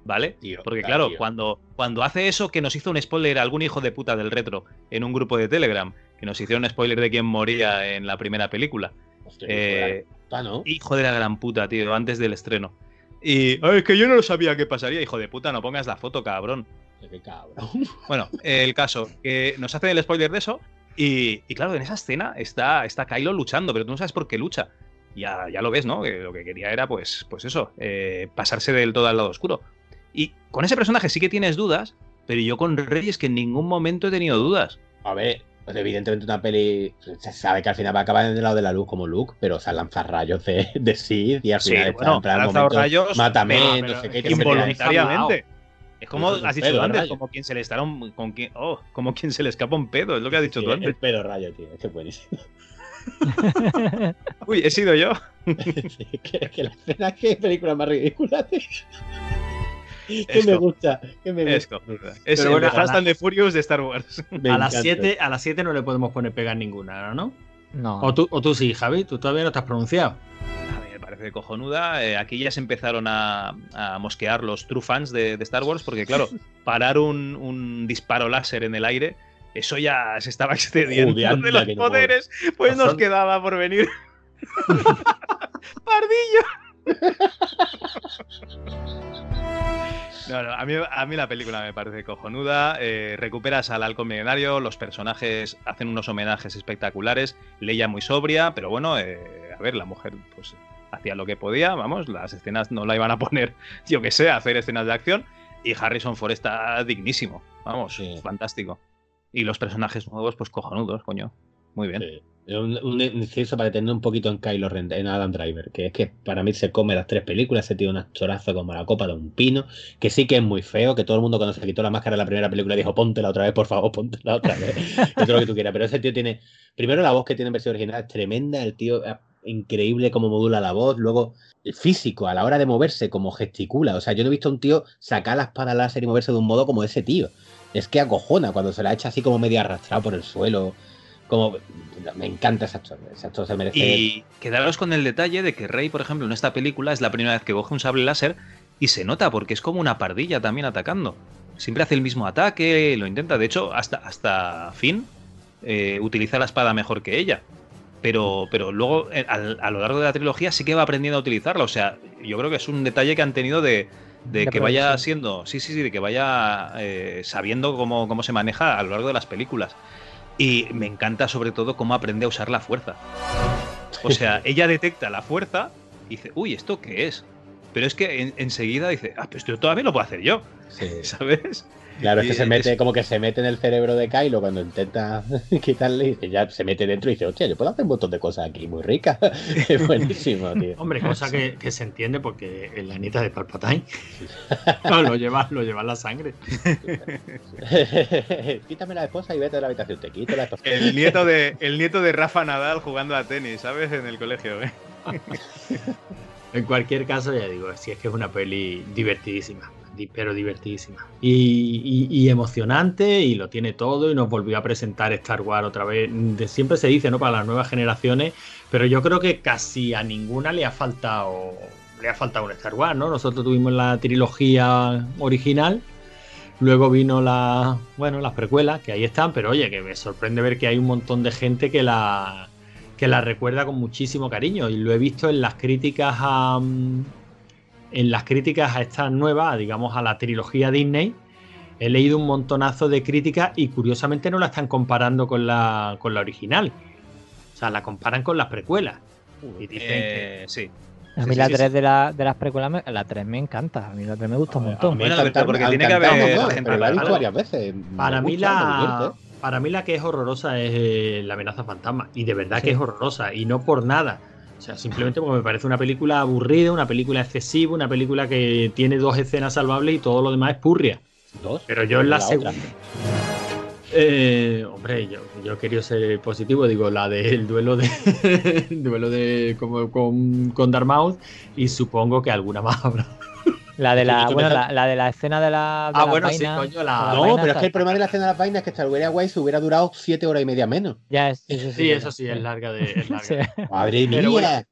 ¿vale? Tío, Porque claro, claro, tío. cuando, cuando hace eso que nos hizo un spoiler algún hijo de puta del retro en un grupo de Telegram, que nos hicieron un spoiler de quién moría en la primera película. Hostia, Eh, hijo de la gran puta, tío, antes del estreno. Y "Ay, es que yo no lo sabía qué pasaría, hijo de puta, no pongas la foto, cabrón. Qué cabrón. Bueno, el caso, que nos hacen el spoiler de eso. Y, y claro, en esa escena está, está Kylo luchando, pero tú no sabes por qué lucha. Ya, ya lo ves, ¿no? Que lo que quería era, pues, pues eso, eh, pasarse del todo al lado oscuro. Y con ese personaje sí que tienes dudas, pero yo con Rey es que en ningún momento he tenido dudas. A ver, pues evidentemente una peli. Se sabe que al final va a acabar en el lado de la luz como Luke, pero o sea, lanza rayos de, de Sith y al Sí, final bueno, en plan, ha lanzado momento, rayos, Mátame, no sé qué. que Involuntariamente. Es como Eso es un has dicho pedo, tú antes, como quien se le estará un, con quien, oh, como quien se le escapa un pedo, es lo que has dicho Sí, tú antes. el pedo rayo, tío. Es que buenísimo. Uy, he sido yo. Sí, que, que la escena que película más ridícula, tío. Que Es me gusta, que me Es gusta. cojonuda. Es Pero el bueno, de and the Furious de Star Wars. Me a las encanta. 7 a las 7 no le podemos poner pegar ninguna, ¿no? No. O tú, o tú sí, Javi, tú todavía no te has pronunciado. A mí me parece cojonuda. Eh, aquí ya se empezaron a, a mosquear los true fans de, de Star Wars, porque claro, parar un, un disparo láser en el aire, eso ya se estaba excediendo Joder, de los no poderes, pues nos quedaba por venir. ¡Pardillo! No, no, a, mí, a mí la película me parece cojonuda. eh, recuperas al halcón milenario, los personajes hacen unos homenajes espectaculares. Leia muy sobria, pero bueno, eh, a ver, la mujer pues hacía lo que podía, vamos, las escenas no la iban a poner, yo que sé, a hacer escenas de acción. Y Harrison Ford está dignísimo, vamos, Sí. fantástico. Y los personajes nuevos, pues cojonudos, coño. Muy bien. Sí. Un, un inciso para detener un poquito en Kylo Ren, en Adam Driver, que es que para mí se come las tres películas, se tiene un actorazo como la copa de un pino, que sí que es muy feo, que todo el mundo cuando se quitó la máscara en la primera película dijo, póntela otra vez, por favor, póntela otra vez. Es lo que tú quieras, pero ese tío tiene, primero la voz que tiene en versión original es tremenda, el tío es increíble cómo modula la voz, luego el físico a la hora de moverse, como gesticula, o sea, yo no he visto a un tío sacar la espada láser y moverse de un modo como ese tío. Es que acojona cuando se la echa así como medio arrastrado por el suelo. Como me encanta ese actor. Ese actor se merece. Y quedaros con el detalle de que Rey, por ejemplo, en esta película es la primera vez que coge un sable láser y se nota porque es como una pardilla también atacando. Siempre hace el mismo ataque, lo intenta. De hecho, hasta, hasta Finn eh, utiliza la espada mejor que ella. Pero, pero luego, eh, a, lo largo de la trilogía, sí que va aprendiendo a utilizarla. O sea, yo creo que es un detalle que han tenido de, de De que vaya siendo. Sí, sí, sí, de que vaya eh, sabiendo cómo, cómo se maneja a lo largo de las películas. Y me encanta sobre todo cómo aprende a usar la fuerza. O sea, ella detecta la fuerza y dice, uy, ¿esto qué es? Pero es que en- enseguida dice, ah, pues esto todavía lo puedo hacer yo, Sí. ¿sabes? Claro, es que Y se es- mete, como que se mete en el cerebro de Kylo cuando intenta quitarle y ya se mete dentro y dice, hostia, yo puedo hacer un montón de cosas aquí muy ricas. es buenísimo, tío. Hombre, cosa que, que se entiende porque es la nieta de Palpatine. No, lo lleva, lo lleva en la sangre. Quítame la esposa y vete de la habitación. Te quito la esposa. El nieto de, el nieto de Rafa Nadal jugando a tenis, ¿sabes? En el colegio, ¿eh? En cualquier caso, ya digo, sí es que es una peli divertidísima, di- pero divertidísima. Y, emocionante, y lo tiene todo, y nos volvió a presentar Star Wars otra vez. Siempre se dice, ¿no? Para las nuevas generaciones, pero yo creo que casi a ninguna le ha faltado. Le ha faltado un Star Wars, ¿no? Nosotros tuvimos la trilogía original. Luego vino la, bueno, las precuelas, que ahí están, pero oye, que me sorprende ver que hay un montón de gente que la, que la recuerda con muchísimo cariño y lo he visto en las críticas a en las críticas a esta nueva, digamos a la trilogía Disney. He leído un montonazo de críticas y curiosamente no la están comparando con la, con la original. O sea, la comparan con las precuelas. Y dicen que Eh, sí. A mí sí, la sí, 3 sí. de, la, de las precuelas, me- la 3 me encanta. A mí la 3 me gusta un montón. Bueno, encantarme- porque me tiene que haber un montón, gente pero la he visto para- varias veces. Para mí, gusta, la, para mí la que es horrorosa es eh, la amenaza fantasma. Y de verdad Sí. que es horrorosa. Y no por nada. O sea, simplemente porque me parece una película aburrida, una película excesiva, una película que tiene dos escenas salvables y todo lo demás es purria. Dos. Pero yo en la, otra. segunda. Eh, hombre, yo, yo he querido ser positivo, digo, la del duelo de el duelo de como, con, con y supongo que alguna más habrá. La de la, bueno, la, la de la escena de la. de Ah, las bueno, sí, coño, la- No, pero es que el problema de la escena de las vainas es que hasta hubiera guay se hubiera durado siete horas y media menos. Ya es. Sí, sí, Sí, eso sí, es larga de. es larga. Sí. Madre Pero mía. bueno,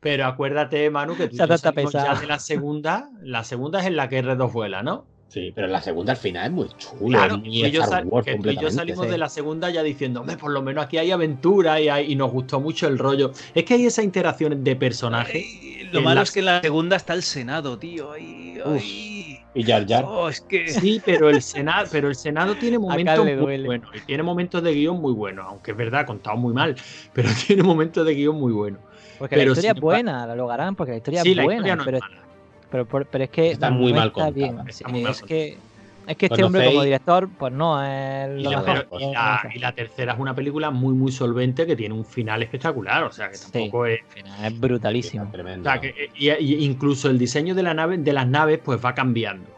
Pero acuérdate, Manu, que tú ya pesada. de la segunda. La segunda es en la que R2 vuela, ¿no? Sí, pero la segunda al final es muy chula. Claro, es y yo, que tú y yo completamente. salimos sí. de la segunda ya diciendo, hombre, por lo menos aquí hay aventura y, hay- y nos gustó mucho el rollo. Es que hay esa interacción de personajes. Ay, lo malo la- es que en la segunda está el Senado, tío. Ay, ay. Y Jar Jar. Oh, es que. Sí, pero el Senado, pero el Senado tiene momentos muy buenos y tiene momentos de guion muy buenos, aunque es verdad, contado muy mal, pero tiene momentos de guion muy buenos. Porque Pero la historia es buena, la logarán, porque la historia sí, es la buena. historia no pero, es mala. Pero, pero- pero es que. Está muy no mal está contada, bien. está Sí, muy mal es que. Es que este Conocéis- hombre como director, pues no es Y lo la- mejor. Pero- y, la, y la tercera es una película muy, muy solvente que tiene un final espectacular, o sea que Sí. tampoco es. Es brutalísimo. O sea, que, eh, y, y incluso el diseño de, la nave, de las naves pues va cambiando.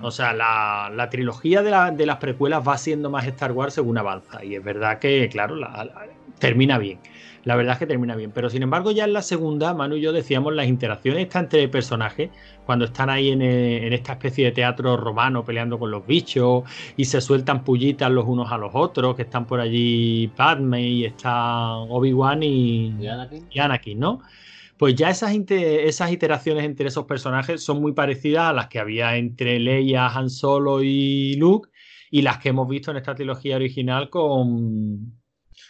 O sea, la, la trilogía de, la- de las precuelas va siendo más Star Wars según avanza. Y es verdad que, claro, la- la- termina bien. La verdad es que termina bien. Pero sin embargo, ya en la segunda, Manu y yo decíamos las interacciones están entre personajes, cuando están ahí en, eh, en esta especie de teatro romano peleando con los bichos y se sueltan pullitas los unos a los otros, que están por allí Padme y está Obi-Wan y, ¿Y Anakin? y Anakin, ¿no? Pues ya esas, esas iteraciones entre esos personajes son muy parecidas a las que había entre Leia, Han Solo y Luke y las que hemos visto en esta trilogía original con,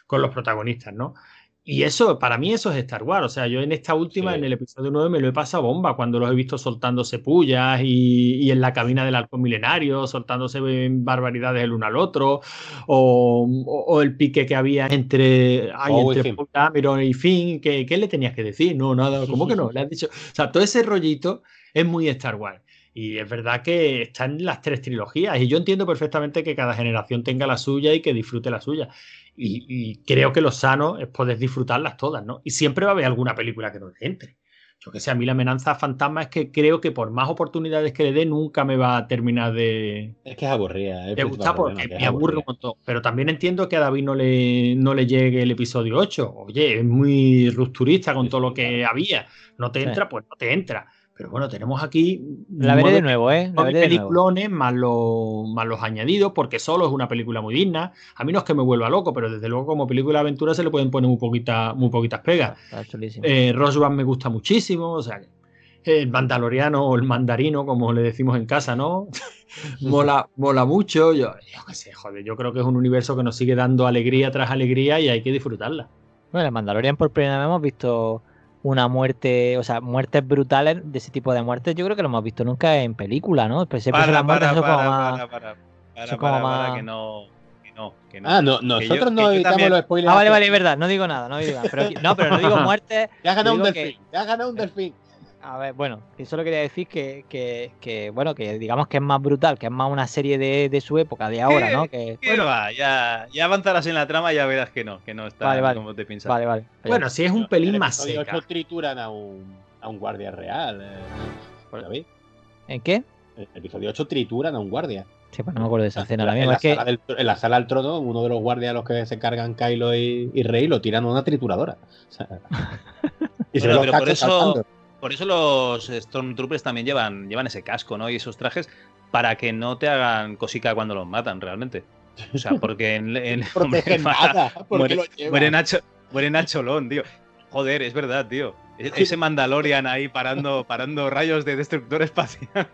con los protagonistas, ¿no? Y eso, para mí eso es Star Wars. O sea, yo en esta última, Sí. en el episodio 9, me lo he pasado bomba cuando los he visto soltándose pullas y, y en la cabina del halcón milenario, soltándose barbaridades el uno al otro, o, o- o el pique que había entre, ay, y entre. Paul y Finn. ¿qué, qué le tenías que decir? No, nada, ¿cómo que no? Le has dicho. O sea, todo ese rollito es muy Star Wars. Y es verdad que están las tres trilogías. Y yo entiendo perfectamente que cada generación tenga la suya y que disfrute la suya. Y, y creo que lo sano es poder disfrutarlas todas, ¿no? Y siempre va a haber alguna película que no le entre. Yo que sé, a mí la amenaza fantasma es que creo que por más oportunidades que le dé, nunca me va a terminar de, Es que es aburrida. de gustar principal porque me aburre un montón. Pero también entiendo que a David no le, no le llegue el episodio 8. Oye, es muy rupturista con Sí, todo lo que había. No te Sí. entra, pues no te entra. Pero bueno, tenemos aquí La veré de nuevo, ¿eh? La veré de nuevo. peliculones más los, más los añadidos, porque solo es una película muy digna. A mí no es que me vuelva loco, pero desde luego como película de aventura se le pueden poner muy, poquita, muy poquitas pegas. Está chulísimo. Eh, Roswell me gusta muchísimo, o sea, el mandaloriano o el mandarino, como le decimos en casa, ¿no? mola, mola mucho. Yo, yo qué sé, joder, yo creo que es un universo que nos sigue dando alegría tras alegría y hay que disfrutarla. Bueno, en Mandalorian por primera vez hemos visto una muerte, o sea, muertes brutales de ese tipo de muertes. Yo creo que lo hemos visto nunca en película, ¿no? Pues siempre Para, las muertes para, son como para, más- para, para, para, son como para, para, más- que no, que no, que no. Ah, no, nosotros yo- no evitamos también- los spoilers. Ah, vale, vale, es verdad, no digo nada, no digo nada. Pero, no, pero no digo muertes. Te has ganado un digo que- delfín. Te has ganado un delfín. A ver, bueno, que solo quería decir que, que, que, bueno, que digamos que es más brutal, que es más una serie de, de su época, de ahora, ¿no? Que, Que va, ya, ya avanzarás en la trama y ya verás que no, que no está Vale, vale. como te piensas. vale, vale. Bueno, si es un pelín más episodio seca. ocho trituran a un, a un guardia real. Eh. ¿En qué? En el episodio 8 trituran a un guardia. Sí, pues no me acuerdo de esa escena ahora en, la Es que, sala del en la sala del trono, uno de los guardias a los que se cargan Kylo y, y Rey lo tiran a una trituradora. O sea, y se Bueno, pero por eso, saltando. Por eso los Stormtroopers también llevan, llevan ese casco, ¿no? Y esos trajes para que no te hagan cosica cuando los matan, realmente. O sea, porque en, en- nada. Porque muere- lo llevan. muere Nacho, muere Nacholón, tío. Joder, es verdad, tío. E- Ese Mandalorian ahí parando, parando rayos de destructor espacial.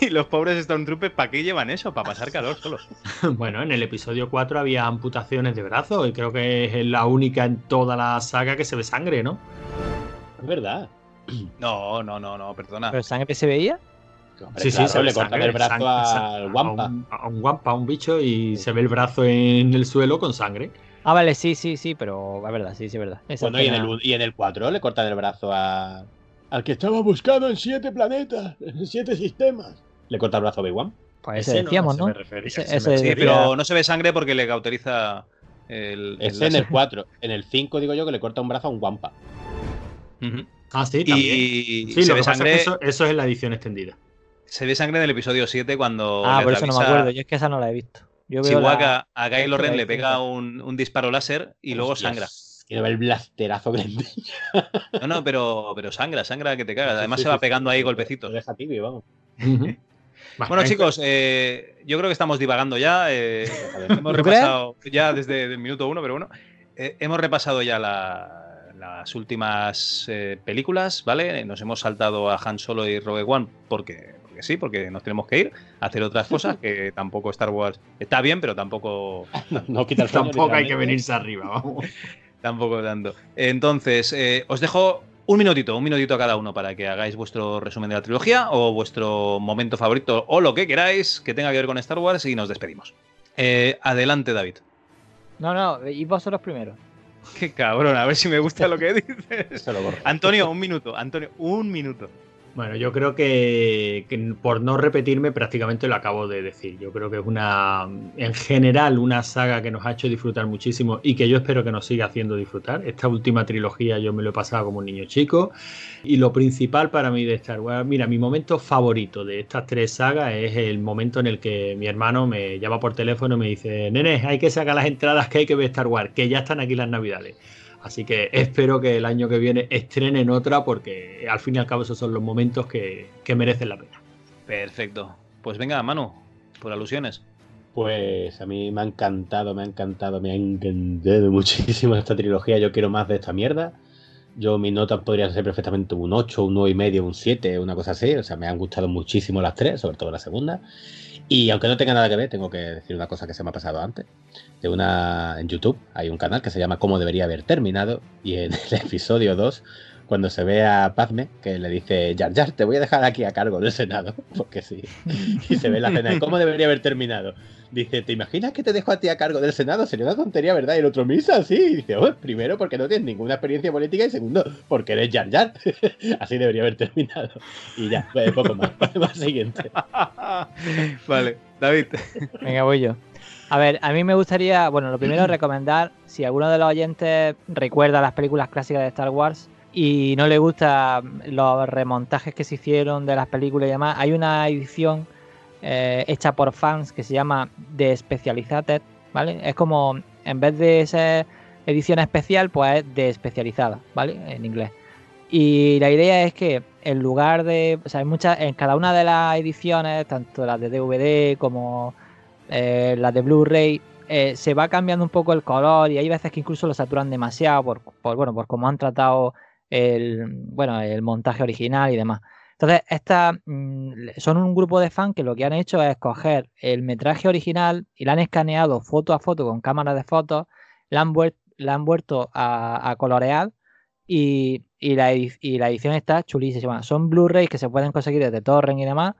y los pobres Stormtroopers, ¿para qué llevan eso? Para pasar calor solos. Bueno, en el episodio 4 había amputaciones de brazos y creo que es la única en toda la saga que se ve sangre, ¿no? Es verdad. No, no, no, no, perdona. ¿Pero sangre se veía? Hombre, Sí, sí, se le cortan sangre, el brazo sangre, al Wampa. A un, a un Wampa, a un bicho, y se ve el brazo en el suelo con sangre. Ah, vale, sí, sí, sí, pero es verdad, sí, sí, es verdad. Esa Bueno, y en, el, y en el 4 le cortan el brazo a. Al que estaba buscado en siete planetas, en siete sistemas. Le corta el brazo a Obi-Wan. Pues ese decíamos, ¿no? me refería, Ese- ese me ese Sí, pero no se ve sangre porque le cauteriza el. el Ese en el 4. En el 5 digo yo que le corta un brazo a un Wampa. Ujú. Ah, sí, también. Y Sí, se lo ve que pasa es sangre. que eso, eso es en la edición extendida. Se ve sangre en el episodio 7 cuando. Ah, por eso no me acuerdo. Yo es que esa no la he visto. Yo veo la- a Kylo Ren le pega un, un disparo láser y luego Hostias, sangra. Quiero ver el blasterazo que No, no, pero, pero sangra, sangra que te cagas. Además Sí, se va sí, pegando sí, ahí golpecitos. Deja tibio, vamos. Bueno, chicos, eh, yo creo que estamos divagando ya. eh, hemos repasado ya desde el minuto uno, pero bueno. eh, hemos repasado ya la- las últimas eh, películas, ¿vale? Nos hemos saltado a Han Solo y Rogue One porque, porque sí, porque nos tenemos que ir a hacer otras cosas que tampoco Star Wars está bien, pero tampoco No, no quita el sueño, Tampoco hay que venirse arriba, vamos. Tampoco tanto. Entonces, eh, os dejo un minutito, un minutito a cada uno para que hagáis vuestro resumen de la trilogía o vuestro momento favorito o lo que queráis que tenga que ver con Star Wars y nos despedimos. Eh, adelante, David. No, no, y vosotros primero. Qué cabrón, a ver si me gusta lo que dices. Antonio, un minuto. Antonio, un minuto. Bueno, yo creo que, por no repetirme prácticamente lo acabo de decir. Yo creo que es una, en general, una saga que nos ha hecho disfrutar muchísimo y que yo espero que nos siga haciendo disfrutar. Esta última trilogía yo me lo he pasado como un niño chico y lo principal para mí de Star Wars, mira, mi momento favorito de estas tres sagas es el momento en el que mi hermano me llama por teléfono y me dice, nene, hay que sacar las entradas que hay que ver Star Wars, que ya están aquí las navidades. Así que espero que el año que viene estrenen otra porque al fin y al cabo esos son los momentos que, que merecen la pena. Perfecto. Pues venga, Manu, por alusiones. Pues a mí me ha encantado, me ha encantado, me ha encantado muchísimo esta trilogía. Yo quiero más de esta mierda. Yo mi nota podría ser perfectamente un 8, un 9 y medio, un 7, una cosa así. O sea, me han gustado muchísimo las tres, sobre todo la segunda. Y aunque no tenga nada que ver, tengo que decir una cosa que se me ha pasado antes. De una en YouTube hay un canal que se llama Cómo debería haber terminado y en el episodio 2 cuando se ve a Padme, que le dice, Jar Jar, te voy a dejar aquí a cargo del Senado, porque sí, y se ve la cena de cómo debería haber terminado. Dice, ¿te imaginas que te dejo a ti a cargo del Senado? Sería una tontería, ¿verdad? Y el otro, misa, sí. Y dice, oh, primero, porque no tienes ninguna experiencia política, y segundo, porque eres Jar Jar. Así debería haber terminado. Y ya, pues, poco más. más siguiente. vale, David. Venga, voy yo. A ver, a mí me gustaría, bueno, lo primero recomendar, si alguno de los oyentes recuerda las películas clásicas de Star Wars, y no le gusta los remontajes que se hicieron de las películas y demás, hay una edición eh, hecha por fans que se llama The Specialized, ¿vale? Es como, en vez de ser edición especial, pues es de especializada, ¿vale? En inglés. Y la idea es que en lugar de, o sea, hay muchas, en cada una de las ediciones, tanto las de DVD como eh, las de Blu-ray, eh, se va cambiando un poco el color y hay veces que incluso lo saturan demasiado por, por bueno, por cómo han tratado el, bueno, el montaje original y demás. Entonces, estas mm, son un grupo de fans que lo que han hecho es coger el metraje original y la han escaneado foto a foto con cámaras de fotos, la han, han vuelto a, colorear y, la, la, edición está chulísima. Son Blu-rays que se pueden conseguir desde Torrent y demás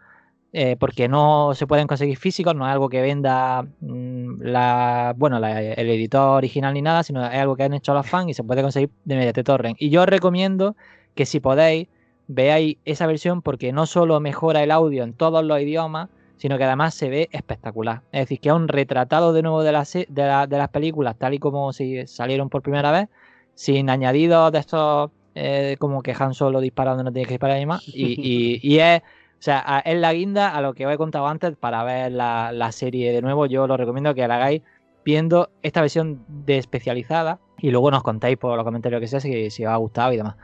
eh, porque no se pueden conseguir físicos, no es algo que venda mm, la, bueno, el editor original ni nada, sino es algo que han hecho los fans y se puede conseguir de mediante torrent. Y yo os recomiendo que si podéis veáis esa versión porque no solo mejora el audio en todos los idiomas, sino que además se ve espectacular. Es decir, que es un retratado de nuevo de, de, las películas tal y como si salieron por primera vez, sin añadidos de estos eh, como que Han Solo disparando no tiene que disparar ni más. y, y es o sea, es la guinda a lo que os he contado antes para ver la, serie de nuevo. Yo lo recomiendo que la hagáis viendo esta versión de especializada y luego nos contáis por los comentarios que sea si, os ha gustado y demás.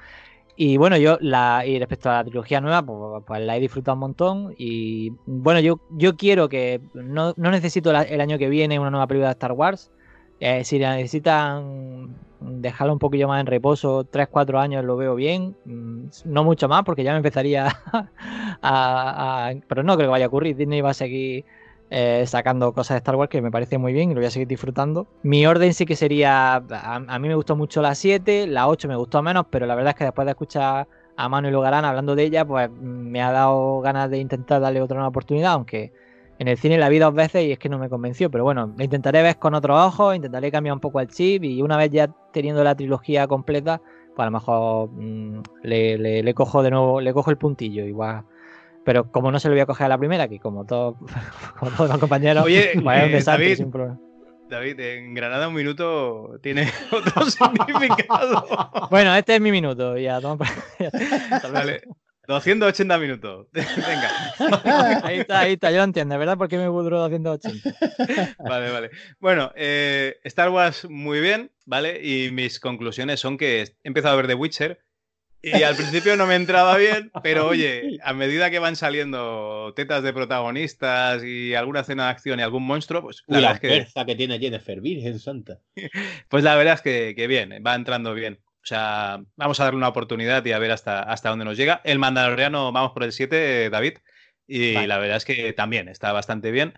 Y bueno, yo la y respecto a la trilogía nueva, pues, pues la he disfrutado un montón. Y bueno, yo, yo quiero que no, necesito el año que viene una nueva película de Star Wars. Eh, si necesitan dejarlo un poquillo más en reposo, 3-4 años lo veo bien, mm, no mucho más porque ya me empezaría a, Pero no creo que vaya a ocurrir, Disney va a seguir eh, sacando cosas de Star Wars que me parece muy bien y lo voy a seguir disfrutando. Mi orden sí que sería, a, mí me gustó mucho la 7, la 8 me gustó menos, pero la verdad es que después de escuchar a Manuel Lugarán hablando de ella, pues me ha dado ganas de intentar darle otra nueva oportunidad, aunque en el cine la vi dos veces y es que no me convenció, pero bueno, intentaré ver con otros ojos, intentaré cambiar un poco el chip y una vez ya teniendo la trilogía completa, pues a lo mejor mm, le, cojo de nuevo, le cojo el puntillo igual. Pero como no se lo voy a coger a la primera, que como, todo, como todos los compañeros, Oye, pues es un eh, David, sin problema. David, en Granada un minuto tiene otro significado. Bueno, este es mi minuto. Ya, toma. Vale. 280 minutos. Venga. Ahí está, ahí está. Yo lo entiendo, ¿verdad? Porque me duró 280. Vale, vale. Bueno, eh, Star Wars muy bien, ¿vale? Y mis conclusiones son que he empezado a ver The Witcher y al principio no me entraba bien, pero oye, a medida que van saliendo tetas de protagonistas y alguna escena de acción y algún monstruo, pues la, verdad es que... que tiene Jennifer, Virgen Santa. Pues la verdad es que, que bien, va entrando bien. O sea, vamos a darle una oportunidad y a ver hasta, hasta dónde nos llega. El Mandaloriano, vamos por el 7, David. Y la verdad es que también está bastante bien.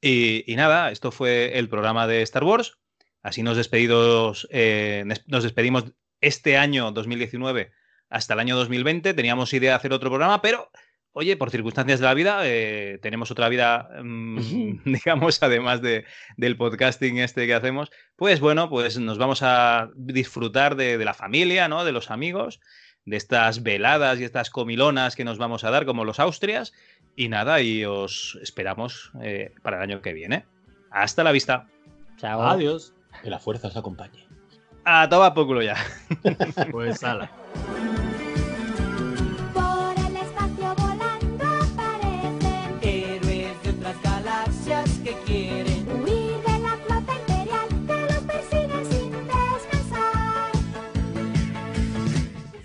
Y, nada, esto fue el programa de Star Wars. Así nos, despedidos, eh, nos despedimos este año 2019 hasta el año 2020. Teníamos idea de hacer otro programa, pero oye, por circunstancias de la vida, eh, tenemos otra vida, mm, digamos, además de, del podcasting este que hacemos, pues bueno, pues nos vamos a disfrutar de, la familia, ¿no? De los amigos, de estas veladas y estas comilonas que nos vamos a dar como los Austrias. Y nada, y os esperamos eh, para el año que viene. Hasta la vista. Chao. Adiós. Que la fuerza os acompañe. A toda poco ya. pues ala.